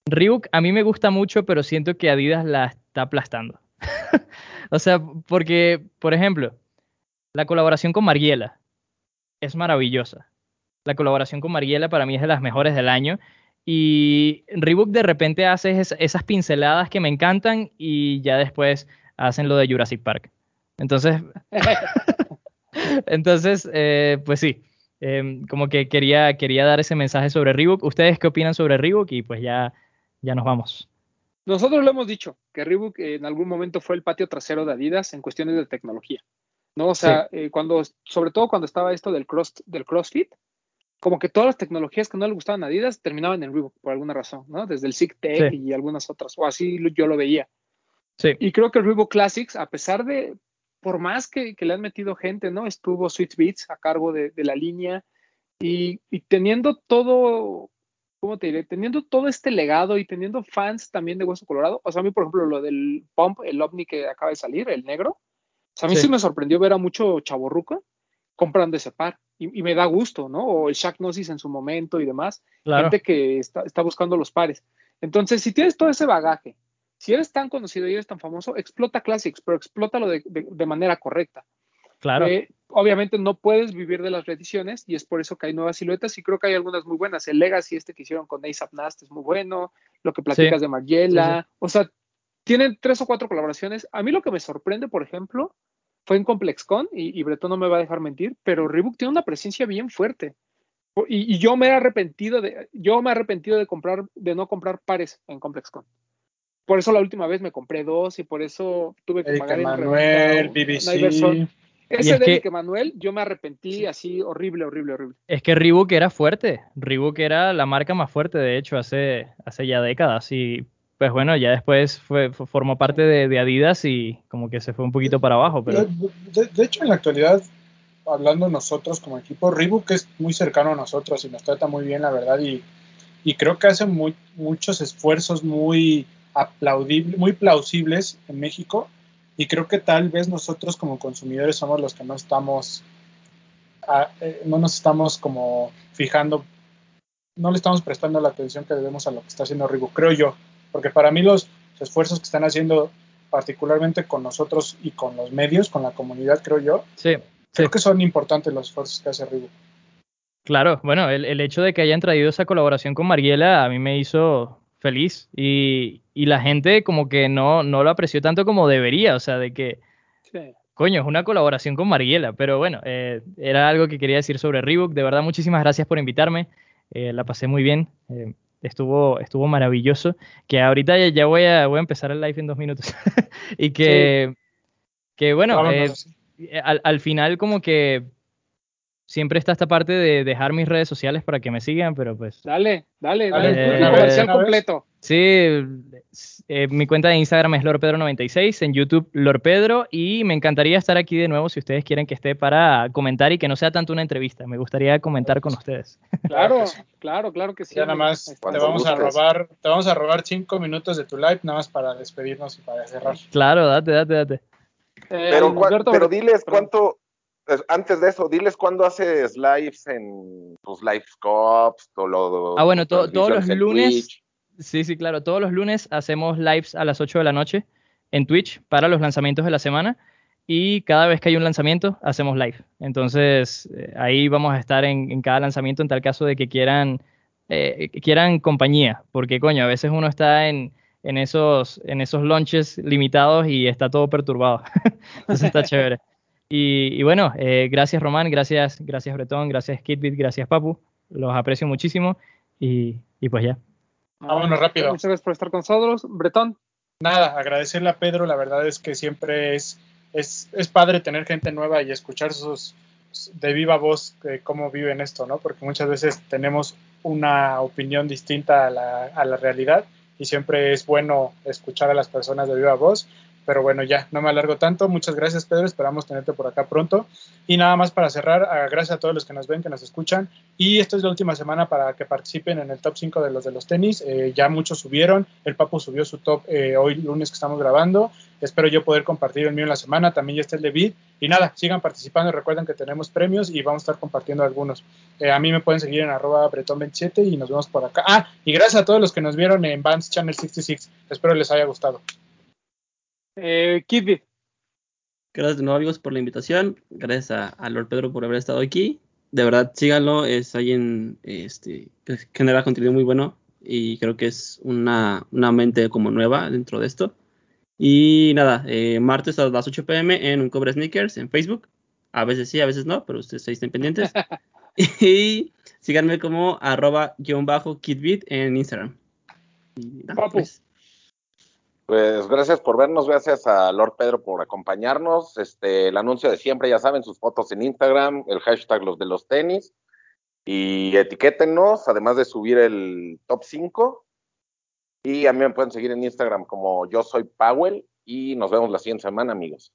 Reebok a mí me gusta mucho, pero siento que Adidas la está aplastando. <laughs> o sea, porque, por ejemplo, la colaboración con Mariela es maravillosa. La colaboración con Mariela para mí es de las mejores del año. Y Reebok de repente hace esas pinceladas que me encantan y ya después hacen lo de Jurassic Park. Entonces, <laughs> entonces eh, pues sí, eh, como que quería, quería dar ese mensaje sobre Reebok. ¿Ustedes qué opinan sobre Reebok? Y pues ya ya nos vamos. Nosotros lo hemos dicho, que Reebok en algún momento fue el patio trasero de Adidas en cuestiones de tecnología. ¿no? O sea, sí. eh, cuando, sobre todo cuando estaba esto del, cross, del CrossFit, como que todas las tecnologías que no le gustaban a Adidas terminaban en Reebok por alguna razón, ¿no? Desde el SIG-Tech sí. y algunas otras, o así yo lo veía. Sí. Y creo que el Reebok Classics, a pesar de, por más que, que le han metido gente, ¿no? Estuvo Sweet Beats a cargo de, de la línea y, y, teniendo todo, ¿cómo te diré? Teniendo todo este legado y teniendo fans también de Hueso Colorado. O sea, a mí, por ejemplo, lo del Pump, el ovni que acaba de salir, el negro, o sea, a mí sí, sí me sorprendió ver a mucho chaborruco comprando ese par. Y, y, me da gusto, ¿no? O el Shaq Gnosis en su momento y demás. Claro. Gente que está, está, buscando los pares. Entonces, si tienes todo ese bagaje, si eres tan conocido y eres tan famoso, explota Classics, pero explótalo de, de, de manera correcta. Claro. Eh, obviamente no puedes vivir de las reediciones y es por eso que hay nuevas siluetas y creo que hay algunas muy buenas. El Legacy este que hicieron con ASAP Nast es muy bueno, lo que platicas sí. de sí, sí. o sea, tienen tres o cuatro colaboraciones. A mí lo que me sorprende, por ejemplo, fue en ComplexCon y, y Bretón no me va a dejar mentir, pero Reebok tiene una presencia bien fuerte. Y, y, yo me he arrepentido de, yo me he arrepentido de comprar, de no comprar pares en ComplexCon. Por eso la última vez me compré dos y por eso tuve que Erika pagar Manuel, en BBC. Ese de que, Manuel, yo me arrepentí sí. así horrible, horrible, horrible. Es que Reebok era fuerte. Reebok era la marca más fuerte, de hecho, hace, hace ya décadas. Y pues bueno, ya después fue, formó parte de, de, Adidas y como que se fue un poquito para abajo. Pero... De, de, hecho, en la actualidad, hablando nosotros como equipo, Reebok es muy cercano a nosotros y nos trata muy bien, la verdad. Y, y creo que hace muy, muchos esfuerzos muy aplaudibles, muy plausibles en México y creo que tal vez nosotros como consumidores somos los que no estamos a, eh, no nos estamos como fijando no le estamos prestando la atención que debemos a lo que está haciendo Reebok, creo yo porque para mí los esfuerzos que están haciendo particularmente con nosotros y con los medios, con la comunidad, creo yo, sí, creo sí. que son importantes los esfuerzos que hace Reebok. Claro, bueno, el, el, hecho de que hayan traído esa colaboración con Mariela a mí me hizo feliz. Y, y, la gente como que no, no lo apreció tanto como debería, o sea, de que, sí. coño, es una colaboración con Mariela, pero bueno, eh, era algo que quería decir sobre Reebok, de verdad muchísimas gracias por invitarme, eh, la pasé muy bien, eh, estuvo, estuvo maravilloso, que ahorita ya, ya, voy, a, voy a empezar el live en dos minutos, <laughs> y que, sí. que bueno, al, al final como que siempre está esta parte de dejar mis redes sociales para que me sigan, pero pues... Dale, dale, dale. Eh, comercial completo. Sí, eh, mi cuenta de Instagram es lorpedro96, en YouTube lorpedro, y me encantaría estar aquí de nuevo si ustedes quieren que esté para comentar y que no sea tanto una entrevista. Me gustaría comentar con ustedes. Claro, claro, claro que sí. Ya nada más te vamos, a robar, te vamos a robar cinco minutos de tu live, nada más para despedirnos y para cerrar. Claro, date, date, date. Eh, pero, pero diles cuánto, antes de eso, diles cuándo haces lives en tus live scopes, todo lo, Ah, bueno, to todos los lunes. Twitch. Sí, sí, claro. Todos los lunes hacemos lives a las 8 de la noche en Twitch para los lanzamientos de la semana. Y cada vez que hay un lanzamiento, hacemos live. Entonces, eh, ahí vamos a estar en, en, cada lanzamiento en tal caso de que quieran, eh, quieran compañía. Porque, coño, a veces uno está en, en esos, en esos launches limitados y está todo perturbado. <laughs> Entonces está chévere. Y, y bueno, eh, gracias Román, gracias, gracias Bretón, gracias Kitbit, gracias Papu. Los aprecio muchísimo y, y pues ya. Vámonos rápido. Muchas gracias por estar con nosotros. Bretón. Nada, agradecerle a Pedro, la verdad es que siempre es, es, es padre tener gente nueva y escuchar sus de viva voz de cómo viven esto, ¿no? Porque muchas veces tenemos una opinión distinta a la, a la realidad y siempre es bueno escuchar a las personas de viva voz. Pero bueno, ya, no me alargo tanto. Muchas gracias, Pedro. Esperamos tenerte por acá pronto. Y nada más para cerrar, ah, gracias a todos los que nos ven, que nos escuchan. Y esta es la última semana para que participen en el top 5 de los de los tenis. Eh, ya muchos subieron. El Papu subió su top eh, hoy, lunes que estamos grabando. Espero yo poder compartir el mío en la semana. También ya está el de Vid. Y nada, sigan participando. Recuerden que tenemos premios y vamos a estar compartiendo algunos. Eh, a mí me pueden seguir en arroba bretón27 y nos vemos por acá. Ah, y gracias a todos los que nos vieron en Vans Channel 66. Espero les haya gustado. Eh, Kidbit. Gracias de nuevo amigos por la invitación. Gracias a, a, Lord Pedro por haber estado aquí. De verdad, síganlo. Es alguien este, que genera contenido muy bueno y creo que es una, una mente como nueva dentro de esto. Y nada, eh, martes a las 8 pm en un Cobra Sneakers en Facebook. A veces sí, a veces no, pero ustedes ahí estén pendientes. <laughs> y síganme como arroba guion bajo kitbit en Instagram. Y nada, pues, pues gracias por vernos, gracias a Lord Pedro por acompañarnos. Este, el anuncio de siempre, ya saben, sus fotos en Instagram, el hashtag los de los tenis. Y etiquétenos, además de subir el top 5. Y a mí me pueden seguir en Instagram como yo soy Powell. Y nos vemos la siguiente semana, amigos.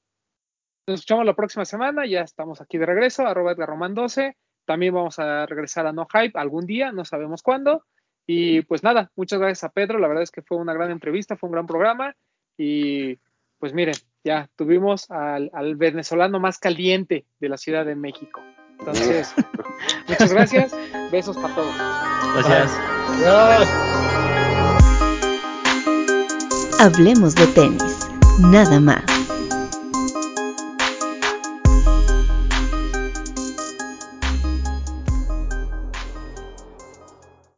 Nos escuchamos la próxima semana, ya estamos aquí de regreso, arroba Edgar Román 12. También vamos a regresar a No Hype algún día, no sabemos cuándo. Y pues nada, muchas gracias a Pedro, la verdad es que fue una gran entrevista, fue un gran programa y pues miren, ya tuvimos al, al venezolano más caliente de la Ciudad de México. Entonces, <laughs> muchas gracias, besos para todos. Gracias. Adiós. Hablemos de tenis, nada más.